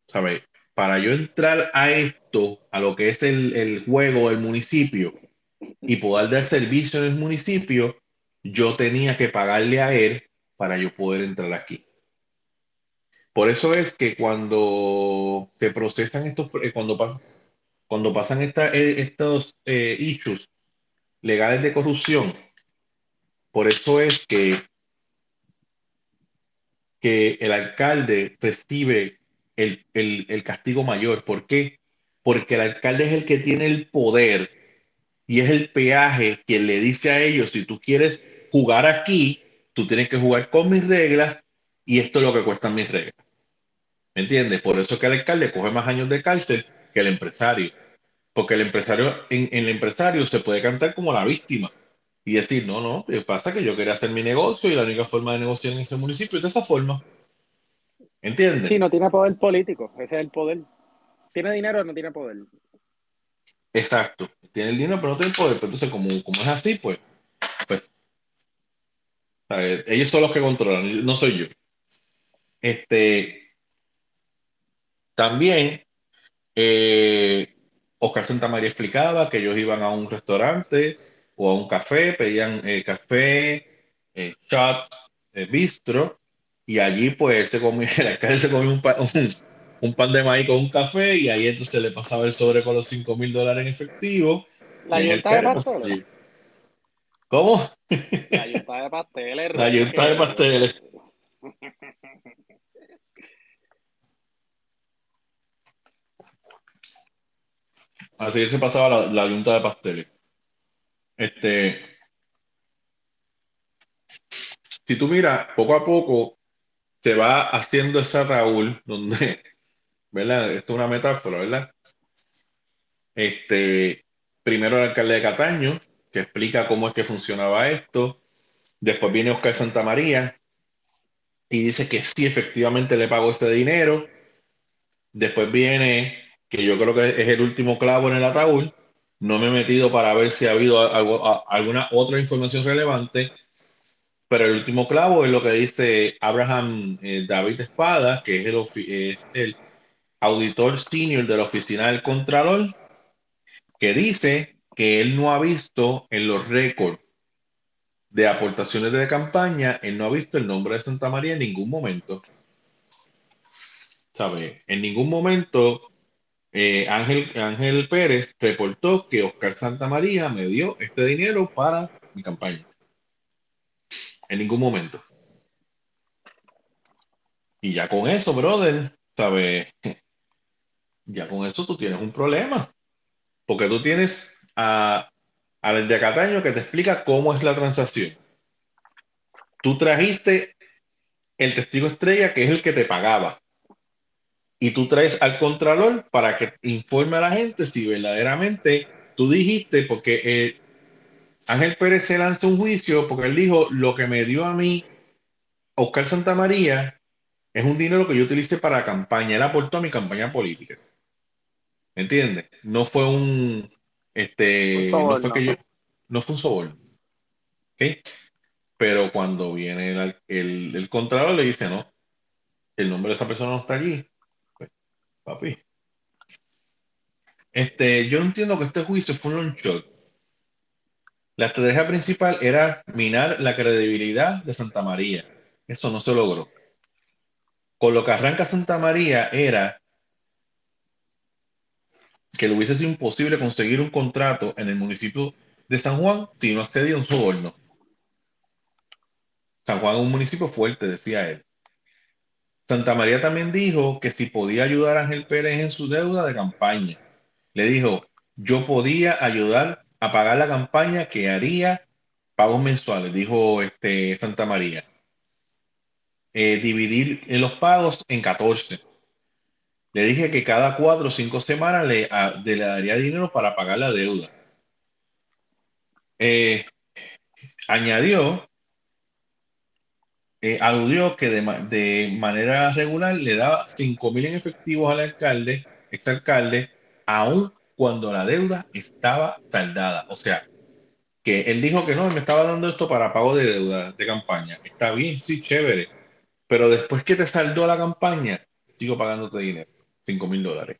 ¿Sabe? Para yo entrar a esto, a lo que es el, el juego del municipio y poder dar servicio en el municipio, yo tenía que pagarle a él para yo poder entrar aquí. Por eso es que cuando se procesan estos, eh, cuando, cuando pasan esta, eh, estos eh, issues legales de corrupción, por eso es que, que el alcalde recibe el, el castigo mayor. ¿Por qué? Porque el alcalde es el que tiene el poder y es el peaje quien le dice a ellos, si tú quieres jugar aquí, tú tienes que jugar con mis reglas y esto es lo que cuestan mis reglas. ¿Me entiendes? Por eso es que el alcalde coge más años de cárcel que el empresario. Porque el empresario, en, el empresario se puede cantar como la víctima y decir, no, no, pasa que yo quería hacer mi negocio y la única forma de negociar en ese municipio es de esa forma. ¿Entiendes? Sí, no tiene poder político, ese es el poder. Tiene dinero, no tiene poder. Exacto, tiene el dinero, pero no tiene poder. Entonces, como, como es así, pues, pues ellos son los que controlan, no soy yo. Este, también, eh, Oscar Santamaría explicaba que ellos iban a un restaurante o a un café, pedían eh, café, eh, chat, eh, bistro, y allí pues se comía, [laughs] el alcalde se comía un, un, pan de maíz con un café y ahí entonces le pasaba el sobre con los 5 mil dólares en efectivo. La yunta de pasteles. ¿Cómo? La yunta de pasteles. La yunta de pasteles. Así se pasaba la, la yunta de pasteles. Este, si tú miras, poco a poco se va haciendo esa Raúl, donde, [laughs] ¿verdad? Esto es una metáfora, ¿verdad? Este, primero el alcalde de Cataño, que explica cómo es que funcionaba esto. Después viene Oscar Santamaría y dice que sí, efectivamente le pagó este dinero. Después viene, que yo creo que es el último clavo en el ataúd. No me he metido para ver si ha habido algo, alguna otra información relevante, pero el último clavo es lo que dice Abraham eh, David Espada, que es el, auditor senior de la oficina del Contralor, que dice que él no ha visto en los récords de aportaciones de campaña, él no ha visto el nombre de Santa María en ningún momento. ¿Sabe? En ningún momento eh, Ángel, Ángel Pérez reportó que Oscar Santa María me dio este dinero para mi campaña. En ningún momento. Y ya con eso, brother, ¿sabes? [laughs] Ya con eso tú tienes un problema. Porque tú tienes a, al de que te explica cómo es la transacción. Tú trajiste el testigo estrella que es el que te pagaba. Y tú traes al contralor para que informe a la gente si verdaderamente tú dijiste, porque eh, Ángel Pérez se lanzó un juicio porque él dijo, lo que me dio a mí Oscar Santamaría es un dinero que yo utilicé para campaña, él aportó a mi campaña política. ¿Entiendes? No fue un, este, no fue que yo, no fue un soborno. Pero cuando viene el, el, el, contralor le dice, no, el nombre de esa persona no está allí. Papi. Este, yo entiendo que este juicio fue un long la estrategia principal era minar la credibilidad de Santa María. Eso no se logró. Con lo que arranca Santa María era que le hubiese sido imposible conseguir un contrato en el municipio de San Juan si no accedía a un soborno. San Juan es un municipio fuerte, decía él. Santa María también dijo que si podía ayudar a Ángel Pérez en su deuda de campaña. Le dijo, yo podía ayudar a pagar la campaña que haría pagos mensuales, dijo este Santa María. Eh, dividir los pagos en 14. Le dije que cada cuatro o cinco semanas le, le daría dinero para pagar la deuda. Eh, añadió, eh, aludió que de, manera regular le daba 5 mil en efectivos al alcalde, este alcalde, aún cuando la deuda estaba saldada. O sea, que él dijo que no, me estaba dando esto para pago de deuda de campaña. Está bien, sí, chévere. Pero después que te saldó la campaña, sigo pagándote dinero. 5 mil dólares.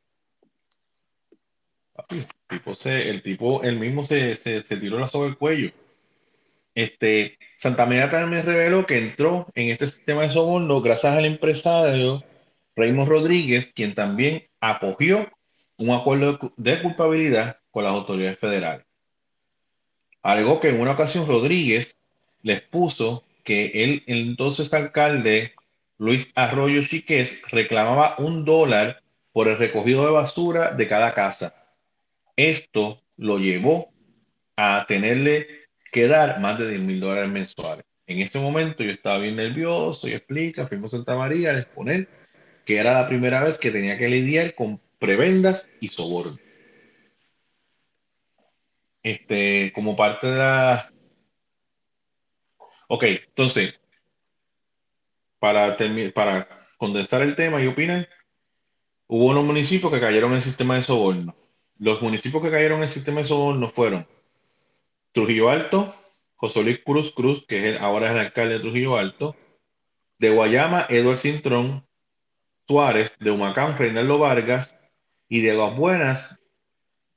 El tipo, se, el tipo, él mismo se, se, tiró la soga el cuello. Este, Santa María también reveló que entró en este sistema de soborno gracias al empresario Raymond Rodríguez, quien también acogió un acuerdo de culpabilidad con las autoridades federales. Algo que en una ocasión Rodríguez les puso que el entonces alcalde Luis Arroyo Chiqués, reclamaba un dólar por el recogido de basura de cada casa. Esto lo llevó a tenerle que dar más de 10 mil dólares mensuales. En ese momento yo estaba bien nervioso y explica, fuimos Santa María a exponer que era la primera vez que tenía que lidiar con prebendas y soborno. Este, como parte de la... Ok, entonces, para, para condensar el tema y opinar, Hubo unos municipios que cayeron en el sistema de soborno. Los municipios que cayeron en el sistema de soborno fueron Trujillo Alto, José Luis Cruz Cruz, que ahora es el alcalde de Trujillo Alto, de Guayama, Eduardo Cintrón, Suárez, de Humacán, Reinaldo Vargas, y de Las Buenas,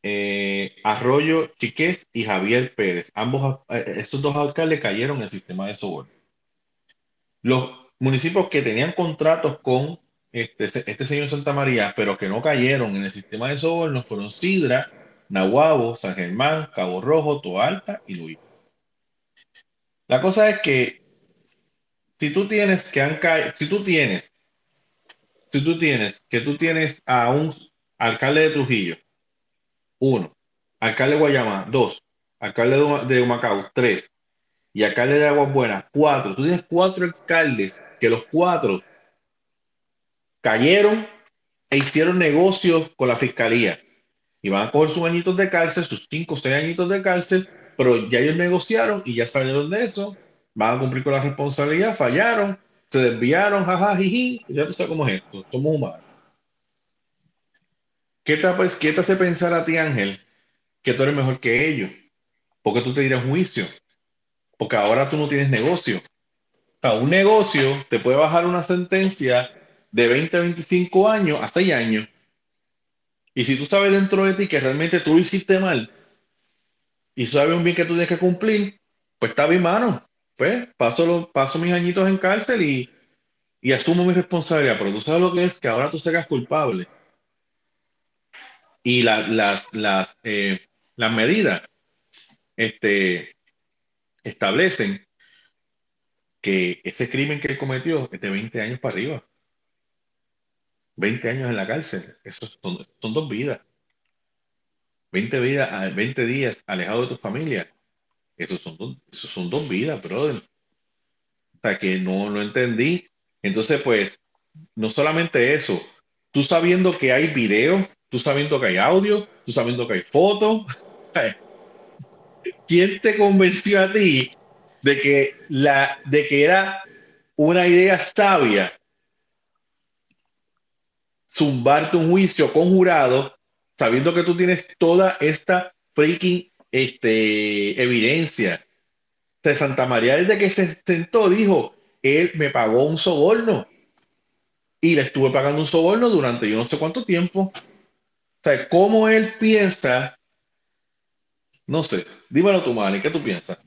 eh, Arroyo Chiqués y Javier Pérez. Ambos, eh, estos dos alcaldes cayeron en el sistema de soborno. Los municipios que tenían contratos con este, este señor Santa María, pero que no cayeron en el sistema de sobornos fueron Sidra, Nahuabo, San Germán, Cabo Rojo, Toalta y Luis. La cosa es que si tú tienes que han si tú tienes, si tú tienes que tú tienes a un alcalde de Trujillo, uno, alcalde de Guayama, dos, alcalde de Humacao, tres, y alcalde de Aguas Buenas, cuatro. Tú tienes cuatro alcaldes que los cuatro cayeron e hicieron negocios con la fiscalía. Y van a coger sus añitos de cárcel, sus cinco o seis añitos de cárcel, pero ya ellos negociaron y ya salieron de eso. Van a cumplir con la responsabilidad, fallaron, se desviaron, jaja, ya tú sabes cómo es esto, somos humanos. ¿Qué te, ¿Qué te hace pensar a ti, Ángel, que tú eres mejor que ellos? Porque tú te dirás juicio. Porque ahora tú no tienes negocio. O sea, un negocio te puede bajar una sentencia de 20 a 25 años a 6 años. Y si tú sabes dentro de ti que realmente tú lo hiciste mal y sabes un bien que tú tienes que cumplir, pues está bien, mano. Pues paso, paso mis añitos en cárcel y, y asumo mi responsabilidad. Pero tú sabes lo que es que ahora tú seas culpable. Y las, las, eh, las medidas este, establecen que ese crimen que él cometió es de 20 años para arriba. 20 años en la cárcel, eso son, dos vidas. 20, vidas, 20 días alejado de tu familia, esos son, dos, son dos vidas, brother. O que no lo entendí. Entonces, pues, no solamente eso, tú sabiendo que hay video, tú sabiendo que hay audio, tú sabiendo que hay fotos, [laughs] ¿quién te convenció a ti de que, la, de que era una idea sabia zumbarte un juicio conjurado sabiendo que tú tienes toda esta freaking este, evidencia. De Santa María, desde que se sentó, dijo, él me pagó un soborno y le estuve pagando un soborno durante yo no sé cuánto tiempo. O sea, ¿cómo él piensa? No sé, dímelo tú, Manny, ¿qué tú piensas?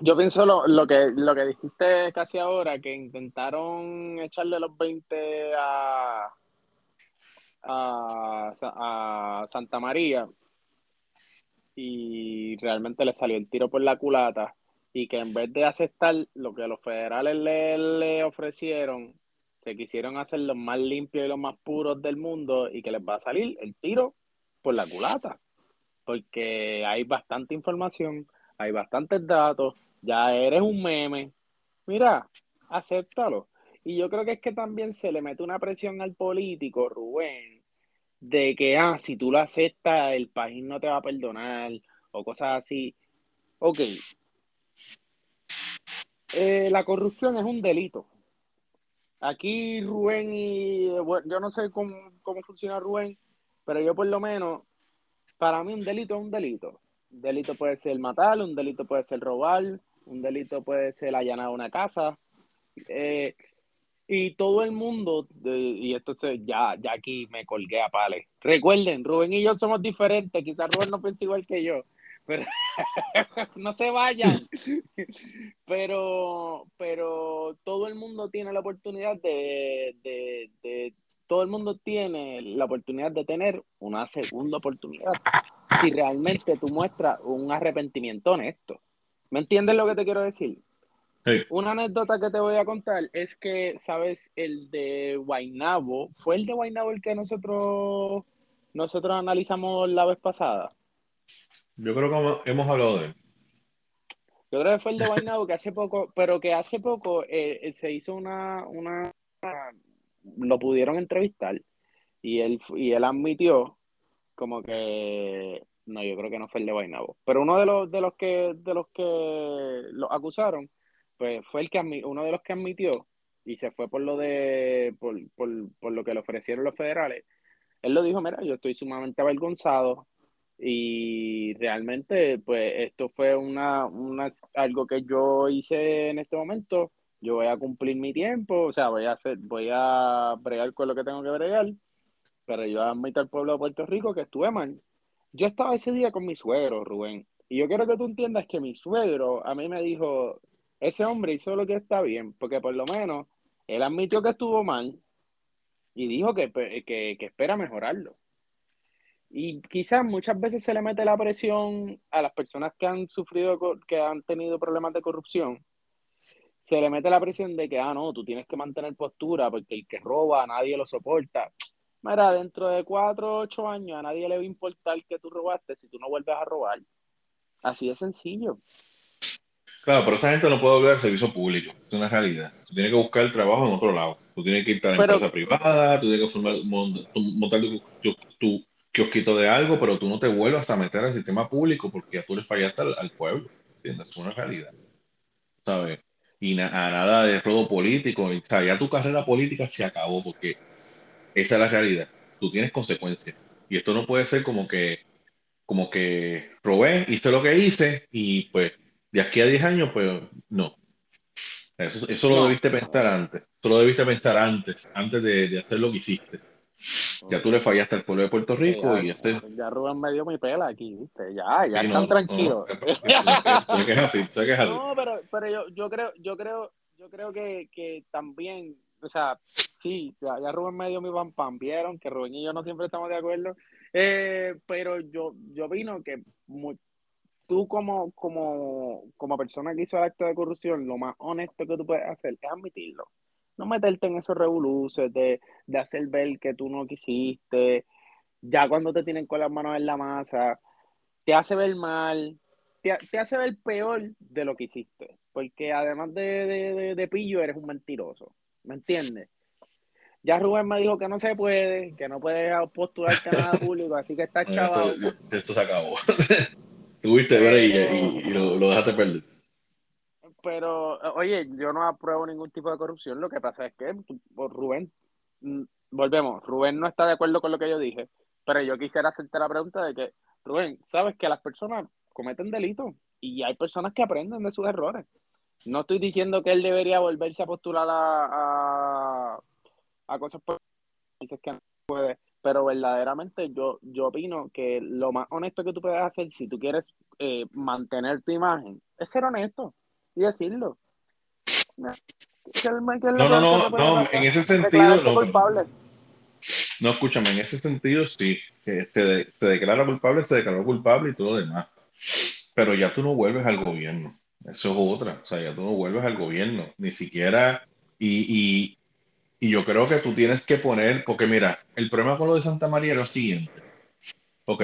Yo pienso lo, lo, que, lo que dijiste casi ahora, que intentaron echarle los 20 a, a, Santa María y realmente le salió el tiro por la culata y que en vez de aceptar lo que los federales le, le ofrecieron, se quisieron hacer los más limpios y los más puros del mundo y que les va a salir el tiro por la culata. Porque hay bastante información, hay bastantes datos, ya eres un meme. Mira, acéptalo. Y yo creo que es que también se le mete una presión al político, Rubén, de que, ah, si tú lo aceptas, el país no te va a perdonar o cosas así. Ok. Eh, la corrupción es un delito. Aquí Rubén y yo no sé cómo, funciona Rubén, pero yo por lo menos, para mí un delito es un delito. Un delito puede ser matar, un delito puede ser robar, un delito puede ser allanar una casa. Eh, y todo el mundo, y entonces ya, ya aquí me colgué a pales. Recuerden, Rubén y yo somos diferentes, quizás Rubén no piensa igual que yo, pero [laughs] no se vayan. pero, pero todo el mundo tiene la oportunidad de, de, todo el mundo tiene la oportunidad de tener una segunda oportunidad. Si realmente tú muestras un arrepentimiento honesto. ¿Me entiendes lo que te quiero decir? Una anécdota que te voy a contar es que, ¿sabes? El de Guainabo, ¿fue el de Guainabo el que nosotros, nosotros analizamos la vez pasada? Yo creo que hemos hablado de él. Yo creo que fue el de Guaynabo que hace poco, pero que hace poco eh, eh, se hizo una, una, lo pudieron entrevistar y él, y él admitió como que, no, yo creo que no fue el de Guaynabo, pero uno de los, de los que, de los que lo acusaron, pues fue el que uno de los que admitió y se fue por lo de, por, por, por lo que le ofrecieron los federales. Él lo dijo, mira, yo estoy sumamente avergonzado, y realmente, pues esto fue una, una, algo que yo hice en este momento. Yo voy a cumplir mi tiempo, o sea, voy a hacer, voy a bregar con lo que tengo que bregar, pero yo admito al pueblo de Puerto Rico que estuve mal. Yo estaba ese día con mi suegro, Rubén, y yo quiero que tú entiendas que mi suegro a mí me dijo, ese hombre hizo lo que está bien, porque por lo menos él admitió que estuvo mal y dijo que, que, que espera mejorarlo. Y quizás muchas veces se le mete la presión a las personas que han sufrido, que han tenido problemas de corrupción. Se le mete la presión de que, ah, no, tú tienes que mantener postura porque el que roba, nadie lo soporta. Mira, dentro de cuatro o ocho años a nadie le va a importar que tú robaste si tú no vuelves a robar. Así de sencillo. Claro, pero esa gente no puede volver al servicio público. Es una realidad. Tú tienes que buscar el trabajo en otro lado. Tú tienes que ir a la empresa privada, tú tienes que formar, montar tu, kiosquito de algo, pero tú no te vuelvas a meter al sistema público porque ya tú le fallaste al, pueblo. ¿Entiendes? Es una realidad. ¿Sabes? Y a nada de robo político. O sea, ya tu carrera política se acabó porque esa es la realidad. Tú tienes consecuencias. Y esto no puede ser como que, como que robé, hice lo que hice y pues de aquí a 10 años, pues no. Eso, eso lo debiste pensar antes. Eso lo debiste pensar antes, antes de, de hacer lo que hiciste. Ya tú le fallaste al pueblo de Puerto Rico y este. Ya Rubén me dio mi pela aquí, ¿viste? Ya, ya están tranquilos. No, pero, pero yo, yo creo, yo creo, yo creo que, que también, o sea, sí, ya, ya Rubén me dio mi pam pam, vieron que Rubén y yo no siempre estamos de acuerdo, eh, pero yo, yo vino que tú como, como, como persona que hizo el acto de corrupción, lo más honesto que tú puedes hacer es admitirlo. No meterte en esos revoluces de, hacer ver que tú no quisiste, ya cuando te tienen con las manos en la masa, te hace ver mal, te, hace ver peor de lo que hiciste, porque además de, de, pillo eres un mentiroso, ¿me entiendes? Ya Rubén me dijo que no se puede, que no puedes postularte a nada público, así que está chaval. Esto, se acabó. [laughs] Tuviste, y, y, lo, lo dejaste perder pero, oye, yo no apruebo ningún tipo de corrupción. Lo que pasa es que Rubén, mm, volvemos, Rubén no está de acuerdo con lo que yo dije, pero yo quisiera hacerte la pregunta de que, Rubén, sabes que las personas cometen delitos y hay personas que aprenden de sus errores. No estoy diciendo que él debería volverse a postular a, a, cosas que no puede, pero verdaderamente yo, yo opino que lo más honesto que tú puedes hacer si tú quieres eh, mantener tu imagen es ser honesto y decirlo. No, no, no, no, en ese sentido, no, culpable. no, escúchame, en ese sentido sí, que se, se declara culpable, se declaró culpable y todo lo demás. Pero ya tú no vuelves al gobierno. Eso es otra. O sea, ya tú no vuelves al gobierno. Ni siquiera. Y, y, y yo creo que tú tienes que poner. Porque mira, el problema con lo de Santa María era lo siguiente. Ok,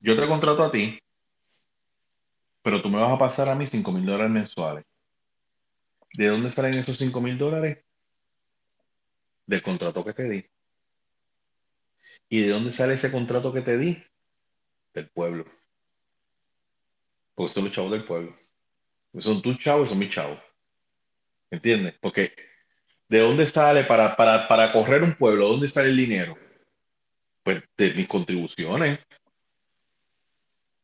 yo te contrato a ti, pero tú me vas a pasar a mí 5 mil dólares mensuales. ¿De dónde salen esos 5 mil dólares? Del contrato que te di. ¿Y de dónde sale ese contrato que te di? Del pueblo. Porque son los chavos del pueblo. Son tus chavos, son mis chavos. ¿Entiendes? Porque ¿de dónde sale para, para, para correr un pueblo? ¿Dónde sale el dinero? Pues de mis contribuciones.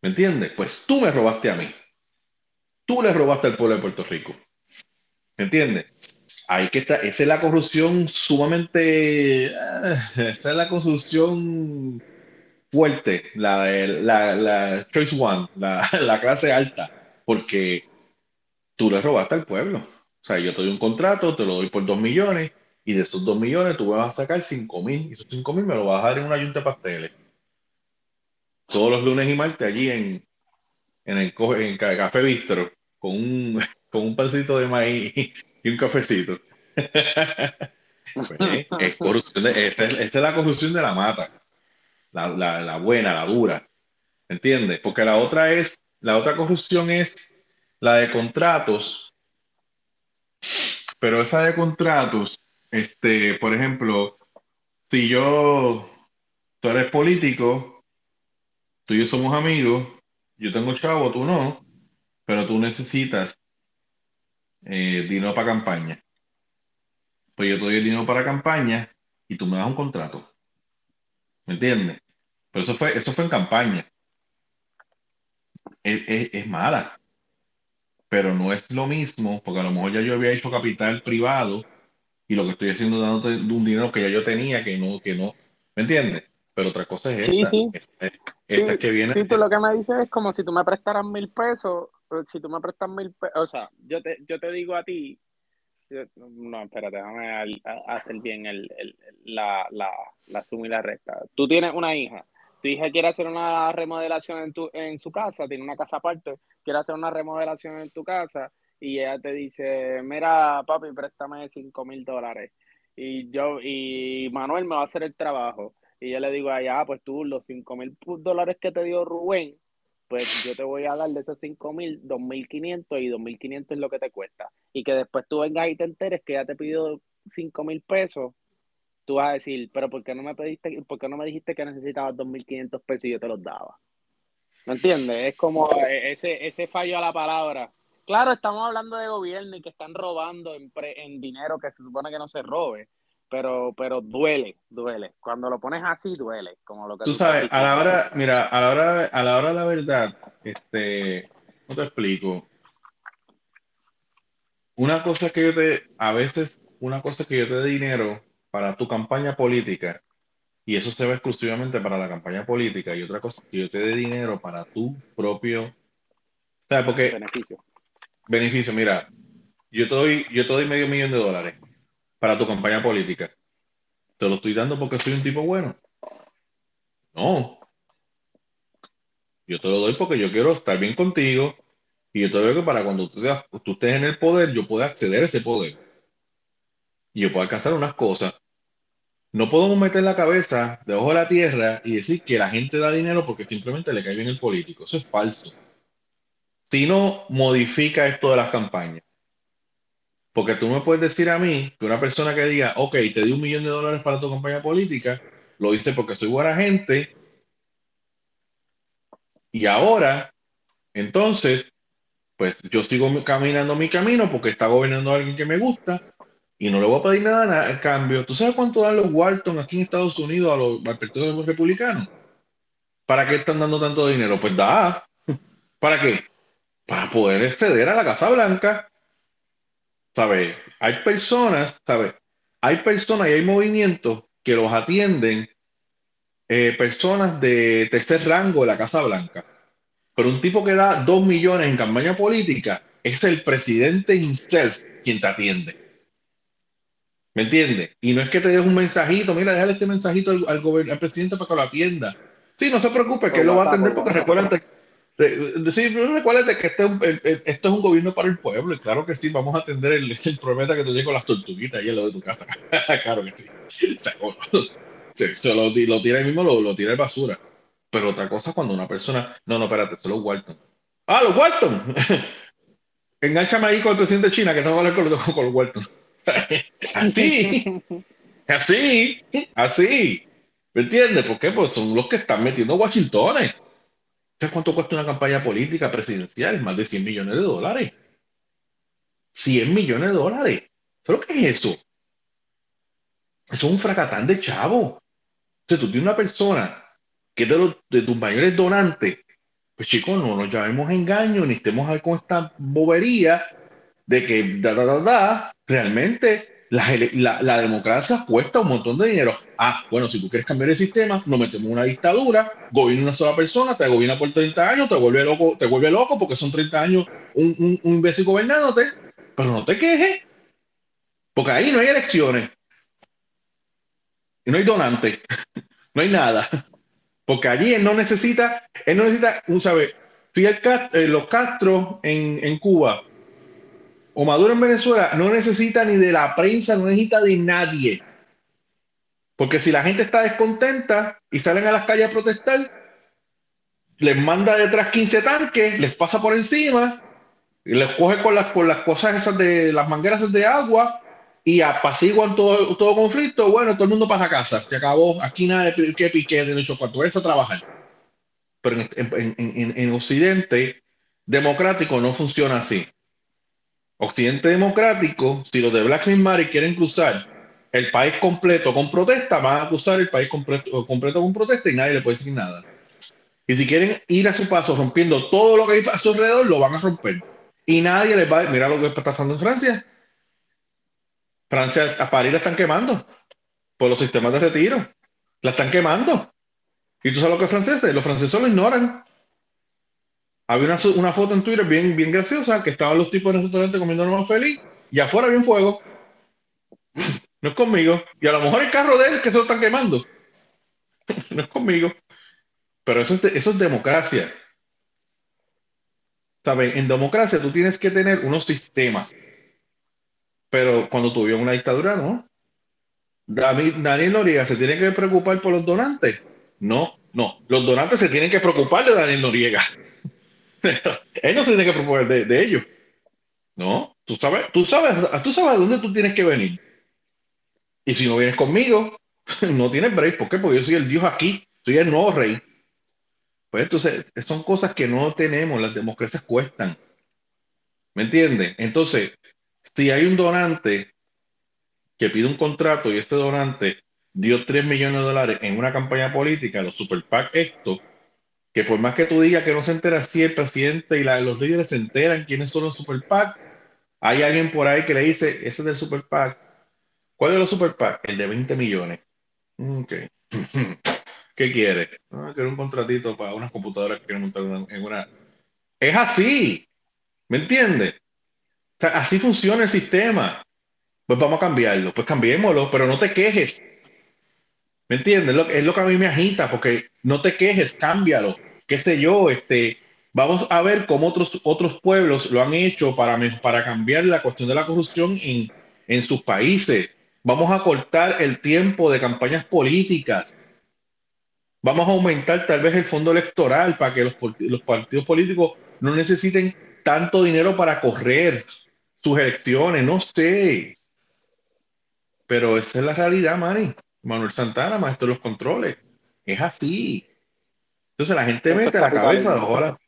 ¿Me entiendes? Pues tú me robaste a mí. Tú le robaste al pueblo de Puerto Rico. ¿Me entiendes? Ahí que está, esa es la corrupción sumamente, ah, esa es la corrupción fuerte, la, la, la Choice One, la, [laughs] la clase alta, porque tú le robaste al pueblo. Yo te doy un contrato, te lo doy por dos millones, y de esos dos millones tú me vas a sacar cinco mil, y esos cinco mil me lo vas a dar en una yunta de pasteles. Todos los lunes y martes allí en, en el en Café Bistro, con un, [laughs] con un pancito de maíz y un cafecito. [laughs] Pues, es corrupción esa, es, la corrupción de la mata, la, la, la buena, la dura. ¿Entiendes? Porque la otra es, la otra corrupción es la de contratos, pero esa de contratos, este, por ejemplo, si yo, tú eres político, tú y yo somos amigos, yo tengo chavo, tú no, pero tú necesitas eh, dinero para campaña. Pues yo te doy el dinero para campaña y tú me das un contrato. ¿Me entiendes? Pero eso fue, eso fue en campaña. es mala pero no es lo mismo, porque a lo mejor ya yo había hecho capital privado y lo que estoy haciendo es dándote un dinero que ya yo tenía, que no, que no, ¿me entiendes? Pero otra cosa es esta, sí. esta, que viene. Sí, tú lo que me dices es como si tú me prestaras mil pesos, si tú me prestas mil pesos, o sea, yo te, yo te digo a ti, no, espérate, déjame hacer bien el, el, la, la, la suma y la resta. Tú tienes una hija, tu hija quiere hacer una remodelación en, tu, en su casa, tiene una casa aparte, quiere hacer una remodelación en tu casa y ella te dice, mira, papi, préstame 5 mil dólares. Y yo, y Manuel me va a hacer el trabajo. Y yo le digo allá, ah, pues tú los 5 mil dólares que te dio Rubén, pues yo te voy a dar de esos 5 mil, 2.500 y 2.500 es lo que te cuesta. Y que después tú vengas y te enteres que ya te pidió 5 mil pesos tú vas a decir, pero ¿por qué no me pediste, por qué no me dijiste que necesitabas 2.500 pesos y yo te los daba? ¿Me entiendes? Es como e, ese, ese fallo a la palabra. Claro, estamos hablando de gobierno y que están robando en, en dinero que se supone que no se robe, pero, pero duele, duele. Cuando lo pones así, duele. Como lo que tú, sabes, a la hora, mira, a la hora, a la hora de la verdad, este, no te explico. Una cosa que yo te, a veces, una cosa que yo te dé dinero para tu campaña política y eso se ve exclusivamente para la campaña política y otra cosa que yo te dé dinero para tu propio ¿sabes? porque beneficio beneficio mira yo te doy yo te doy medio millón de dólares para tu campaña política te lo estoy dando porque soy un tipo bueno no yo te lo doy porque yo quiero estar bien contigo y yo te digo que para cuando tú, seas, tú estés en el poder yo pueda acceder a ese poder y yo puedo alcanzar unas cosas. No podemos meter la cabeza debajo de la tierra y decir que la gente da dinero porque simplemente le cae bien el político. Eso es falso. Si no, modifica esto de las campañas. Porque tú me puedes decir a mí que una persona que diga, ok, te di un millón de dólares para tu campaña política, lo hice porque soy buena gente. Y ahora, entonces, pues yo sigo caminando mi camino porque está gobernando alguien que me gusta y no le voy a pedir nada a cambio. ¿Tú sabes cuánto dan los Walton aquí en Estados Unidos a los partidos republicanos? ¿Para qué están dando tanto dinero? Pues da. [laughs] ¿Para qué? Para poder acceder a la Casa Blanca. ¿Sabes? Hay personas, ¿sabes? Hay personas y hay movimientos que los atienden eh, personas de tercer rango de la Casa Blanca. Pero un tipo que da dos millones en campaña política es el presidente himself quien te atiende. ¿Me entiendes? Y no es que te deje un mensajito, mira, déjale este mensajito al, al, al presidente para que lo atienda. Sí, no se preocupe, que él lo va a atender porque recuérdate, sí, recuérdate que este, esto es un gobierno para el pueblo, y claro que sí, vamos a atender el, el problema que te llega con las tortuguitas ahí en lo de tu casa. [laughs] claro que sí. Se, lo, lo, tira ahí mismo, lo, lo tira en basura. Pero otra cosa cuando una persona, no, no, espérate, son los Walton. Ah, los Walton. [laughs] Engánchame ahí con el presidente de China, que estamos hablando con, con los Walton. Así, así, así. ¿Me entiendes? ¿Por qué? Pues son los que están metiendo Washingtones. ¿Sabes cuánto cuesta una campaña política presidencial? Más de 100 millones de dólares. 100 millones de dólares. ¿Sabes lo que es eso? Eso es un fracatán de chavo. O sea, tú tienes una persona que es de, los, de tus mayores donantes. Pues chicos, no nos llamemos engaño, ni estemos ahí con esta bobería de que da, da, da, da. Realmente la, democracia cuesta un montón de dinero. Ah, bueno, si tú quieres cambiar el sistema, nos metemos una dictadura, gobierna una sola persona, te gobierna por 30 años, te vuelve loco, te vuelve loco porque son 30 años un, un, un imbécil gobernándote, pero no te quejes, porque ahí no hay elecciones, no hay donantes, [laughs] no hay nada, porque allí él no necesita, él no necesita, un sabe, Fidel eh, los Castro en, en Cuba, o Maduro en Venezuela no necesita ni de la prensa, no necesita de nadie. Porque si la gente está descontenta y salen a las calles a protestar, les manda detrás 15 tanques, les pasa por encima, les coge con las, con las cosas esas de las mangueras de agua y apaciguan todo, todo conflicto. Bueno, todo el mundo pasa a casa, se acabó. Aquí nada de que pique de cuando a trabajar. Pero en, en, en, en Occidente democrático no funciona así. Occidente democrático, si los de Black Lives Matter quieren cruzar el país completo con protesta, van a cruzar el país completo, completo con protesta y nadie le puede decir nada. Y si quieren ir a su paso rompiendo todo lo que hay a su alrededor, lo van a romper. Y nadie les va a... Mira lo que está pasando en Francia. Francia, a París la están quemando por los sistemas de retiro. La están quemando. ¿Y tú sabes lo que es franceses? Los franceses lo ignoran. Había una, una, foto en Twitter bien, bien graciosa que estaban los tipos en el restaurante comiendo más feliz y afuera un fuego. No es conmigo. Y a lo mejor el carro de él que se lo están quemando. [laughs] no es conmigo. Pero eso es, eso es democracia. ¿Saben? En democracia tú tienes que tener unos sistemas. Pero cuando tuvieron una dictadura, no. Daniel Noriega se tiene que preocupar por los donantes. No, no. Los donantes se tienen que preocupar de Daniel Noriega. Él no se tiene que proponer de, ellos. No, tú sabes, tú sabes, tú sabes dónde tú tienes que venir. Y si no vienes conmigo, [laughs] no tienes break. ¿Por qué? Porque yo soy el Dios aquí, soy el nuevo rey. Pues entonces, son cosas que no tenemos, las democracias cuestan. ¿Me entiendes? Entonces, si hay un donante que pide un contrato y ese donante dio 3 millones de dólares en una campaña política, los super PAC, esto, que por más que tú digas que no se entera si el presidente y los líderes se enteran quiénes son los super PAC, hay alguien por ahí que le dice, ese es del super PAC. ¿Cuál es los super PAC? El de 20 millones. Ok. [laughs] ¿Qué quiere? Ah, quiero un contratito para unas computadoras que quieren montar en una... Es así. ¿Me entiendes? así funciona el sistema. Pues vamos a cambiarlo. Pues cambiémoslo, pero no te quejes. ¿Me entiendes? Es lo, que a mí me agita, porque no te quejes, cámbialo. Qué sé yo, este, vamos a ver cómo otros, otros pueblos lo han hecho para, para cambiar la cuestión de la corrupción en, en sus países. Vamos a cortar el tiempo de campañas políticas. Vamos a aumentar tal vez el fondo electoral para que los, los partidos políticos no necesiten tanto dinero para correr sus elecciones, no sé. Pero esa es la realidad, Manny. Manuel Santana, maestro de los controles. Es así. Entonces la gente mete la cabeza debajo la...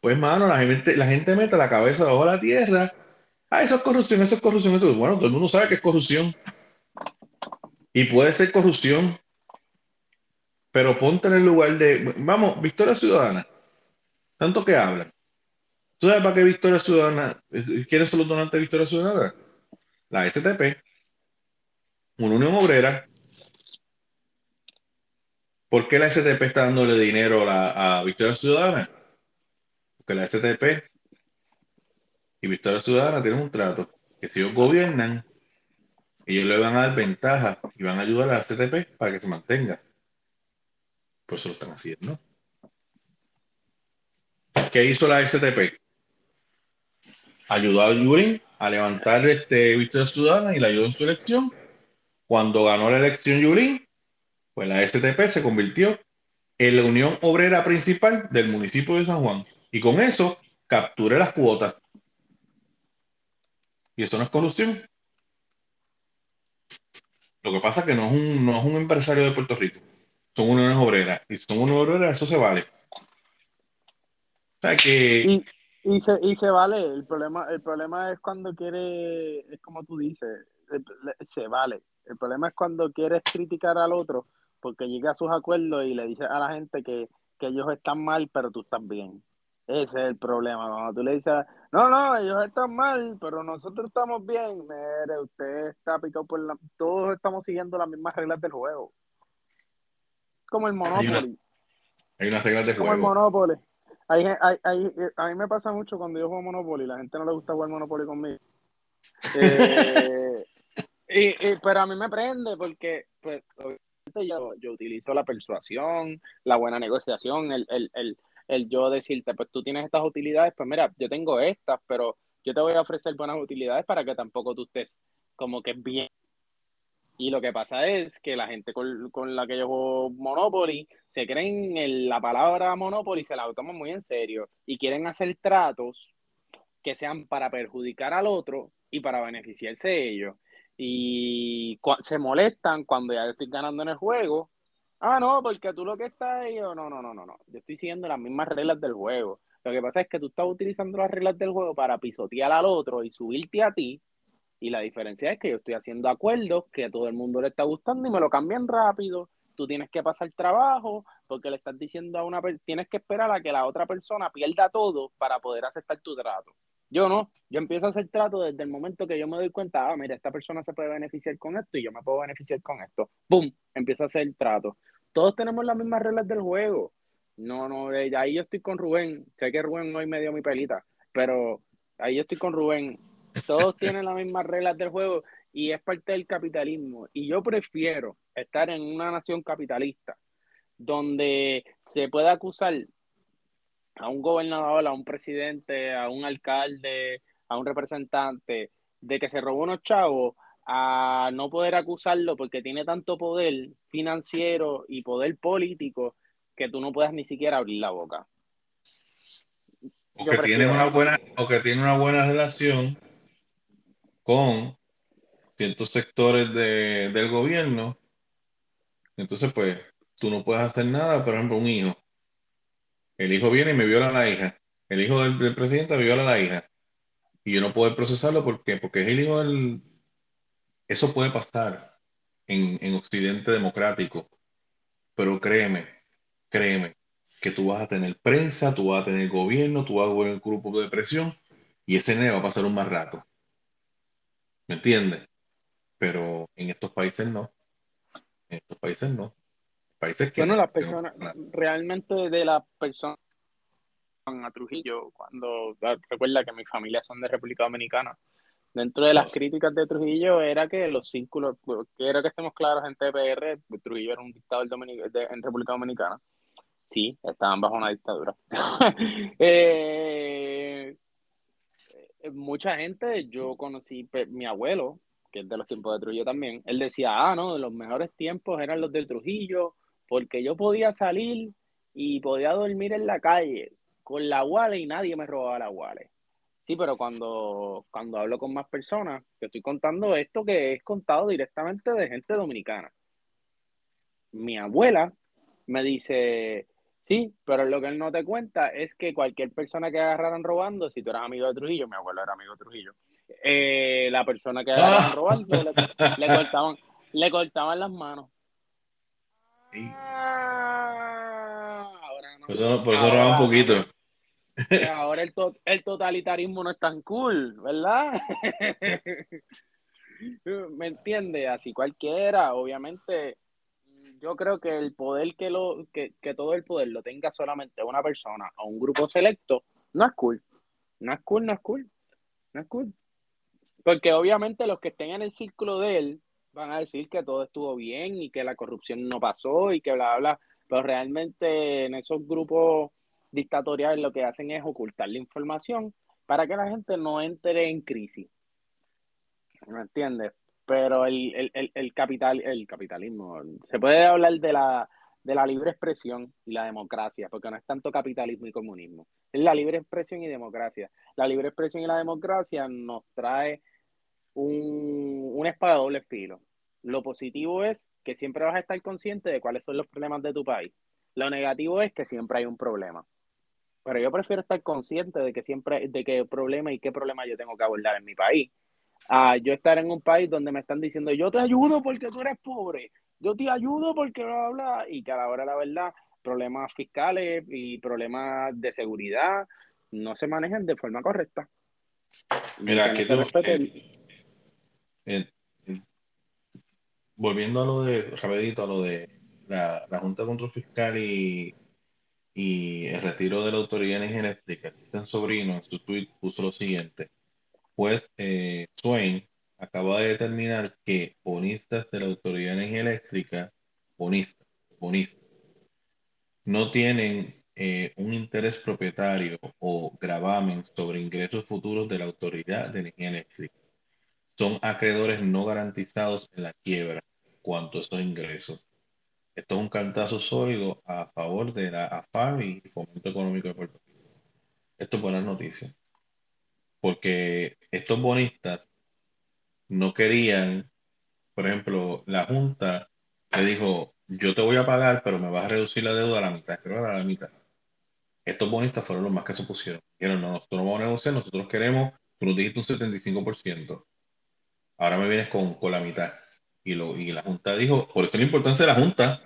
Pues, mano, la gente, la gente mete la cabeza debajo de la tierra. Ah, eso es corrupción, eso es corrupción. bueno, todo el mundo sabe que es corrupción. Y puede ser corrupción. Pero ponte en el lugar de... Vamos, Victoria Ciudadana. Tanto que hablan. ¿Tú sabes para qué Victoria Ciudadana? ¿Quiénes son los donantes de Victoria Ciudadana? La STP una unión obrera, ¿por qué la STP está dándole dinero a, Victoria Ciudadana? Porque la STP y Victoria Ciudadana tienen un trato, que si ellos gobiernan, ellos le van a dar ventaja y van a ayudar a la CTP para que se mantenga. Por eso lo están haciendo. ¿Qué hizo la STP? Ayudó a Yurin a levantar este Victoria Ciudadana y la ayudó en su elección. Cuando ganó la elección Yurin, pues la STP se convirtió en la unión obrera principal del municipio de San Juan. Y con eso capturé las cuotas. Y eso no es corrupción. Lo que pasa es que no es un, no es un empresario de Puerto Rico. Son uniones obreras. Y son uniones obreras, eso se vale. O sea que... Y, y, se, y se vale. El problema, el problema es cuando quiere, es como tú dices, se vale. El problema es cuando quieres criticar al otro porque llega a sus acuerdos y le dice a la gente que, que ellos están mal, pero tú estás bien. Ese es el problema. Cuando tú le dices, no, no, ellos están mal, pero nosotros estamos bien. Mire, usted está picado por la. Todos estamos siguiendo las mismas reglas del juego. Como el Monopoly. Hay, unas reglas de juego. Como el Monopoly. Hay, hay, a mí me pasa mucho cuando yo juego Monopoly. La gente no le gusta jugar Monopoly conmigo. [laughs] Eh, y, pero a mí me prende porque, pues, yo, yo utilizo la persuasión, la buena negociación, el, el, el el yo decirte, pues tú tienes estas utilidades, pues mira, yo tengo estas, pero yo te voy a ofrecer buenas utilidades para que tampoco tú estés como que bien. Y lo que pasa es que la gente con, la que yo juego Monopoly se creen en la palabra Monopoly, se la toman muy en serio y quieren hacer tratos que sean para perjudicar al otro y para beneficiarse de ellos. Y se molestan cuando ya estoy ganando en el juego Ah, no, porque tú lo que estás ahí, no, no, no, no, no. Yo estoy siguiendo las mismas reglas del juego. Lo que pasa es que tú estás utilizando las reglas del juego para pisotear al otro y subirte a ti. Y la diferencia es que yo estoy haciendo acuerdos que a todo el mundo le está gustando y me lo cambian rápido. Tú tienes que pasar trabajo porque le estás diciendo a una persona, tienes que esperar a que la otra persona pierda todo para poder aceptar tu trato. Yo no, yo empiezo a hacer trato desde el momento que yo me doy cuenta, ah, mira, esta persona se puede beneficiar con esto y yo me puedo beneficiar con esto. ¡Bum! Empiezo a hacer trato. Todos tenemos las mismas reglas del juego. No, no, eh, ahí yo estoy con Rubén. Sé que Rubén hoy me dio mi pelita, pero ahí yo estoy con Rubén. Todos [laughs] tienen las mismas reglas del juego y es parte del capitalismo. Y yo prefiero estar en una nación capitalista donde se pueda acusar a un gobernador, a un presidente, a un alcalde, a un representante de que se robó unos chavos, a no poder acusarlo porque tiene tanto poder financiero y poder político que tú no puedas ni siquiera abrir la boca. O que, tiene una buena, o que tiene una buena relación con ciertos sectores de, del gobierno. Entonces, pues, tú no puedes hacer nada, por ejemplo, un hijo el hijo viene y me viola a la hija. El hijo del, presidente me viola a la hija. Y yo no puedo procesarlo porque, porque es el hijo del... Eso puede pasar en, en Occidente democrático. Pero créeme, créeme, que tú vas a tener prensa, tú vas a tener gobierno, tú vas a tener grupo de presión y ese nene va a pasar un más rato. ¿Me entiendes? Pero en estos países no. En estos países no países que... Bueno, las personas, realmente de las personas a Trujillo, cuando recuerda que mi familia son de República Dominicana, dentro de las críticas de Trujillo era que los círculos, quiero que estemos claros en TPR, Trujillo era un dictador en República Dominicana. Sí, estaban bajo una dictadura. [laughs] Eh, eh, mucha gente, yo conocí, mi abuelo, que es de los tiempos de Trujillo también, él decía, ah, no, los mejores tiempos eran los de Trujillo, porque yo podía salir y podía dormir en la calle con la wallet y nadie me robaba la wallet. Sí, pero cuando, cuando hablo con más personas, te estoy contando esto que es contado directamente de gente dominicana. Mi abuela me dice, sí, pero lo que él no te cuenta es que cualquier persona que agarraran robando, si tú eras amigo de Trujillo, mi abuelo era amigo de Trujillo, eh, la persona que agarraran robando le, cortaban, le cortaban las manos. Ah, por eso, por eso roba un poquito. Ahora el, el totalitarismo no es tan cool, ¿verdad? [laughs] ¿Me entiende? Así cualquiera, obviamente, yo creo que el poder que, lo, que, que todo el poder lo tenga solamente una persona o un grupo selecto, no es cool. No es cool, no es cool. No es cool. Porque obviamente los que estén en el círculo de él van a decir que todo estuvo bien y que la corrupción no pasó y que bla, bla, pero realmente en esos grupos dictatoriales lo que hacen es ocultar la información para que la gente no entre en crisis. ¿Me entiendes? Pero el, el, capital, el capitalismo, se puede hablar de la, de la libre expresión y la democracia, porque no es tanto capitalismo y comunismo, es la libre expresión y democracia. La libre expresión y la democracia nos trae un, un espada de doble filo. Lo positivo es que siempre vas a estar consciente de cuáles son los problemas de tu país. Lo negativo es que siempre hay un problema. Pero yo prefiero estar consciente de que siempre, de qué problema y qué problema yo tengo que abordar en mi país. A yo estar en un país donde me están diciendo, yo te ayudo porque tú eres pobre, yo te ayudo porque bla, bla, y que a la hora la verdad, problemas fiscales y problemas de seguridad no se manejan de forma correcta. Mira, que volviendo a lo de, rapidito, a lo de la, Junta de Control Fiscal y, y el retiro de la Autoridad Energía Eléctrica, Cristian Sobrino en su tweet puso lo siguiente, pues eh, Swain acaba de determinar que bonistas de la Autoridad de Eléctrica, bonistas, bonistas, no tienen eh, un interés propietario o gravamen sobre ingresos futuros de la Autoridad de Energía Eléctrica. Son acreedores no garantizados en la quiebra cuanto a esos ingresos. Esto es un cantazo sólido a favor de la AFAM y Fomento Económico de Puerto Rico. Esto es buena noticia, porque estos bonistas no querían, por ejemplo, la Junta le dijo, yo te voy a pagar, pero me vas a reducir la deuda a la mitad, creo a la mitad. Estos bonistas fueron los más que se pusieron. Dijeron, no, nosotros no vamos a negociar, nosotros queremos, tú nos dijiste un 75%. Ahora me vienes con, con la mitad. Y, lo, y la Junta dijo, por eso es la importancia de la Junta.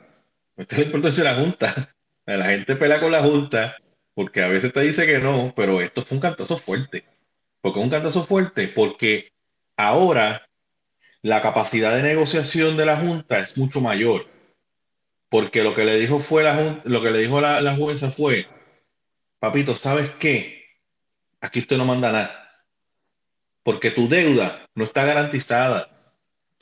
Esta es la importancia de la Junta. [laughs] La gente pelea con la Junta porque a veces te dice que no, pero esto fue un cantazo fuerte. porque un cantazo fuerte? Porque ahora la capacidad de negociación de la Junta es mucho mayor. Porque lo que le dijo fue la lo que le dijo la, la jueza fue, papito, ¿sabes qué? Aquí usted no manda nada. Porque tu deuda no está garantizada.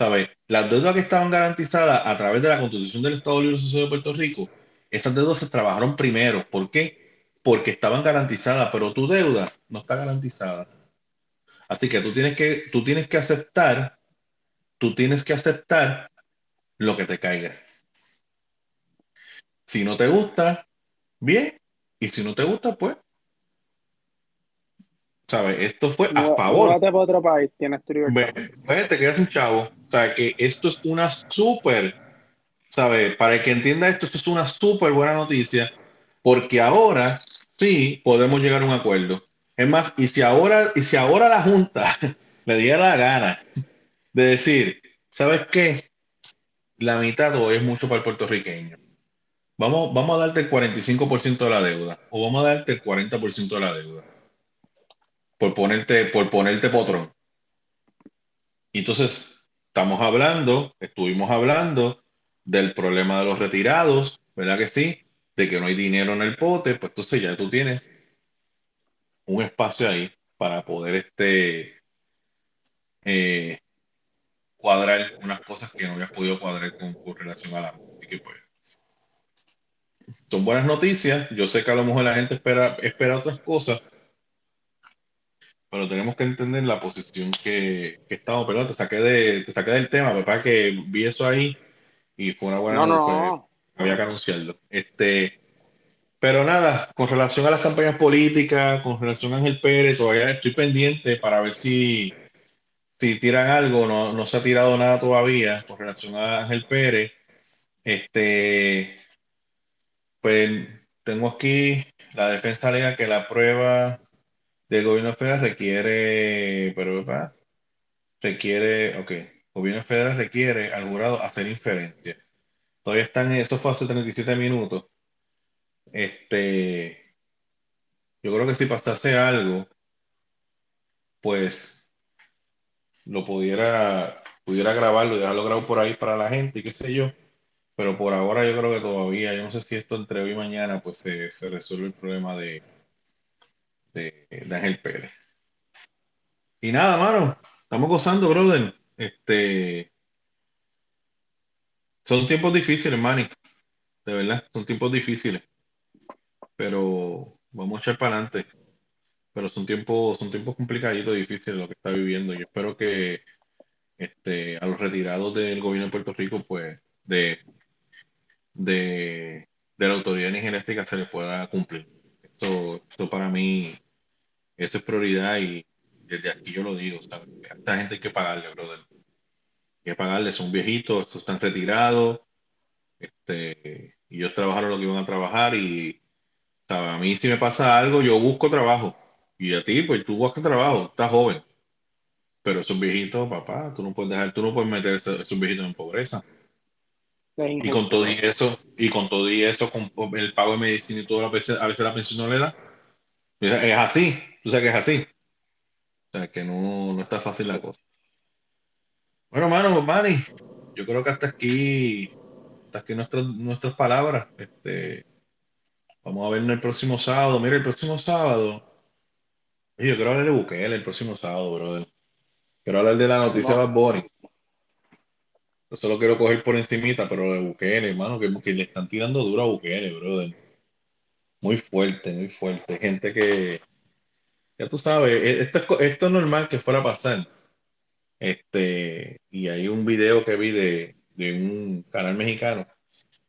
¿Sabes? Las deudas que estaban garantizadas a través de la Constitución del Estado Libre Asociado de Puerto Rico, esas deudas se trabajaron primero. ¿Por qué? Porque estaban garantizadas, pero tu deuda no está garantizada. Así que tú tienes que, tú tienes que aceptar, tú tienes que aceptar lo que te caiga. Si no te gusta, bien. Y si no te gusta, pues ¿Sabes? Esto fue a favor. Para otro país, tienes tu te quedas un chavo. O sea, que esto es una súper, ¿sabes? Para el que entienda esto, esto es una súper buena noticia, porque ahora sí podemos llegar a un acuerdo. Es más, y si ahora, y si ahora la Junta [laughs] le diera la gana de decir, ¿sabes qué? La mitad hoy es mucho para el puertorriqueño. Vamos, vamos a darte el 45% de la deuda o vamos a darte el 40% de la deuda por ponerte, por ponerte potrón. Entonces, estamos hablando, estuvimos hablando del problema de los retirados, ¿verdad que sí? De que no hay dinero en el pote, pues entonces ya tú tienes un espacio ahí para poder este, eh, cuadrar unas cosas que no habías podido cuadrar con, relación a la que pues, son buenas noticias. Yo sé que a lo mejor la gente espera, espera otras cosas, pero tenemos que entender la posición que, que estamos, perdón, te saqué, de, te saqué del tema, papá, que vi eso ahí y fue una buena no, había que anunciarlo. Este, pero nada, con relación a las campañas políticas, con relación a Ángel Pérez, todavía estoy pendiente para ver si, si tiran algo, no, no se ha tirado nada todavía con relación a Ángel Pérez. Este, pues tengo aquí la defensa alega que la prueba del gobierno federal requiere, pero requiere, ok, el gobierno federal requiere al jurado hacer inferencia. Todavía están, eso fue hace 37 minutos. Este, yo creo que si pasase algo, pues lo pudiera, pudiera grabarlo y dejarlo grabado por ahí para la gente y qué sé yo. Pero por ahora yo creo que todavía, yo no sé si esto entre hoy y mañana, pues se, se resuelve el problema de, de, Ángel Pérez. Y nada, mano, estamos gozando, brother. Este, son tiempos difíciles, Manny, de verdad, son tiempos difíciles, pero vamos a echar para adelante. Pero son tiempos, son tiempos complicaditos, difíciles lo que está viviendo. Yo espero que este, a los retirados del gobierno de Puerto Rico, pues, de, de, de la autoridad de energía eléctrica se les pueda cumplir. Esto, esto para mí, eso es prioridad y desde aquí yo lo digo, ¿sabes? A esta gente hay que pagarle, brother. Hay que pagarle, son viejitos, estos están retirados, este, y ellos trabajaron lo que iban a trabajar y, ¿sabes? A mí si me pasa algo, yo busco trabajo. Y a ti, pues tú buscas trabajo, estás joven. Pero esos viejitos, papá, tú no puedes dejar, tú no puedes meter esos, esos viejitos en pobreza. Es Y con todo y eso, y con todo y eso, con el pago de medicina y todo, a veces, a veces la pensión no le da. Es así, tú sabes que es así. O sea, que no, no está fácil la cosa. Bueno, mano, Manny, yo creo que hasta aquí, hasta aquí nuestras, nuestras palabras. Este, vamos a vernos el próximo sábado. Mira, el próximo sábado. Yo quiero hablar de Bukele el próximo sábado, brother. Quiero hablar de la noticia de Bad Bunny. Yo solo quiero coger por encimita, pero de Bukele, hermano, que, que le están tirando duro a Bukele, brother. Muy fuerte, muy fuerte. Gente que, ya tú sabes, e- esto esto es normal que fuera a pasar. Este, y hay un video que vi de, de un canal mexicano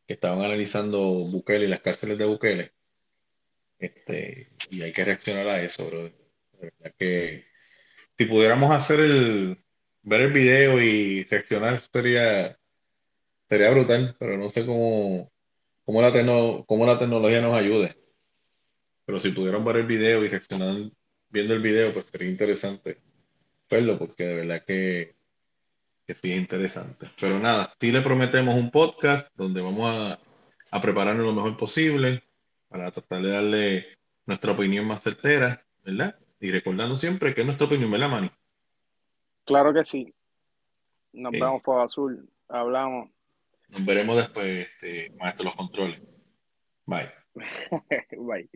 que estaban analizando Bukele y las cárceles de Bukele. Este, y hay que reaccionar a eso, bro. De verdad que si pudiéramos hacer el, ver el video y reaccionar, sería, sería brutal, pero no sé cómo, cómo la, tecno- cómo la tecnología nos ayude. Pero si pudieran ver el video y reaccionar viendo el video, pues sería interesante verlo, porque de verdad que que sí es interesante. Pero nada, sí le prometemos un podcast donde vamos a, a prepararnos lo mejor posible para tratar de darle nuestra opinión más certera, ¿verdad? Y recordando siempre que es nuestra opinión, ¿verdad, Manny? Claro que sí. Nos Ok. vemos, Fuego Azul. Hablamos. Nos veremos después, este, maestro, los controles. Bye. [laughs] Bye.